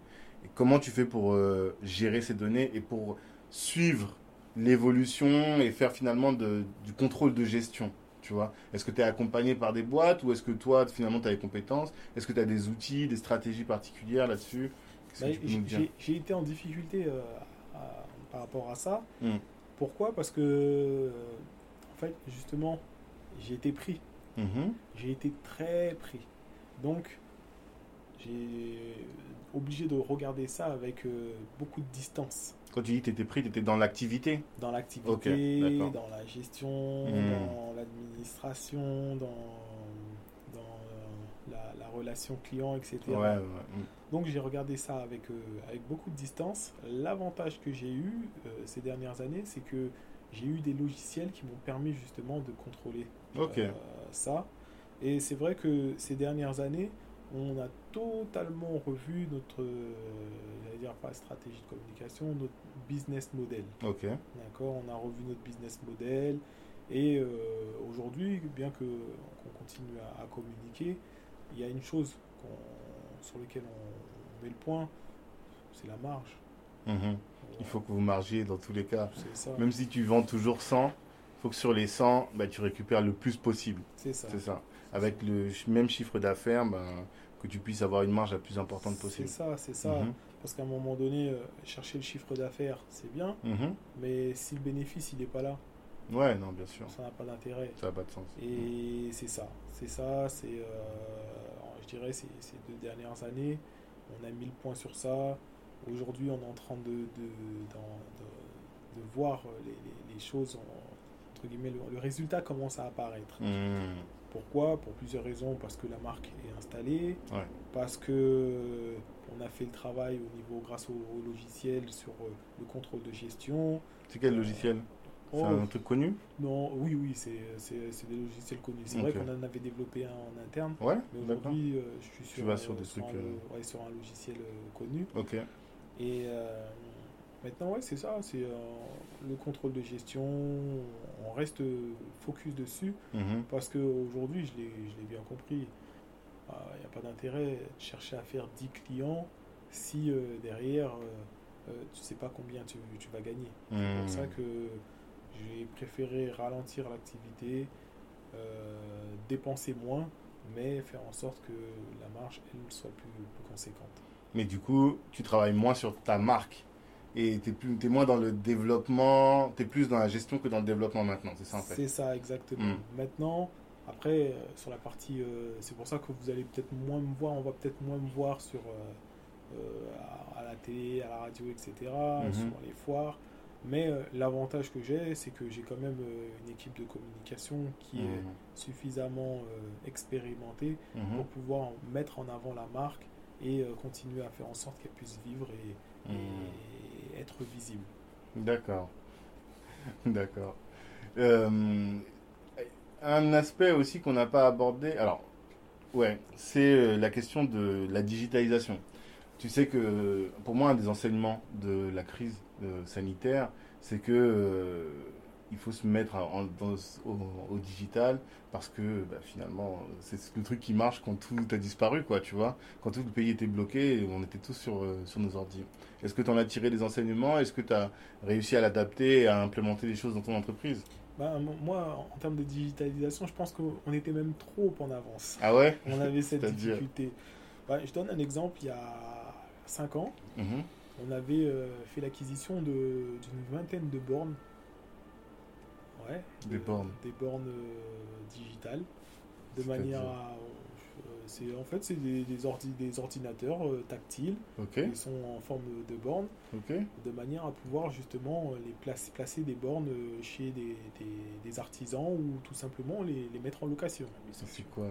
Comment tu fais pour euh, gérer ces données et pour suivre l'évolution et faire finalement du contrôle de gestion tu vois? Est-ce que tu es accompagné par des boîtes ou est-ce que toi, finalement, tu as les compétences? Est-ce que tu as des outils, des stratégies particulières là-dessus? Bah, J'ai été en difficulté euh, à- par rapport à ça. Mm. Pourquoi? Parce que, euh, en fait, justement, j'ai été pris. Mhm. J'ai été très pris. Donc, j'ai obligé de regarder ça avec euh, beaucoup de distance. Quand tu dis que tu étais pris, tu étais dans l'activité? Dans l'activité, dans la gestion, Hmm. dans l'administration, dans, relation client, etc. Ouais, ouais. mm. Donc j'ai regardé ça avec, euh, avec beaucoup de distance. L'avantage que j'ai eu euh, ces dernières années, c'est que j'ai eu des logiciels qui m'ont permis justement de contrôler euh, ça. Et c'est vrai que ces dernières années, on a totalement revu notre, euh, dire pas stratégie de communication, notre business model. Ok. D'accord On a revu notre business model. Et euh, aujourd'hui, bien que qu'on continue à, à communiquer, il y a une chose sur laquelle on met le point, c'est la marge. Mhm. Il faut que vous margiez dans tous les cas. C'est. Même si tu vends toujours 100, il faut que sur les 100, bah, tu récupères le plus possible. C'est ça. C'est ça. Avec le même chiffre d'affaires, ben, que tu puisses avoir une marge la plus importante C'est possible. ça, c'est ça. Mhm. Parce qu'à un moment donné, euh, chercher le chiffre d'affaires, c'est bien, Mhm. mais si le bénéfice il n'est pas là, Ouais, non, bien sûr. ça n'a pas d'intérêt. Ça n'a pas de sens. Et c'est ça, c'est ça, c'est, euh, je dirais, ces, ces deux dernières années, on a mis le point sur ça. Aujourd'hui, on est en train de, de, de- de voir les, les- les choses, en- entre guillemets, le, le résultat commence à apparaître. Mhm. Pourquoi? Pour plusieurs raisons. Parce que la marque est installée, Ouais. parce que euh, on a fait le travail au niveau, grâce au, au logiciel, sur euh, le contrôle de gestion. C'est quel logiciel? C'est Oh, un truc connu non, oui, oui, c'est, des logiciels connus. C'est vrai qu'on en avait développé un en interne, Ouais, mais aujourd'hui, euh, je suis sur, vas sur des un, trucs, lo- ouais, sur un logiciel euh, connu. Ok. Et euh, maintenant, ouais, c'est ça, c'est euh, le contrôle de gestion. On reste focus dessus Mhm. parce qu'aujourd'hui, je l'ai, je l'ai bien compris, il n'y a pas d'intérêt de chercher à faire 10 clients si euh, derrière, euh, euh, tu ne sais pas combien tu, tu vas gagner. C'est Mhm. pour ça que j'ai préféré ralentir l'activité, euh, dépenser moins, mais faire en sorte que la marge, elle, soit plus, plus conséquente. Mais du coup, tu travailles moins sur ta marque. Et tu es, moins dans le développement, tu es plus dans la gestion que dans le développement maintenant, c'est ça en fait? C'est ça, exactement. Mm. Maintenant, après, euh, sur la partie, euh, c'est pour ça que vous allez peut-être moins me voir, on va peut-être moins me voir sur, euh, à, à la télé, à la radio, etc., Mhm. sur les foires. Mais euh, l'avantage que j'ai, c'est que j'ai quand même euh, une équipe de communication qui est Mhm. suffisamment euh, expérimentée Mhm. pour pouvoir mettre en avant la marque et continuer à faire en sorte qu'elle puisse vivre et, Mhm. et être visible. D'accord. D'accord. Un aspect aussi qu'on n'a pas abordé, alors, ouais, c'est la question de la digitalisation. Tu sais que pour moi, un des enseignements de la crise euh, sanitaire, c'est que euh, il faut se mettre en- dans- au, au digital parce que bah, finalement, c'est le truc qui marche quand tout a disparu, quoi, tu vois. Quand tout le pays était bloqué, on était tous sur, euh, sur nos ordi. Est-ce que tu en as tiré des enseignements? Est-ce que tu as réussi à l'adapter et à implémenter des choses dans ton entreprise? Mo- moi, en termes de digitalisation, je pense qu'on était même trop en avance. Ah ouais? On avait cette difficulté. Ben, je donne un exemple, il y a 5 ans, Mhm. On avait euh, fait l'acquisition d'une vingtaine de bornes. Ouais, Des de- bornes. Des bornes euh, digitales. De manière à. euh, c'est, en fait, c'est des, des, ordi- des ordinateurs tactiles Ok, qui sont en forme de bornes, de manière à pouvoir justement les placer, placer des bornes chez des, des- des artisans ou tout simplement les, les mettre en location. C'est quoi?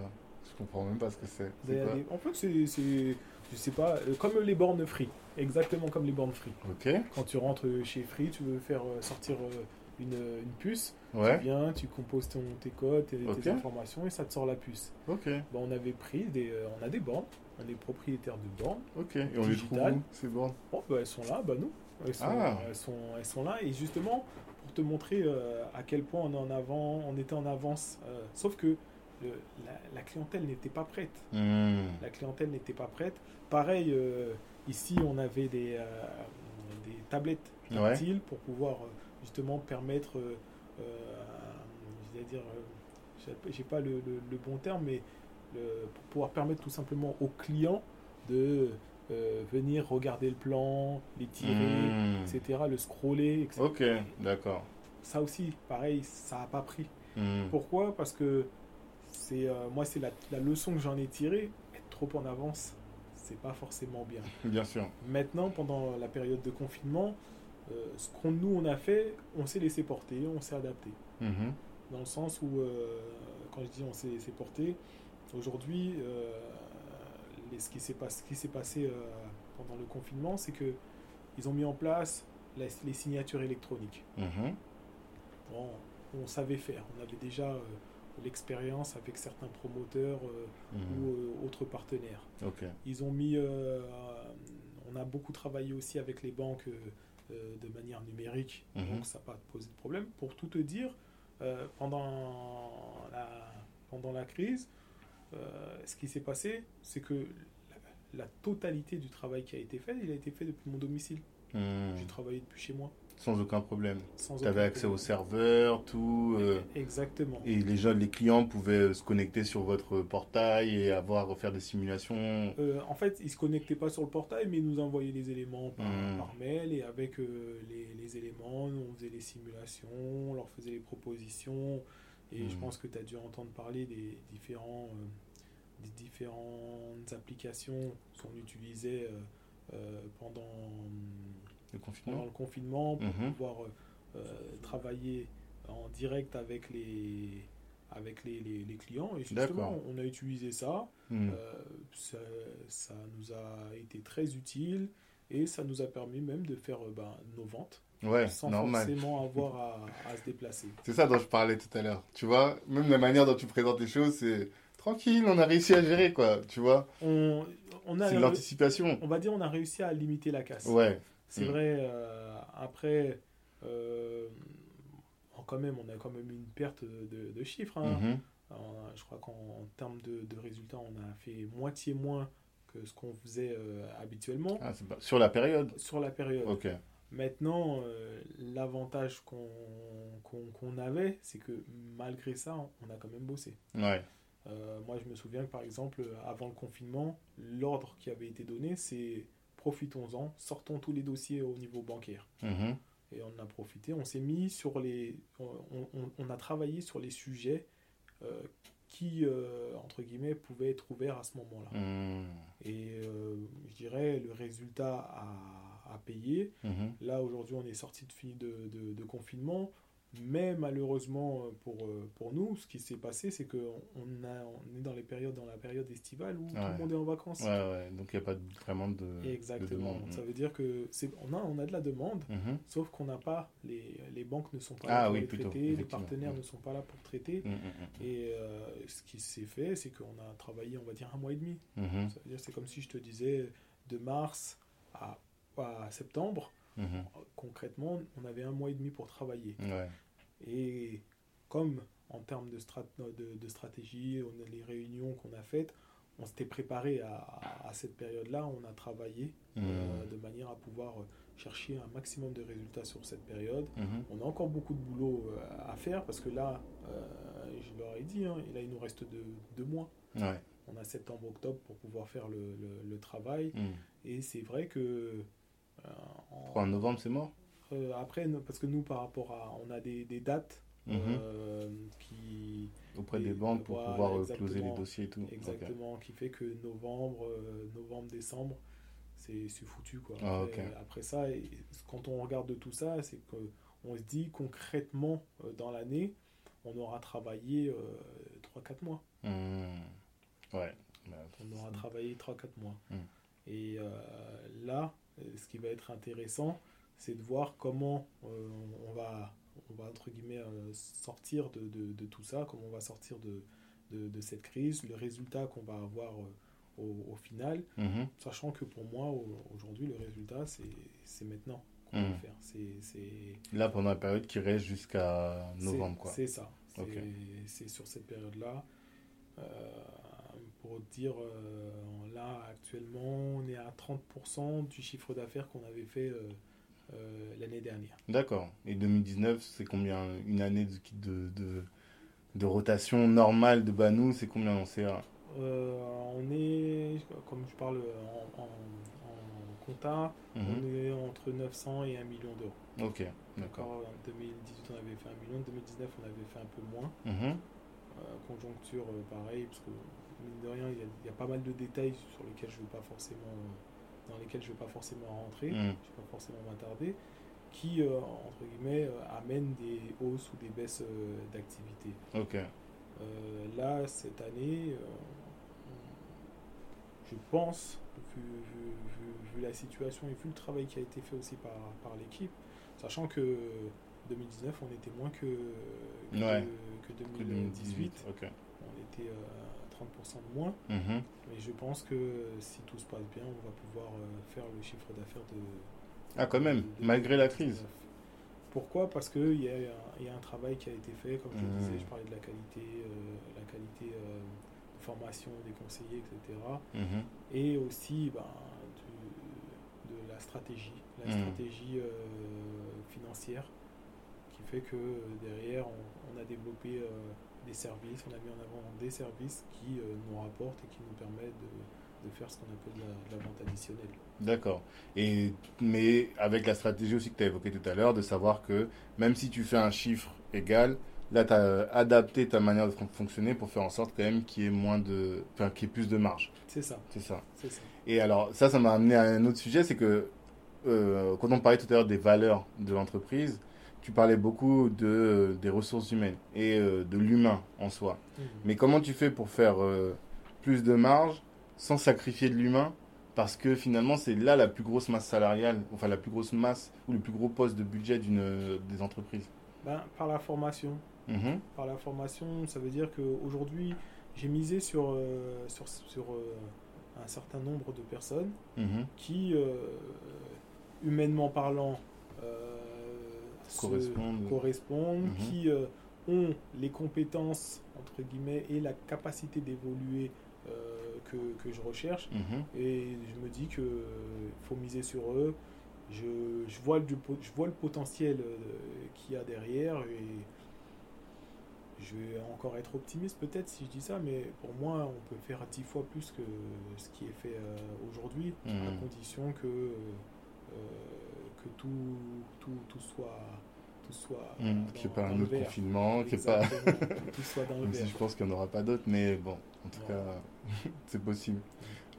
Je comprends même pas ce que c'est. Des- En fait, c'est- je sais pas, euh, comme les bornes free, exactement comme les bornes free. Ok, Quand tu rentres chez Free, tu veux faire euh, sortir euh, une, une puce, ouais, tu viens, tu composes ton, tes codes, tes, informations et ça te sort la puce. ok, Bon, on avait pris des, on a des bornes, on est propriétaire de bornes. ok. Et on les trouve où ces bornes? Bon, bah, elles sont là, bah nous, elles sont, Ah. elles sont, elles sont là et justement pour te montrer euh, à quel point on est en avant, on était en avance. euh, sauf que le- la, la clientèle n'était pas prête. Hmm. La clientèle n'était pas prête. Pareil, euh, ici, on avait des, euh, des tablettes Ouais. tactiles pour pouvoir euh, justement permettre, je vais dire, euh, j'ai- pas le, le- le bon terme, mais pour pouvoir permettre tout simplement aux clients de, euh, venir regarder le plan, les tirer, Hmm. etc., le scroller, etc. Ok, d'accord. Ça aussi, pareil, ça n'a pas pris. Hmm. Pourquoi? Parce que c'est euh, moi, c'est la, la leçon que j'en ai tirée. Être trop en avance, c'est pas forcément bien. Bien sûr. Maintenant, pendant la période de confinement, euh, ce qu'on nous on a fait, on s'est laissé porter, on s'est adapté. Mhm. Dans le sens où, euh, quand je dis on s'est laissé porter, aujourd'hui, ce qui s'est pas- passé pendant le confinement, c'est que ils ont mis en place la- les signatures électroniques. Mhm. Bon, on savait faire, on avait déjà l'expérience avec certains promoteurs euh, Mhm. ou euh, autres partenaires. Ils ont mis, euh, on a beaucoup travaillé aussi avec les banques de manière numérique, Mhm. donc ça n'a pas posé de problème. Pour tout te dire, pendant, la, pendant la crise, ce qui s'est passé, c'est que la, la totalité du travail qui a été fait, il a été fait depuis mon domicile. Hmm. J'ai travaillé depuis chez moi. Sans aucun problème. Tu avais accès au problème. serveur, tout. euh, Exactement. et les gens, les clients pouvaient se connecter sur votre portail et avoir faire des simulations. Euh, en fait, ils se connectaient pas sur le portail, mais ils nous envoyaient les éléments par, par mail et avec euh, les, les éléments, nous, on faisait les simulations, on leur faisait les propositions. Et je Mhm. pense que tu as dû entendre parler des différents, euh, des différentes applications qu'on utilisait euh, euh, pendant, Le pendant confinement. le confinement pour Mhm. pouvoir euh, euh, travailler en direct avec les, avec les, les- les clients. Et justement, on a utilisé ça. Hmm. Euh, ça, ça nous a été très utile et ça nous a permis même de faire ben, nos ventes Ouais, sans normal. forcément avoir à, à se déplacer. C'est ça dont je parlais tout à l'heure. Tu vois, même la manière dont tu présentes les choses, c'est tranquille, on a réussi à gérer, quoi. Tu vois, On, on, a, c'est de l'anticipation. on va dire on a réussi à limiter la casse. Ouais. C'est Mm. vrai, euh, après, euh, quand même, on a quand même une perte de, de chiffres. hein. Mhm. Euh, je crois qu'en en termes de, de résultats, on a fait moitié moins que ce qu'on faisait euh, habituellement Ah, pas- Sur la période? sur la période. Ok. Maintenant, euh, l'avantage qu'on avait, c'est que malgré ça, on a quand même bossé. Ouais. Euh, moi, je me souviens que par exemple, avant le confinement, l'ordre qui avait été donné, c'est profitons-en, sortons tous les dossiers au niveau bancaire. Mhm. Et on a profité, on s'est mis sur les. On, on- on a travaillé sur les sujets euh, qui, euh, entre guillemets, pouvaient être ouverts à ce moment-là. Hmm. Et euh, je dirais, le résultat a, payé. Mhm. Là, aujourd'hui, on est sorti de, de- de confinement. Mais malheureusement euh, pour, euh, pour nous, ce qui s'est passé, c'est qu'on on est dans, les périodes, dans la période estivale où tout le monde est en vacances. Ouais, ouais. Donc, il n'y a pas de- vraiment de, de Exactement. demande. Ça veut dire que c'est on a, on a de la demande, Mhm. sauf qu'on n'a pas, les, les banques ne sont pas Ah là pour oui, les plutôt, traiter, les partenaires Mm. ne sont pas là pour traiter. Mhm, mhm, Et euh, ce qui s'est fait, c'est qu'on a travaillé, on va dire, un mois et demi. mhm. Ça veut dire c'est comme si je te disais de mars à, à septembre, Mhm. concrètement, on avait un mois et demi pour travailler. Ouais. Et comme en termes de, strat- de, de stratégie, on a les réunions qu'on a faites, on s'était préparé à, cette période-là, on a travaillé euh, Mhm. de manière à pouvoir chercher un maximum de résultats sur cette période. Mhm. On a encore beaucoup de boulot euh, à faire parce que là, euh, je leur ai dit, hein, et là il nous reste deux, deux mois. Ouais. On a septembre-octobre pour pouvoir faire le, le- le travail. Et c'est vrai que... euh, en- en novembre, c'est mort euh, après, parce que nous, par rapport à... On a des, des dates Mhm. euh, qui... Auprès et des banques pour voilà, pouvoir euh, closer les dossiers et tout. Exactement, qui fait que novembre, euh, novembre, décembre, c'est foutu quoi. Ah, après, ça, et quand on regarde tout ça, c'est que on se dit concrètement euh, dans l'année, on aura travaillé 3-4 mois. Mhm. Ouais. Bah, On aura travaillé 3-4 mois. Mm. Et euh, là, euh, ce qui va être intéressant, c'est de voir comment euh, on va, on va entre guillemets euh, sortir de, de- de tout ça, comment on va sortir de, de- cette crise, le résultat qu'on va avoir euh, au, au final, Mhm. sachant que pour moi, au- aujourd'hui, le résultat, c'est maintenant qu'on va faire. C'est- c'est- Là, pendant la période qui reste jusqu'à novembre, c'est- quoi. C'est ça. C'est Ok. c'est sur cette période-là. Euh, pour dire, euh, là, actuellement, on est à 30% du chiffre d'affaires qu'on avait fait euh, euh, l'année dernière. D'accord. Et 2019, c'est combien? Une année de, de, de, de rotation normale de Banou, c'est combien en CA on est, comme je parle en, en- compta, Mhm. on est entre 900 et 1 million d'euros. Ok, d'accord. En 2018, on avait fait 1 million. En 2019, on avait fait un peu moins. Mhm. Conjoncture, pareil, parce que mine de rien, il y, a, il y a pas mal de détails sur lesquels je veux pas forcément, dans lesquels je veux pas forcément rentrer, Mhm. je vais pas forcément m'attarder, qui euh, entre guillemets euh, amènent des hausses ou des baisses euh, d'activité. Ok. Euh, là, cette année, je pense, vu, vu- vu- vu la situation et vu le travail qui a été fait aussi par, par l'équipe, sachant que 2019, on était moins que, que, Ouais. que Que 2018. Ok. On était euh, 30% de moins. Mhm. Mais je pense que si tout se passe bien, on va pouvoir euh, faire le chiffre d'affaires de. Ah, quand même, de- de malgré la 2019. crise. Pourquoi? Parce qu'il y, a un- il y a un travail qui a été fait, comme je Mhm. disais, je parlais de la qualité, euh, la qualité euh, de formation des conseillers, etc. Mhm. Et aussi ben, de la stratégie, la stratégie euh, financière, qui fait que derrière, on, on a développé euh, des services, on a mis en avant des services qui euh, nous rapportent et qui nous permettent de, de faire ce qu'on appelle de la, de la vente additionnelle. D'accord. Et mais avec la stratégie aussi que tu as évoquée tout à l'heure, de savoir que même si tu fais un chiffre égal, là tu as adapté ta manière de fon- fonctionner pour faire en sorte quand même qu'il y ait moins de, enfin qu'il y ait plus de marge. C'est ça, C'est ça. ça. Et alors ça, ça m'a amené à un autre sujet, c'est que euh, quand on parlait tout à l'heure des valeurs de l'entreprise, tu parlais beaucoup de des ressources humaines et euh, de l'humain en soi. Mhm. Mais comment tu fais pour faire euh, plus de marge sans sacrifier de l'humain? Parce que finalement, c'est là la plus grosse masse salariale, enfin la plus grosse masse ou le plus gros poste de budget d'une euh, des entreprises. Ben, par la formation, Mhm. par la formation, ça veut dire qu'aujourd'hui, j'ai misé sur, euh, sur, sur euh, un certain nombre de personnes Mhm. qui, euh, humainement parlant, euh, Correspondent. Mhm. qui euh, ont les compétences, entre guillemets, et la capacité d'évoluer euh, que, que je recherche. Mhm. Et je me dis qu'il faut miser sur eux. Je, je, vois, le, je vois le potentiel euh, qu'il y a derrière et je vais encore être optimiste peut-être si je dis ça, mais pour moi, on peut faire dix fois plus que ce qui est fait euh, aujourd'hui, à Mhm. condition que, euh, que tout, tout, tout soit, tout soit dans- Qu'il n'y ait pas un autre vert. confinement, qu'il pas. Tout soit dans le Même si je pense qu'il n'y en aura pas d'autres, mais bon, en tout cas, c'est possible.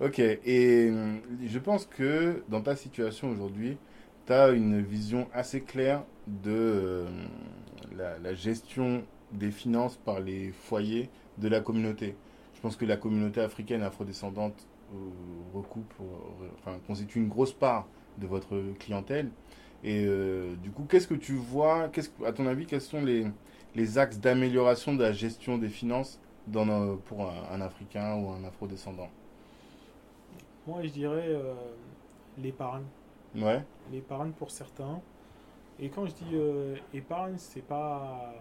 Ok, et hum, je pense que dans ta situation aujourd'hui, tu as une vision assez claire de euh, la, la gestion des finances par les foyers de la communauté. Je pense que la communauté africaine afrodescendante euh, recoupe, euh, enfin, constitue une grosse part de votre clientèle. Et euh, du coup, qu'est-ce que tu vois, qu'est-ce, que- à ton avis, quels sont les, les axes d'amélioration de la gestion des finances dans nos- pour un, un Africain ou un Afro-descendant? Moi, je dirais euh, l'épargne. Ouais. l'épargne pour certains. Et quand je dis euh, épargne, c'est pas.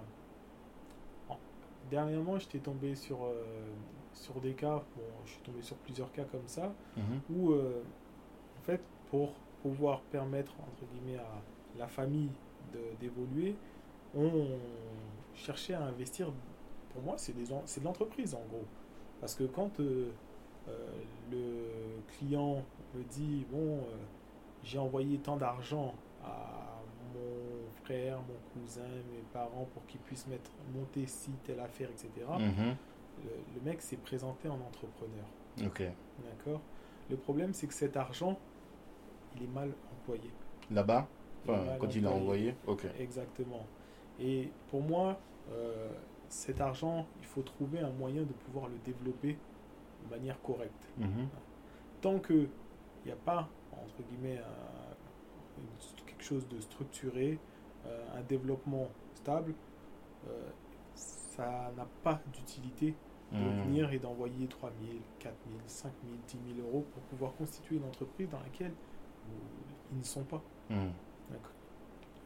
Dernièrement, j'étais tombé sur, euh, sur des cas, bon, je suis tombé sur plusieurs cas comme ça, Mhm. où euh, en fait, pour pouvoir permettre entre guillemets à la famille d'évoluer, on cherchait à investir. Pour moi, c'est des en- c'est de l'entreprise en gros, parce que quand euh, euh, le client me dit bon, euh, j'ai envoyé tant d'argent à mon frère, mon cousin, mes parents pour qu'ils puissent mettre monter ci telle affaire, etc. Mhm. Le, le mec s'est présenté en entrepreneur. Ok. D'accord? Le problème, c'est que cet argent, il est mal employé. Là-bas Enfin, quand il l'a envoyé? Ok. Exactement. Et pour moi, euh, cet argent, il faut trouver un moyen de pouvoir le développer de manière correcte. Mhm. Tant qu'il n'y a pas, entre guillemets, un- une- quelque chose de structuré, euh, un développement stable, euh, ça n'a pas d'utilité de Mhm. venir et d'envoyer 3 000, 4 000, 5 000, 10 000 euros pour pouvoir constituer une entreprise dans laquelle ils ne sont pas. Mhm.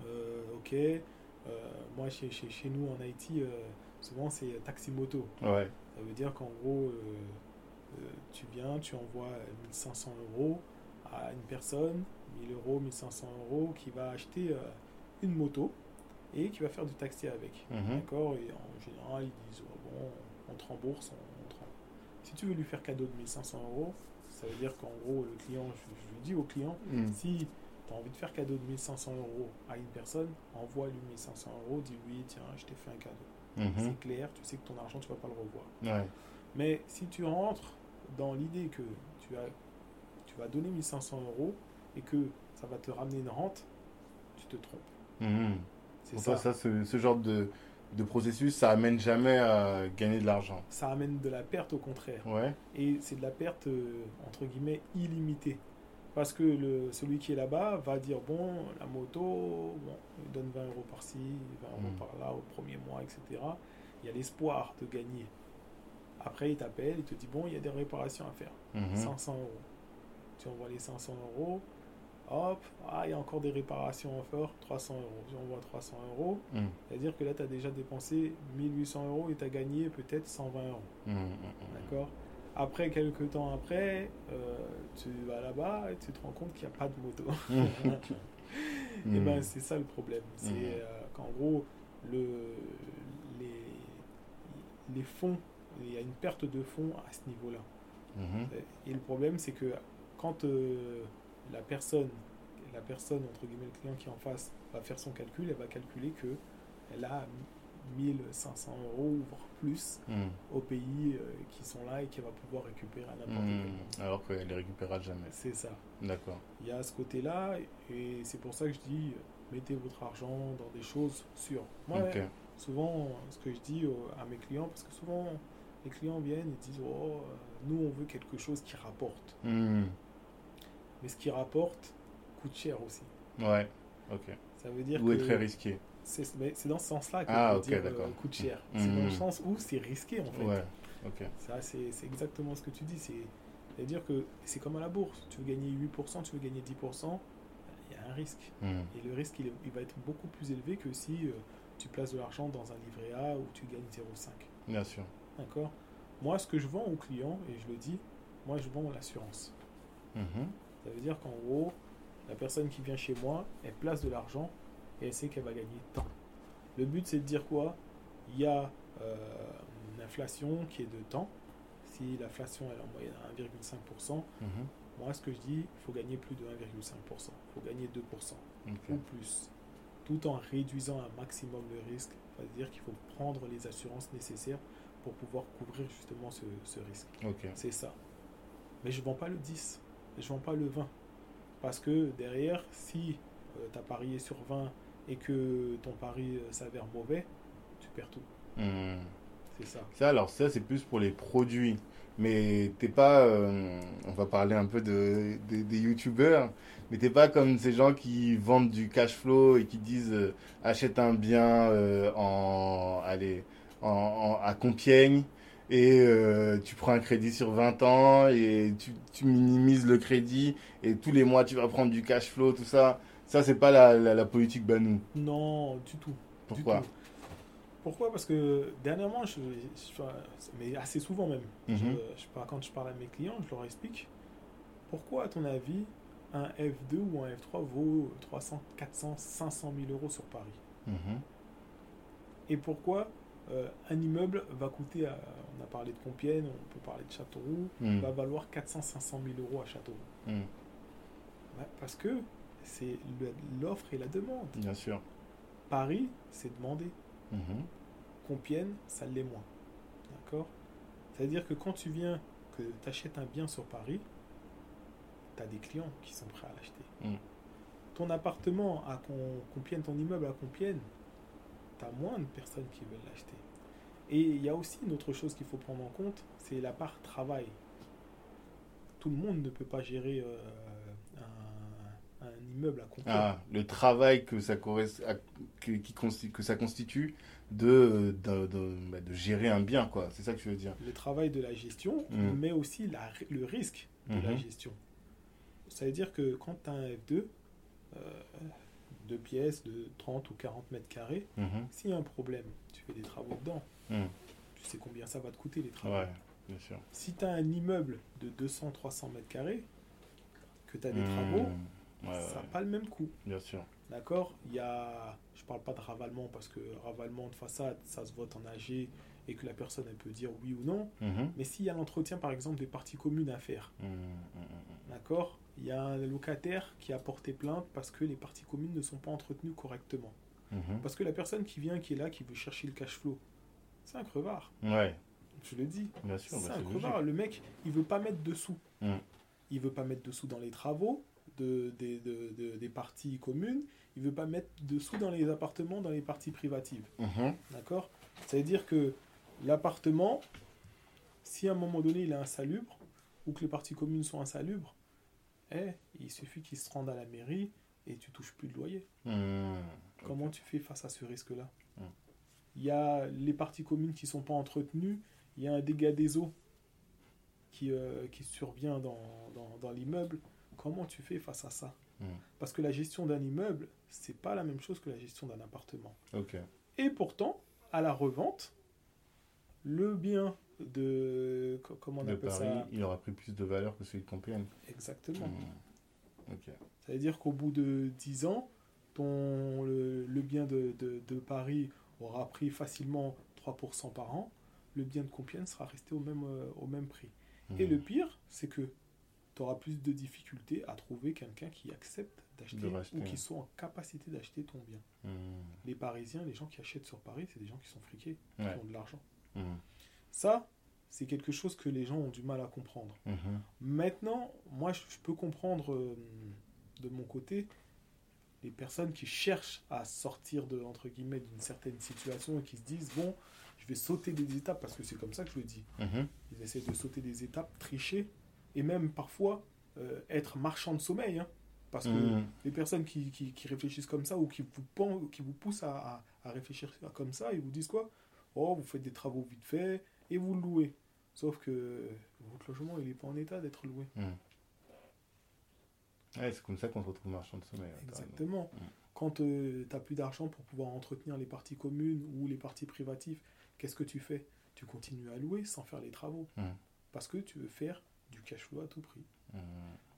Euh, ok, euh, moi chez, chez, chez nous en Haïti, euh, souvent c'est taxi-moto. Ouais. Ça veut dire qu'en gros, tu viens, tu envoies 1500 euros à une personne, 1000 euros, 1500 euros, qui va acheter une moto et qui va faire du taxi avec. Mhm. D'accord? Et en général, ils disent oh, bon, on te rembourse, on te rem- Si tu veux lui faire cadeau de 1500 euros, ça veut dire qu'en gros, le client, je, je lui dis au client, Mm. si tu as envie de faire cadeau de 1500 euros à une personne, envoie-lui 1500 euros, dis-lui, tiens, je t'ai fait un cadeau. Mhm. C'est clair, tu sais que ton argent, tu vas pas le revoir. Ouais. Mais si tu rentres dans l'idée que tu, as, tu vas donner 1500 euros et que ça va te ramener une rente, tu te trompes. Mhm. C'est ça. toi, ça, ce, ce genre de, de processus, ça amène jamais à gagner de l'argent. Ça amène de la perte au contraire. Ouais. Et c'est de la perte, euh, entre guillemets, illimitée. Parce que le, celui qui est là-bas va dire, bon, la moto, bon, il donne 20 euros par-ci, 20 euros Mm. par-là au premier mois, etc. Il y a l'espoir de gagner. Après, il t'appelle, il te dit, bon, il y a des réparations à faire. Mhm. 500 euros. Tu envoies les 500 euros. Hop, ah, il y a encore des réparations à faire, 300 euros. Tu envoies 300 euros. Mhm. C'est-à-dire que là, tu as déjà dépensé 1800 euros et tu as gagné peut-être 120 euros. Mhm. Mhm. D'accord? Après, quelques temps après, euh, tu vas là-bas et tu te rends compte qu'il n'y a pas de moto. et Mhm. ben, c'est ça le problème. C'est euh, qu'en gros, le, les, les fonds, il y a une perte de fonds à ce niveau-là. Mhm. Et le problème, c'est que quand euh, la personne, la personne, entre guillemets, le client qui est en face, va faire son calcul, elle va calculer que elle a 1500 euros, voire plus, Mhm. aux pays euh, qui sont là et qu'elle va pouvoir récupérer à n'importe quel Mhm. moment. Alors qu'elle les récupérera jamais. C'est ça. D'accord. Il y a ce côté-là, et c'est pour ça que je dis, mettez votre argent dans des choses sûres. Moi, souvent, ce que je dis à mes clients, parce que souvent, les clients viennent et disent, oh, euh, nous, on veut quelque chose qui rapporte. Mhm. Mais ce qui rapporte coûte cher aussi. Ouais. Ok. Ça veut dire Ou que est très risqué. c'est dans ce sens-là que Ah, je veux ok, dire, euh, coûte cher. Mhm. C'est dans le sens où c'est risqué en fait. Ouais. Ok. Ça, c'est exactement ce que tu dis. C'est- C'est-à-dire que c'est comme à la bourse. Tu veux gagner 8%, tu veux gagner 10%, il y a un risque. Mhm. Et le risque, il, va être beaucoup plus élevé que si euh, tu places de l'argent dans un livret A où tu gagnes 0,5. Bien sûr. D'accord? Moi, ce que je vends aux clients, et je le dis, moi, je vends l'assurance. Mhm. Ça veut dire qu'en gros, la personne qui vient chez moi, elle place de l'argent et elle sait qu'elle va gagner tant. Le but, c'est de dire quoi? Il y a euh, une inflation qui est de temps. Si l'inflation est en moyenne à 1,5%, Mhm. moi, ce que je dis, il faut gagner plus de 1,5%. Il faut gagner 2% Ok. ou plus. Tout en réduisant un maximum le risque. C'est-à-dire qu'il faut prendre les assurances nécessaires pour pouvoir couvrir justement ce, ce risque. C'est ça. Mais je vends pas le 10, je vends pas le 20. Parce que derrière, si tu as parié sur 20 et que ton pari euh, s'avère mauvais, tu perds tout. Mhm. C'est ça. Ça, alors ça, c'est plus pour les produits. Mais t'es pas, euh, on va parler un peu de, de- des youtubeurs, mais t'es pas comme ces gens qui vendent du cash flow et qui disent euh, achète un bien euh, en, allez, en, en- à Compiègne et euh, tu prends un crédit sur 20 ans et tu, tu minimises le crédit et tous les mois tu vas prendre du cash flow, tout ça. Ça, c'est pas la, la, la politique Banou. Non, du tout. du Pourquoi tout. Pourquoi? Parce que dernièrement, je, je- mais assez souvent même, je- Mhm. je parle- quand je parle à mes clients, je leur explique pourquoi, à ton avis, un F2 ou un F3 vaut 300, 400, 500 000 euros sur Paris? Mhm. Et pourquoi euh, un immeuble va coûter, à- on a parlé de Compiègne, on peut parler de Châteauroux, Mhm. va valoir 400-500 000 euros à Châteauroux. Ouais, Parce que c'est l'offre et la demande. Bien sûr. Paris, c'est demandé. Mhm. Compiègne, ça l'est moins. D'accord? C'est-à-dire que quand tu viens, que tu achètes un bien sur Paris, tu as des clients qui sont prêts à l'acheter. Mm. Ton appartement à Com- Compiègne, ton immeuble à Compiègne, tu as moins de personnes qui veulent l'acheter. Et il y a aussi une autre chose qu'il faut prendre en compte, c'est la part travail. Tout le monde ne peut pas gérer euh, un, un immeuble à Compiègne. Ah, le travail que ça, que, qui consti- que ça constitue de, de, de- bah, de gérer un bien, quoi. C'est ça que tu veux dire. le travail de la gestion, mais aussi la- le risque de la Mhm. gestion. Ça veut dire que quand tu as un F2, euh, deux pièces de 30 ou 40 mètres carrés, Mhm. s'il y a un problème, tu fais des travaux dedans. Mm. Tu sais combien ça va te coûter les travaux. Ouais, bien sûr. Si tu as un immeuble de 200-300 mètres carrés, que tu as des Mhm. travaux, Ouais, ça n'a ouais, pas le même coût. bien sûr. D'accord? Il y a, je parle pas de ravalement parce que ravalement de façade, ça se vote en AG et que la personne elle peut dire oui ou non. Mhm. Mais s'il y a l'entretien par exemple des parties communes à faire, Mhm, mhm, d'accord? Il y a un locataire qui a porté plainte parce que les parties communes ne sont pas entretenues correctement. mhm. Parce que la personne qui vient, qui est là, qui veut chercher le cash flow, c'est un crevard. Ouais, Je le dis. bien sûr, C'est bah, un crevard. Le mec, il veut pas mettre de sous. Mm. Il veut pas mettre de sous dans les travaux de, des- de- de- des parties communes. Il veut pas mettre de sous dans les appartements, dans les parties privatives. Mhm. D'accord? Ça veut dire que l'appartement, si à un moment donné il est insalubre, ou que les parties communes sont insalubres, eh, il suffit qu'il se rende à la mairie et tu touches plus de loyer. Mhm. Comment tu fais face à ce risque-là Mm. Il y a les parties communes qui sont pas entretenues, il y a un dégât des eaux qui, euh, qui survient dans, dans, dans l'immeuble. Comment tu fais face à ça Mm. Parce que la gestion d'un immeuble, c'est pas la même chose que la gestion d'un appartement. Et pourtant, à la revente, le bien de... co- Comment on De appelle Paris, ça il aura pris plus de valeur que celui de Compiègne. Exactement. Mhm. Ok. Ça veut dire qu'au bout de 10 ans, ton, le, le bien de, de- de Paris aura pris facilement 3% par an. Le bien de Compiègne sera resté au même, euh, au même prix. Et Mhm. le pire, c'est que tu auras plus de difficultés à trouver quelqu'un qui accepte d'acheter ou qui soit en capacité d'acheter ton bien. Mhm. Les Parisiens, les gens qui achètent sur Paris, c'est des gens qui sont friqués, qui ont de l'argent. Ça, c'est quelque chose que les gens ont du mal à comprendre. Mhm. Maintenant, moi, je je peux comprendre euh, de mon côté les personnes qui cherchent à sortir de entre guillemets d'une certaine situation et qui se disent bon, je vais sauter des étapes parce que c'est comme ça que je le dis. Mhm. Ils essaient de sauter des étapes, tricher et même parfois euh, être marchand de sommeil. hein. parce que Mhm. les personnes qui, qui- qui réfléchissent comme ça ou qui vous, qui vous poussent à, à- à réfléchir comme ça, ils vous disent quoi? Oh, vous faites des travaux vite fait et vous le louez. Sauf que votre logement, il n'est pas en état d'être loué. Ouais, c'est comme ça qu'on se retrouve marchand de sommeil. Exactement. Mm. Quand tu n'as plus d'argent pour pouvoir entretenir les parties communes ou les parties privatives, qu'est-ce que tu fais? Tu continues à louer sans faire les travaux. Mm. Parce que tu veux faire du cash flow à tout prix.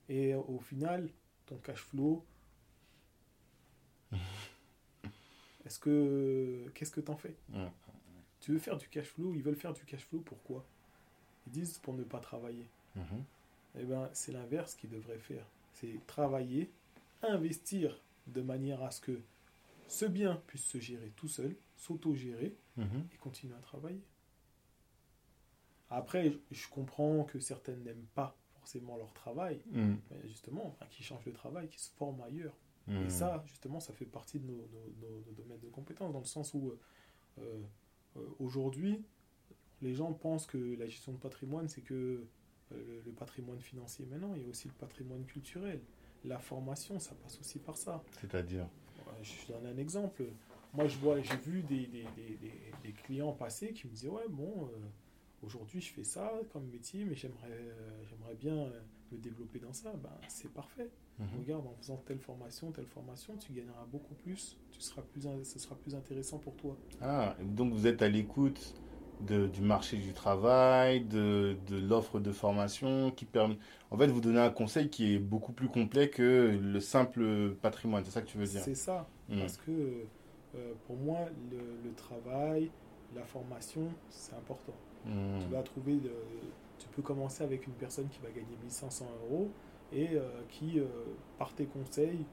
Et au final, ton cash flow, est-ce que qu'est-ce que t'en fais? Tu veux faire du cash flow, ils veulent faire du cash flow pourquoi? Ils disent pour ne pas travailler. Mhm. Eh ben, c'est l'inverse qu'ils devraient faire. C'est travailler, investir de manière à ce que ce bien puisse se gérer tout seul, s'auto-gérer Mhm. et continuer à travailler. Après, je- comprends que certaines n'aiment pas forcément leur travail, Mhm. mais justement, qui changent de travail, qui se forment ailleurs. Et ça, justement, ça fait partie de nos, nos- nos- nos domaines de compétences, dans le sens où euh, euh, aujourd'hui, les gens pensent que la gestion de patrimoine, c'est que euh, le, patrimoine financier. Mais non, il y a aussi le patrimoine culturel. La formation, ça passe aussi par ça. C'est-à-dire Je donne un exemple. Moi, je vois, j'ai vu des, des, des- des- des clients passer qui me disaient Ouais, bon, euh, aujourd'hui, je fais ça comme métier, mais j'aimerais euh, j'aimerais bien développer dans ça. Ben, c'est parfait. Mhm. Regarde, en faisant telle formation, telle formation, tu gagneras beaucoup plus. Tu seras plus, ce sera plus intéressant pour toi. Ah, donc vous êtes à l'écoute de- du marché du travail, de, de l'offre de formation qui permet... En fait, vous donnez un conseil qui est beaucoup plus complet que le simple patrimoine, c'est ça que tu veux dire? C'est ça. Mhm. Parce que euh, pour moi, le, le travail, la formation, c'est important. Mhm. Tu vas trouver, de- tu peux commencer avec une personne qui va gagner 1500 euros et euh, qui, euh, par tes conseils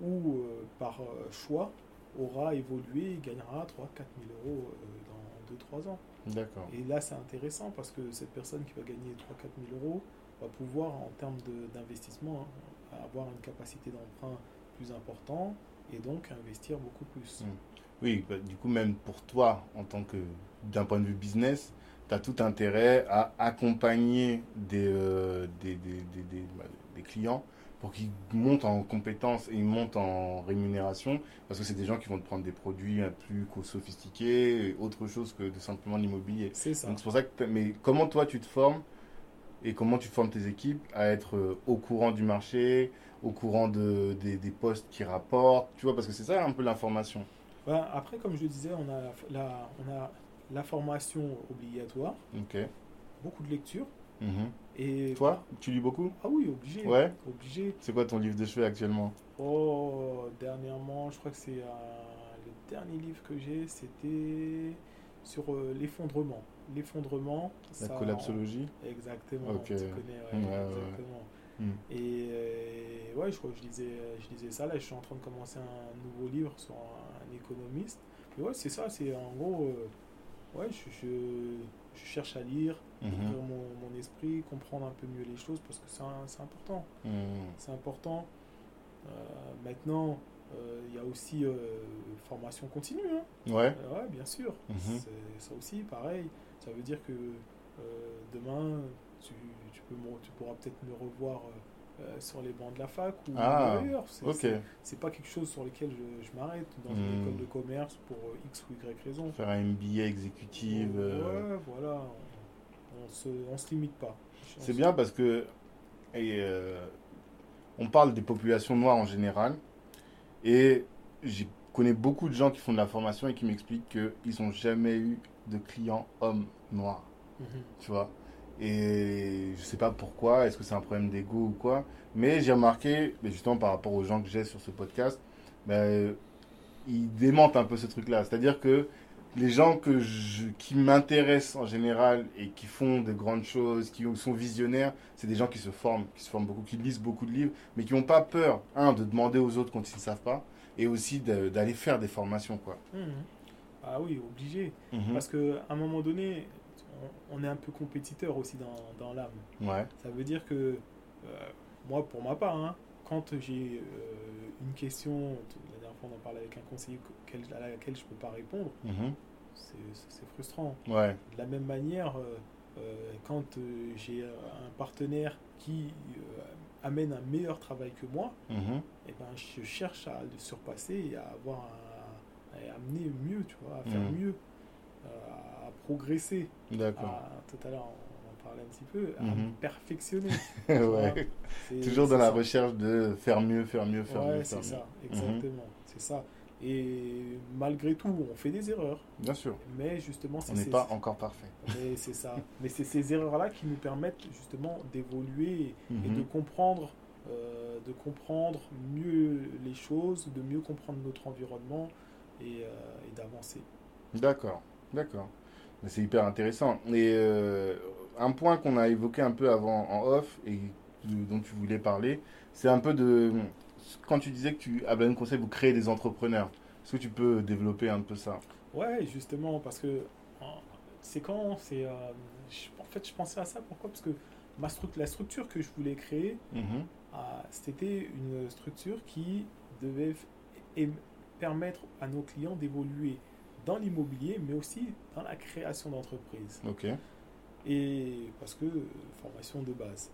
ou euh, par choix, aura évolué et gagnera 3 4 000 euros dans 2-3 ans. D'accord. Et là, c'est intéressant parce que cette personne qui va gagner 3 4 000 euros va pouvoir, en termes d'investissement, hein, avoir une capacité d'emprunt plus importante et donc investir beaucoup plus. Mm. Oui, bah, du coup, même pour toi, en tant que d'un point de vue business, tu as tout intérêt à accompagner des, euh, des, des, des, des- bah, des clients pour qu'ils montent en compétences et ils montent en rémunération, parce que c'est des gens qui vont te prendre des produits euh, plus sophistiqués, et autre chose que de simplement l'immobilier. C'est ça. Donc pour ça que mais comment toi tu te formes et comment tu formes tes équipes à être euh, au courant du marché, au courant de, des, des postes qui rapportent, tu vois, parce que c'est ça un peu l'information. Après, comme je le disais, on a la, la- on a la formation obligatoire, Ok. beaucoup de lectures. Mhm. Et Toi, tu lis beaucoup? Ah oui, obligé. Ouais. Obligé. C'est quoi ton livre de chevet actuellement? Oh, dernièrement, je crois que c'est euh, le dernier livre que j'ai, c'était sur l'effondrement. L'effondrement. La collapsologie? Exactement, Ok. tu connais, ouais, Ouais, ouais. exactement. Hmm. Et euh, ouais, je crois que je lisais, je lisais ça. Là, je suis en train de commencer un nouveau livre sur un, économiste. Mais ouais, c'est ça. C'est en gros, euh, ouais, je, je, je cherche à lire, Mhm. ouvrir mon, mon esprit, comprendre un peu mieux les choses parce que c'est important. C'est important. Euh, maintenant, euh, il y a aussi euh, formation continue. hein. Ouais. Euh, ouais, bien sûr. Mhm. Ça aussi, pareil. Ça veut dire que euh, demain, tu, tu, peux, me- tu pourras peut-être me revoir euh, euh, sur les bancs de la fac ou Ah, ailleurs. C'est pas quelque chose sur lequel je, je m'arrête dans une école de commerce pour euh, X ou Y raison. Faire un MBA exécutif. euh, Ouais, voilà. On, on se, on se limite pas. C'est bien parce que et, euh, on parle des populations noires en général et je connais beaucoup de gens qui font de la formation et qui m'expliquent qu'ils n'ont jamais eu de clients hommes noirs, Mhm. tu vois? Et je sais pas pourquoi, est-ce que c'est un problème d'ego ou quoi, mais j'ai remarqué, mais justement par rapport aux gens que j'ai sur ce podcast, ben, ils démentent un peu ce truc-là. C'est-à-dire que les gens que je- qui m'intéressent en général et qui font de grandes choses, qui sont visionnaires, c'est des gens qui se forment, qui se forment beaucoup, qui lisent beaucoup de livres, mais qui n'ont pas peur, un, de demander aux autres quand ils ne savent pas, et aussi de- d'aller faire des formations, quoi. Mhm. Ah oui, obligé. Mhm. Parce qu'à un moment donné, on, on est un peu compétiteur aussi dans, dans l'âme. Ouais. Ça veut dire que, euh, moi, pour ma part, hein, quand j'ai euh, une question, la dernière fois on en parlait avec un conseiller à laquelle je ne peux pas répondre, Mhm. c'est c'est frustrant. Ouais. De la même manière, euh, quand j'ai un partenaire qui amène un meilleur travail que moi, Mhm. eh ben, je cherche à le surpasser et à avoir un- à amener mieux, tu vois, à faire Mhm. mieux, à progresser. D'accord. À- tout à l'heure, on en parlait un petit peu, à Mhm. me perfectionner. ouais. Toujours dans la ça. recherche de faire mieux, faire mieux, faire Ouais, mieux, c'est ça, exactement, c'est ça. Et malgré tout, on fait des erreurs, Bien sûr. mais justement, c'est On n'est ces- pas encore parfait. mais c'est ça. Mais c'est ces erreurs-là qui nous permettent justement d'évoluer et Mhm. de comprendre, euh, de comprendre mieux les choses, de mieux comprendre notre environnement et, euh, et d'avancer. D'accord, d'accord. Mais C'est hyper intéressant. Et euh, un point qu'on a évoqué un peu avant en off et dont tu voulais parler, c'est un peu de quand tu disais que tu à Blaine Conseil vous créez des entrepreneurs. Est-ce que tu peux développer un peu ça? Ouais, justement, parce que c'est quand c'est. euh, en fait, je pensais à ça. Pourquoi? Parce que ma la structure que je voulais créer, Mhm. ah, c'était une structure qui devait permettre à nos clients d'évoluer dans l'immobilier, mais aussi dans la création d'entreprises. Ok. Et parce que formation de base.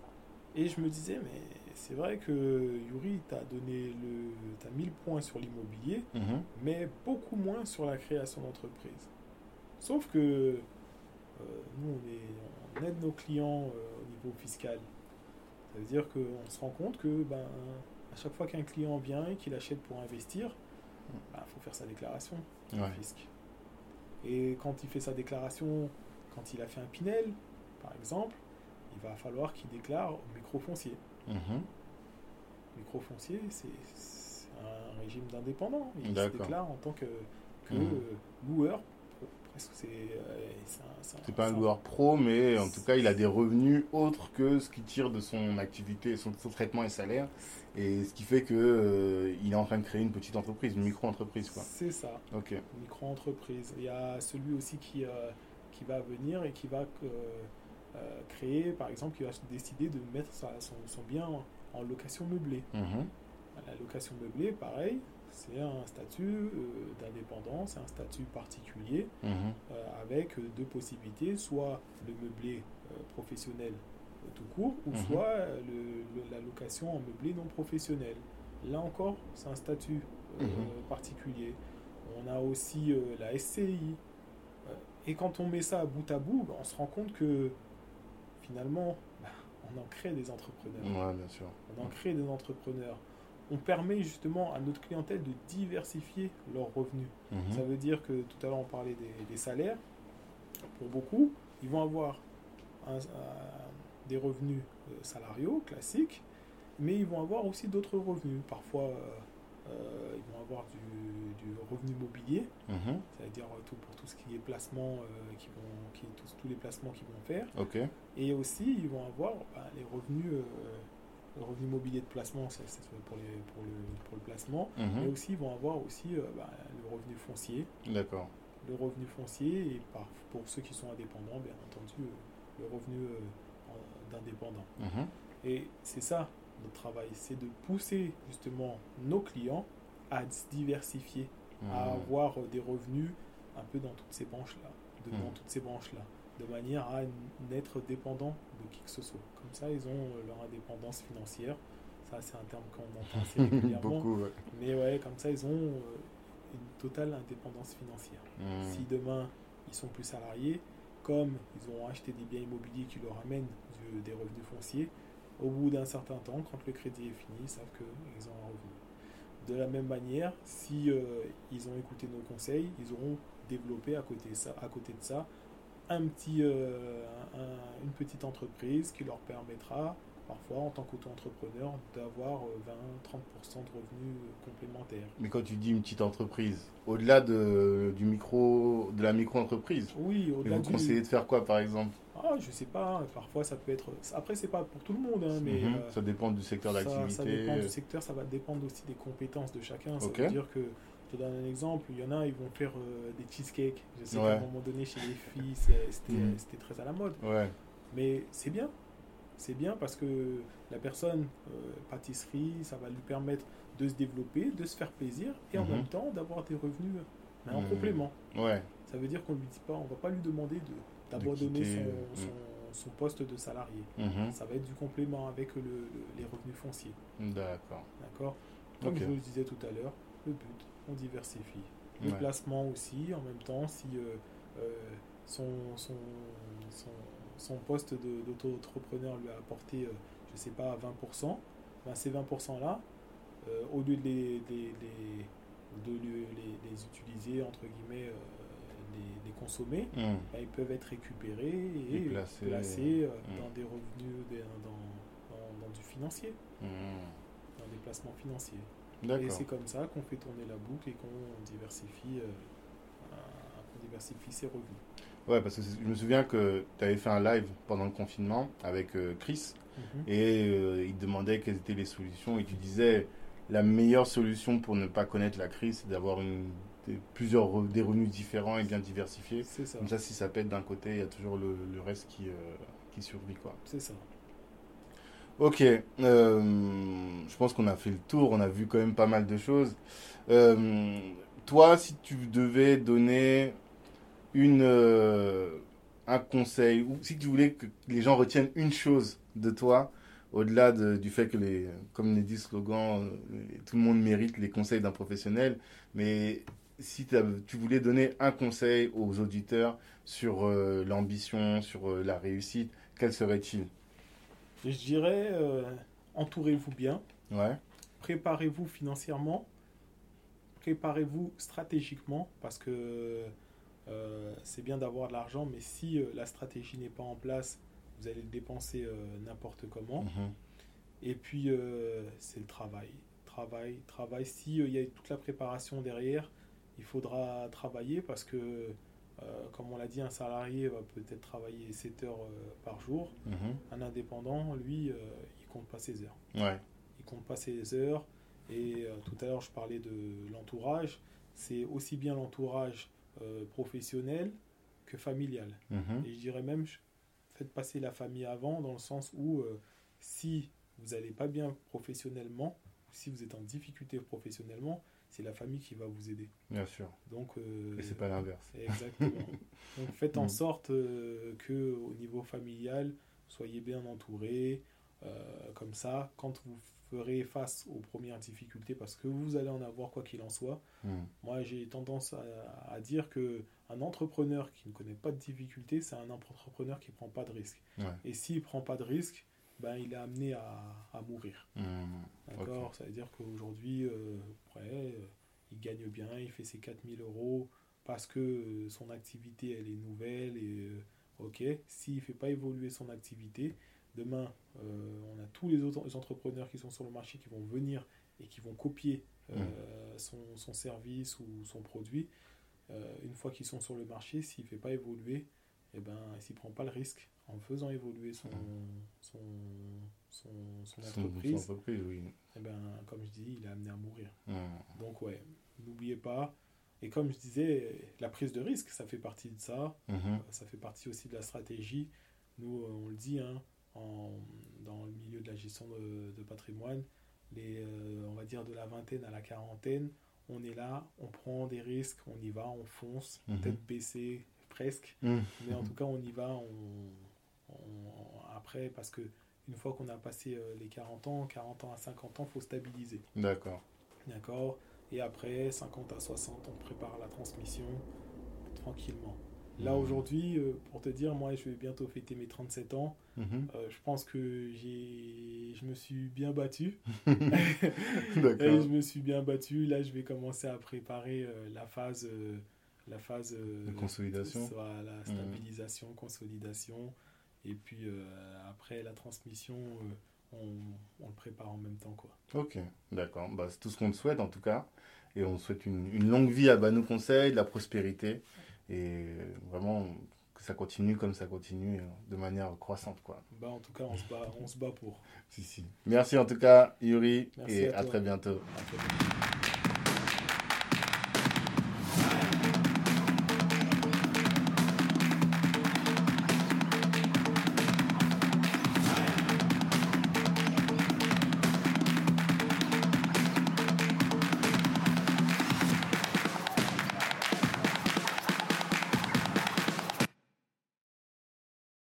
Et je me disais, mais c'est vrai que Yuri, tu as donné le. As 1000 points sur l'immobilier, Mhm. mais beaucoup moins sur la création d'entreprise. Sauf que euh, nous, on, est, on aide nos clients euh, au niveau fiscal. Ça veut dire qu'on se rend compte que ben, à chaque fois qu'un client vient et qu'il achète pour investir, il faut faire sa déclaration Ouais. fisc. Et quand il fait sa déclaration, quand il a fait un Pinel, par exemple, il va falloir qu'il déclare au microfoncier. Mhm. Microfoncier, c'est un régime d'indépendant. Il se déclare en tant que, que Mhm. loueur. Presque c'est euh, c'est un- un- pas un c'est loueur pro, mais en tout cas, il a des revenus autres que ce qu'il tire de son activité, son, son traitement et salaire. Et ce qui fait que euh, il est en train de créer une petite entreprise, une micro-entreprise, quoi. C'est ça, Ok. micro-entreprise. Il y a celui aussi qui, euh, qui va venir et qui va euh, créer, par exemple, qui va décider de mettre sa- son, son bien en, en location meublée. Mhm. La location meublée, pareil, c'est un statut euh, d'indépendant, c'est un statut particulier Mhm. euh, avec euh, deux possibilités, soit le meublé euh, professionnel tout court, ou Mhm. soit le- le- la location en meublé non professionnel. Là encore, c'est un statut Mhm. particulier. On a aussi la SCI. Et quand on met ça bout à bout, on se rend compte que finalement, on en crée des entrepreneurs Ouais, bien sûr. on en crée des entrepreneurs. On permet justement à notre clientèle de diversifier leurs revenus. Mhm. Ça veut dire que tout à l'heure on parlait des, des salaires. Pour beaucoup, ils vont avoir un- un- des revenus euh, salariaux classiques, mais ils vont avoir aussi d'autres revenus. Parfois, euh, euh, ils vont avoir du, du revenu mobilier, Mhm. c'est-à-dire tout, pour tout ce qui est placement, euh, qui vont, qui, tous, tous les placements qu'ils vont faire. Et aussi, ils vont avoir bah, les revenus, euh, le revenu mobilier de placement, c'est pour, les, pour, le, pour le placement. Mais Mhm. aussi, ils vont avoir aussi euh, bah, le revenu foncier. D'accord. Le revenu foncier, et par, pour ceux qui sont indépendants, bien entendu, euh, le revenu euh, en- d'indépendant. Mhm. Et c'est ça notre travail, c'est de pousser justement nos clients à se diversifier, à Mhm. avoir des revenus un peu dans toutes ces branches-là, dans toutes ces branches-là, de manière à n'être dépendant de qui que ce soit. Comme ça, ils ont euh, leur indépendance financière. Ça, c'est un terme qu'on entend assez régulièrement. Beaucoup, ouais. Mais ouais, comme ça, ils ont euh, une totale indépendance financière. Mhm. Si demain, ils sont plus salariés, comme ils ont acheté des biens immobiliers qui leur amènent des revenus fonciers, au bout d'un certain temps, quand le crédit est fini, ils savent qu'ils ont un revenu. De la même manière, si euh, ils ont écouté nos conseils, ils auront développé à côté, ça, à côté de ça un petit, euh, un- une petite entreprise qui leur permettra, parfois en tant qu'auto-entrepreneur, d'avoir euh, 20-30% de revenus euh, complémentaires. Mais quand tu dis une petite entreprise, au-delà de, du micro, de la micro-entreprise, Oui, au-delà vous du... conseillez de faire quoi par exemple? Ah, je sais pas, hein, parfois ça peut être. Après, c'est pas pour tout le monde, hein, mais Mhm. euh, Ça dépend du secteur ça, d'activité. ça dépend du secteur, ça va dépendre aussi des compétences de chacun. Ça Ok. veut dire que, te donne un exemple, il y en a, ils vont faire euh, des cheesecakes. Je sais Ouais. qu'à un moment donné, chez les filles, c'est- c'était très à la mode. Ouais. Mais c'est bien. C'est bien parce que la personne, euh, pâtisserie, ça va lui permettre de se développer, de se faire plaisir et en Mhm. même temps d'avoir des revenus mais en Mhm. complément. Ouais. Ça veut dire qu'on lui dit pas, on va pas lui demander de d'abandonner quitter, son, euh, son, son poste de salarié. Mhm. Ça va être du complément avec le- le- les revenus fonciers. D'accord. D'accord? Comme je vous le disais tout à l'heure, le but, diversifie. Le Ouais. placement aussi, en même temps, si euh, euh, son, son, son, son poste de- d'auto-entrepreneur lui a apporté, euh, je sais pas, 20%, ben ces 20%-là, euh, au lieu de les, les- les- de le- les, les utiliser, entre guillemets, euh, les, les consommer, Mhm. ben, ils peuvent être récupérés et, Et placés, placés euh, mm. dans des revenus, des- dans, dans- dans du financier, Mhm. dans des placements financiers. Et c'est comme ça qu'on fait tourner la boucle et qu'on diversifie, euh, diversifie ses revenus. Ouais, parce que je me souviens que tu avais fait un live pendant le confinement avec euh, Chris Mhm. et euh, il te demandait quelles étaient les solutions et tu disais la meilleure solution pour ne pas connaître la crise, c'est d'avoir une, des- plusieurs re- des revenus différents et bien diversifiés. C'est ça, Comme ça, si ça pète d'un côté, il y a toujours le, le reste qui, qui survit. Quoi. c'est ça. Ok, euh, je pense qu'on a fait le tour, on a vu quand même pas mal de choses. Euh, toi, si tu devais donner une, euh, un conseil, ou si tu voulais que les gens retiennent une chose de toi, au-delà de- du fait que, les, comme les dit le slogan, euh, tout le monde mérite les conseils d'un professionnel, mais si tu voulais donner un conseil aux auditeurs sur l'ambition, sur la réussite, quel serait-il? Je dirais, euh, entourez-vous bien, Ouais. préparez-vous financièrement, préparez-vous stratégiquement, parce que euh, c'est bien d'avoir de l'argent, mais si euh, la stratégie n'est pas en place, vous allez le dépenser n'importe comment. Mhm. Et puis, c'est le travail. Travail, travail. Si euh, il y a toute la préparation derrière, il faudra travailler parce que, euh, comme on l'a dit, un salarié va peut-être travailler 7 heures euh, par jour. Mhm. Un indépendant, lui, euh, il compte pas ses heures. Ouais. Il compte pas ses heures. Et euh, tout à l'heure, je parlais de l'entourage. C'est aussi bien l'entourage professionnel que familial. Mhm. Et je dirais même, faites passer la famille avant, dans le sens où si vous n'allez pas bien professionnellement, si vous êtes en difficulté professionnellement, c'est la famille qui va vous aider. Bien sûr. Donc, euh, Et c'est pas l'inverse. Exactement. Donc faites en Mm. sorte euh, que au niveau familial, soyez bien entouré. euh, comme ça, quand vous ferez face aux premières difficultés, parce que vous allez en avoir quoi qu'il en soit, Mhm. moi, j'ai tendance à, à dire que un entrepreneur qui ne connaît pas de difficultés, c'est un entrepreneur qui prend pas de risque. Ouais. Et s'il prend pas de risque, ben, il est amené à, à mourir. Mhm. D'accord Ça veut dire qu'aujourd'hui, euh, ouais, euh, il gagne bien, il fait ses 4000 euros parce que euh, son activité, elle est nouvelle. Et ok, s'il ne fait pas évoluer son activité, demain, on a tous les autres entrepreneurs qui sont sur le marché qui vont venir et qui vont copier mmh. son, son, service ou son produit. une fois qu'ils sont sur le marché, s'il ne fait pas évoluer, et eh ben, s'il ne prend pas le risque en faisant évoluer son, son, son, son entreprise, oui. et eh ben, comme je dis, il est amené à mourir. Donc, ouais, n'oubliez pas. Et comme je disais, la prise de risque, ça fait partie de ça. Mhm. Ça fait partie aussi de la stratégie. Nous, on le dit, hein, en, dans le milieu de la gestion de, de patrimoine, les, euh, on va dire de la vingtaine à la quarantaine, on est là, on prend des risques, on y va, on fonce, mhm. tête baissée, presque. Mhm. Mais en tout cas, on y va. On, après, parce que une fois qu'on a passé euh, les 40 ans, 40 ans à 50 ans, il faut stabiliser. D'accord. D'accord. Et après, 50 à 60, on prépare la transmission tranquillement. Là, mhm. aujourd'hui, euh, pour te dire, moi, je vais bientôt fêter mes 37 ans. Mhm. Euh, je pense que j'ai, je me suis bien battu. je me suis bien battu. Là, je vais commencer à préparer la phase la phase de consolidation, la mhm. stabilisation, consolidation, et puis euh, après la transmission, euh, on, le prépare en même temps. Quoi. Ok, d'accord. Bah, c'est tout ce qu'on te souhaite en tout cas. Et on souhaite une, une longue vie à Banou Conseil, de la prospérité, et vraiment que ça continue comme ça continue euh, de manière croissante. Quoi. Bah, en tout cas, on se bat, on se bat pour. si, si. Merci en tout cas, Yuri, et À très bientôt.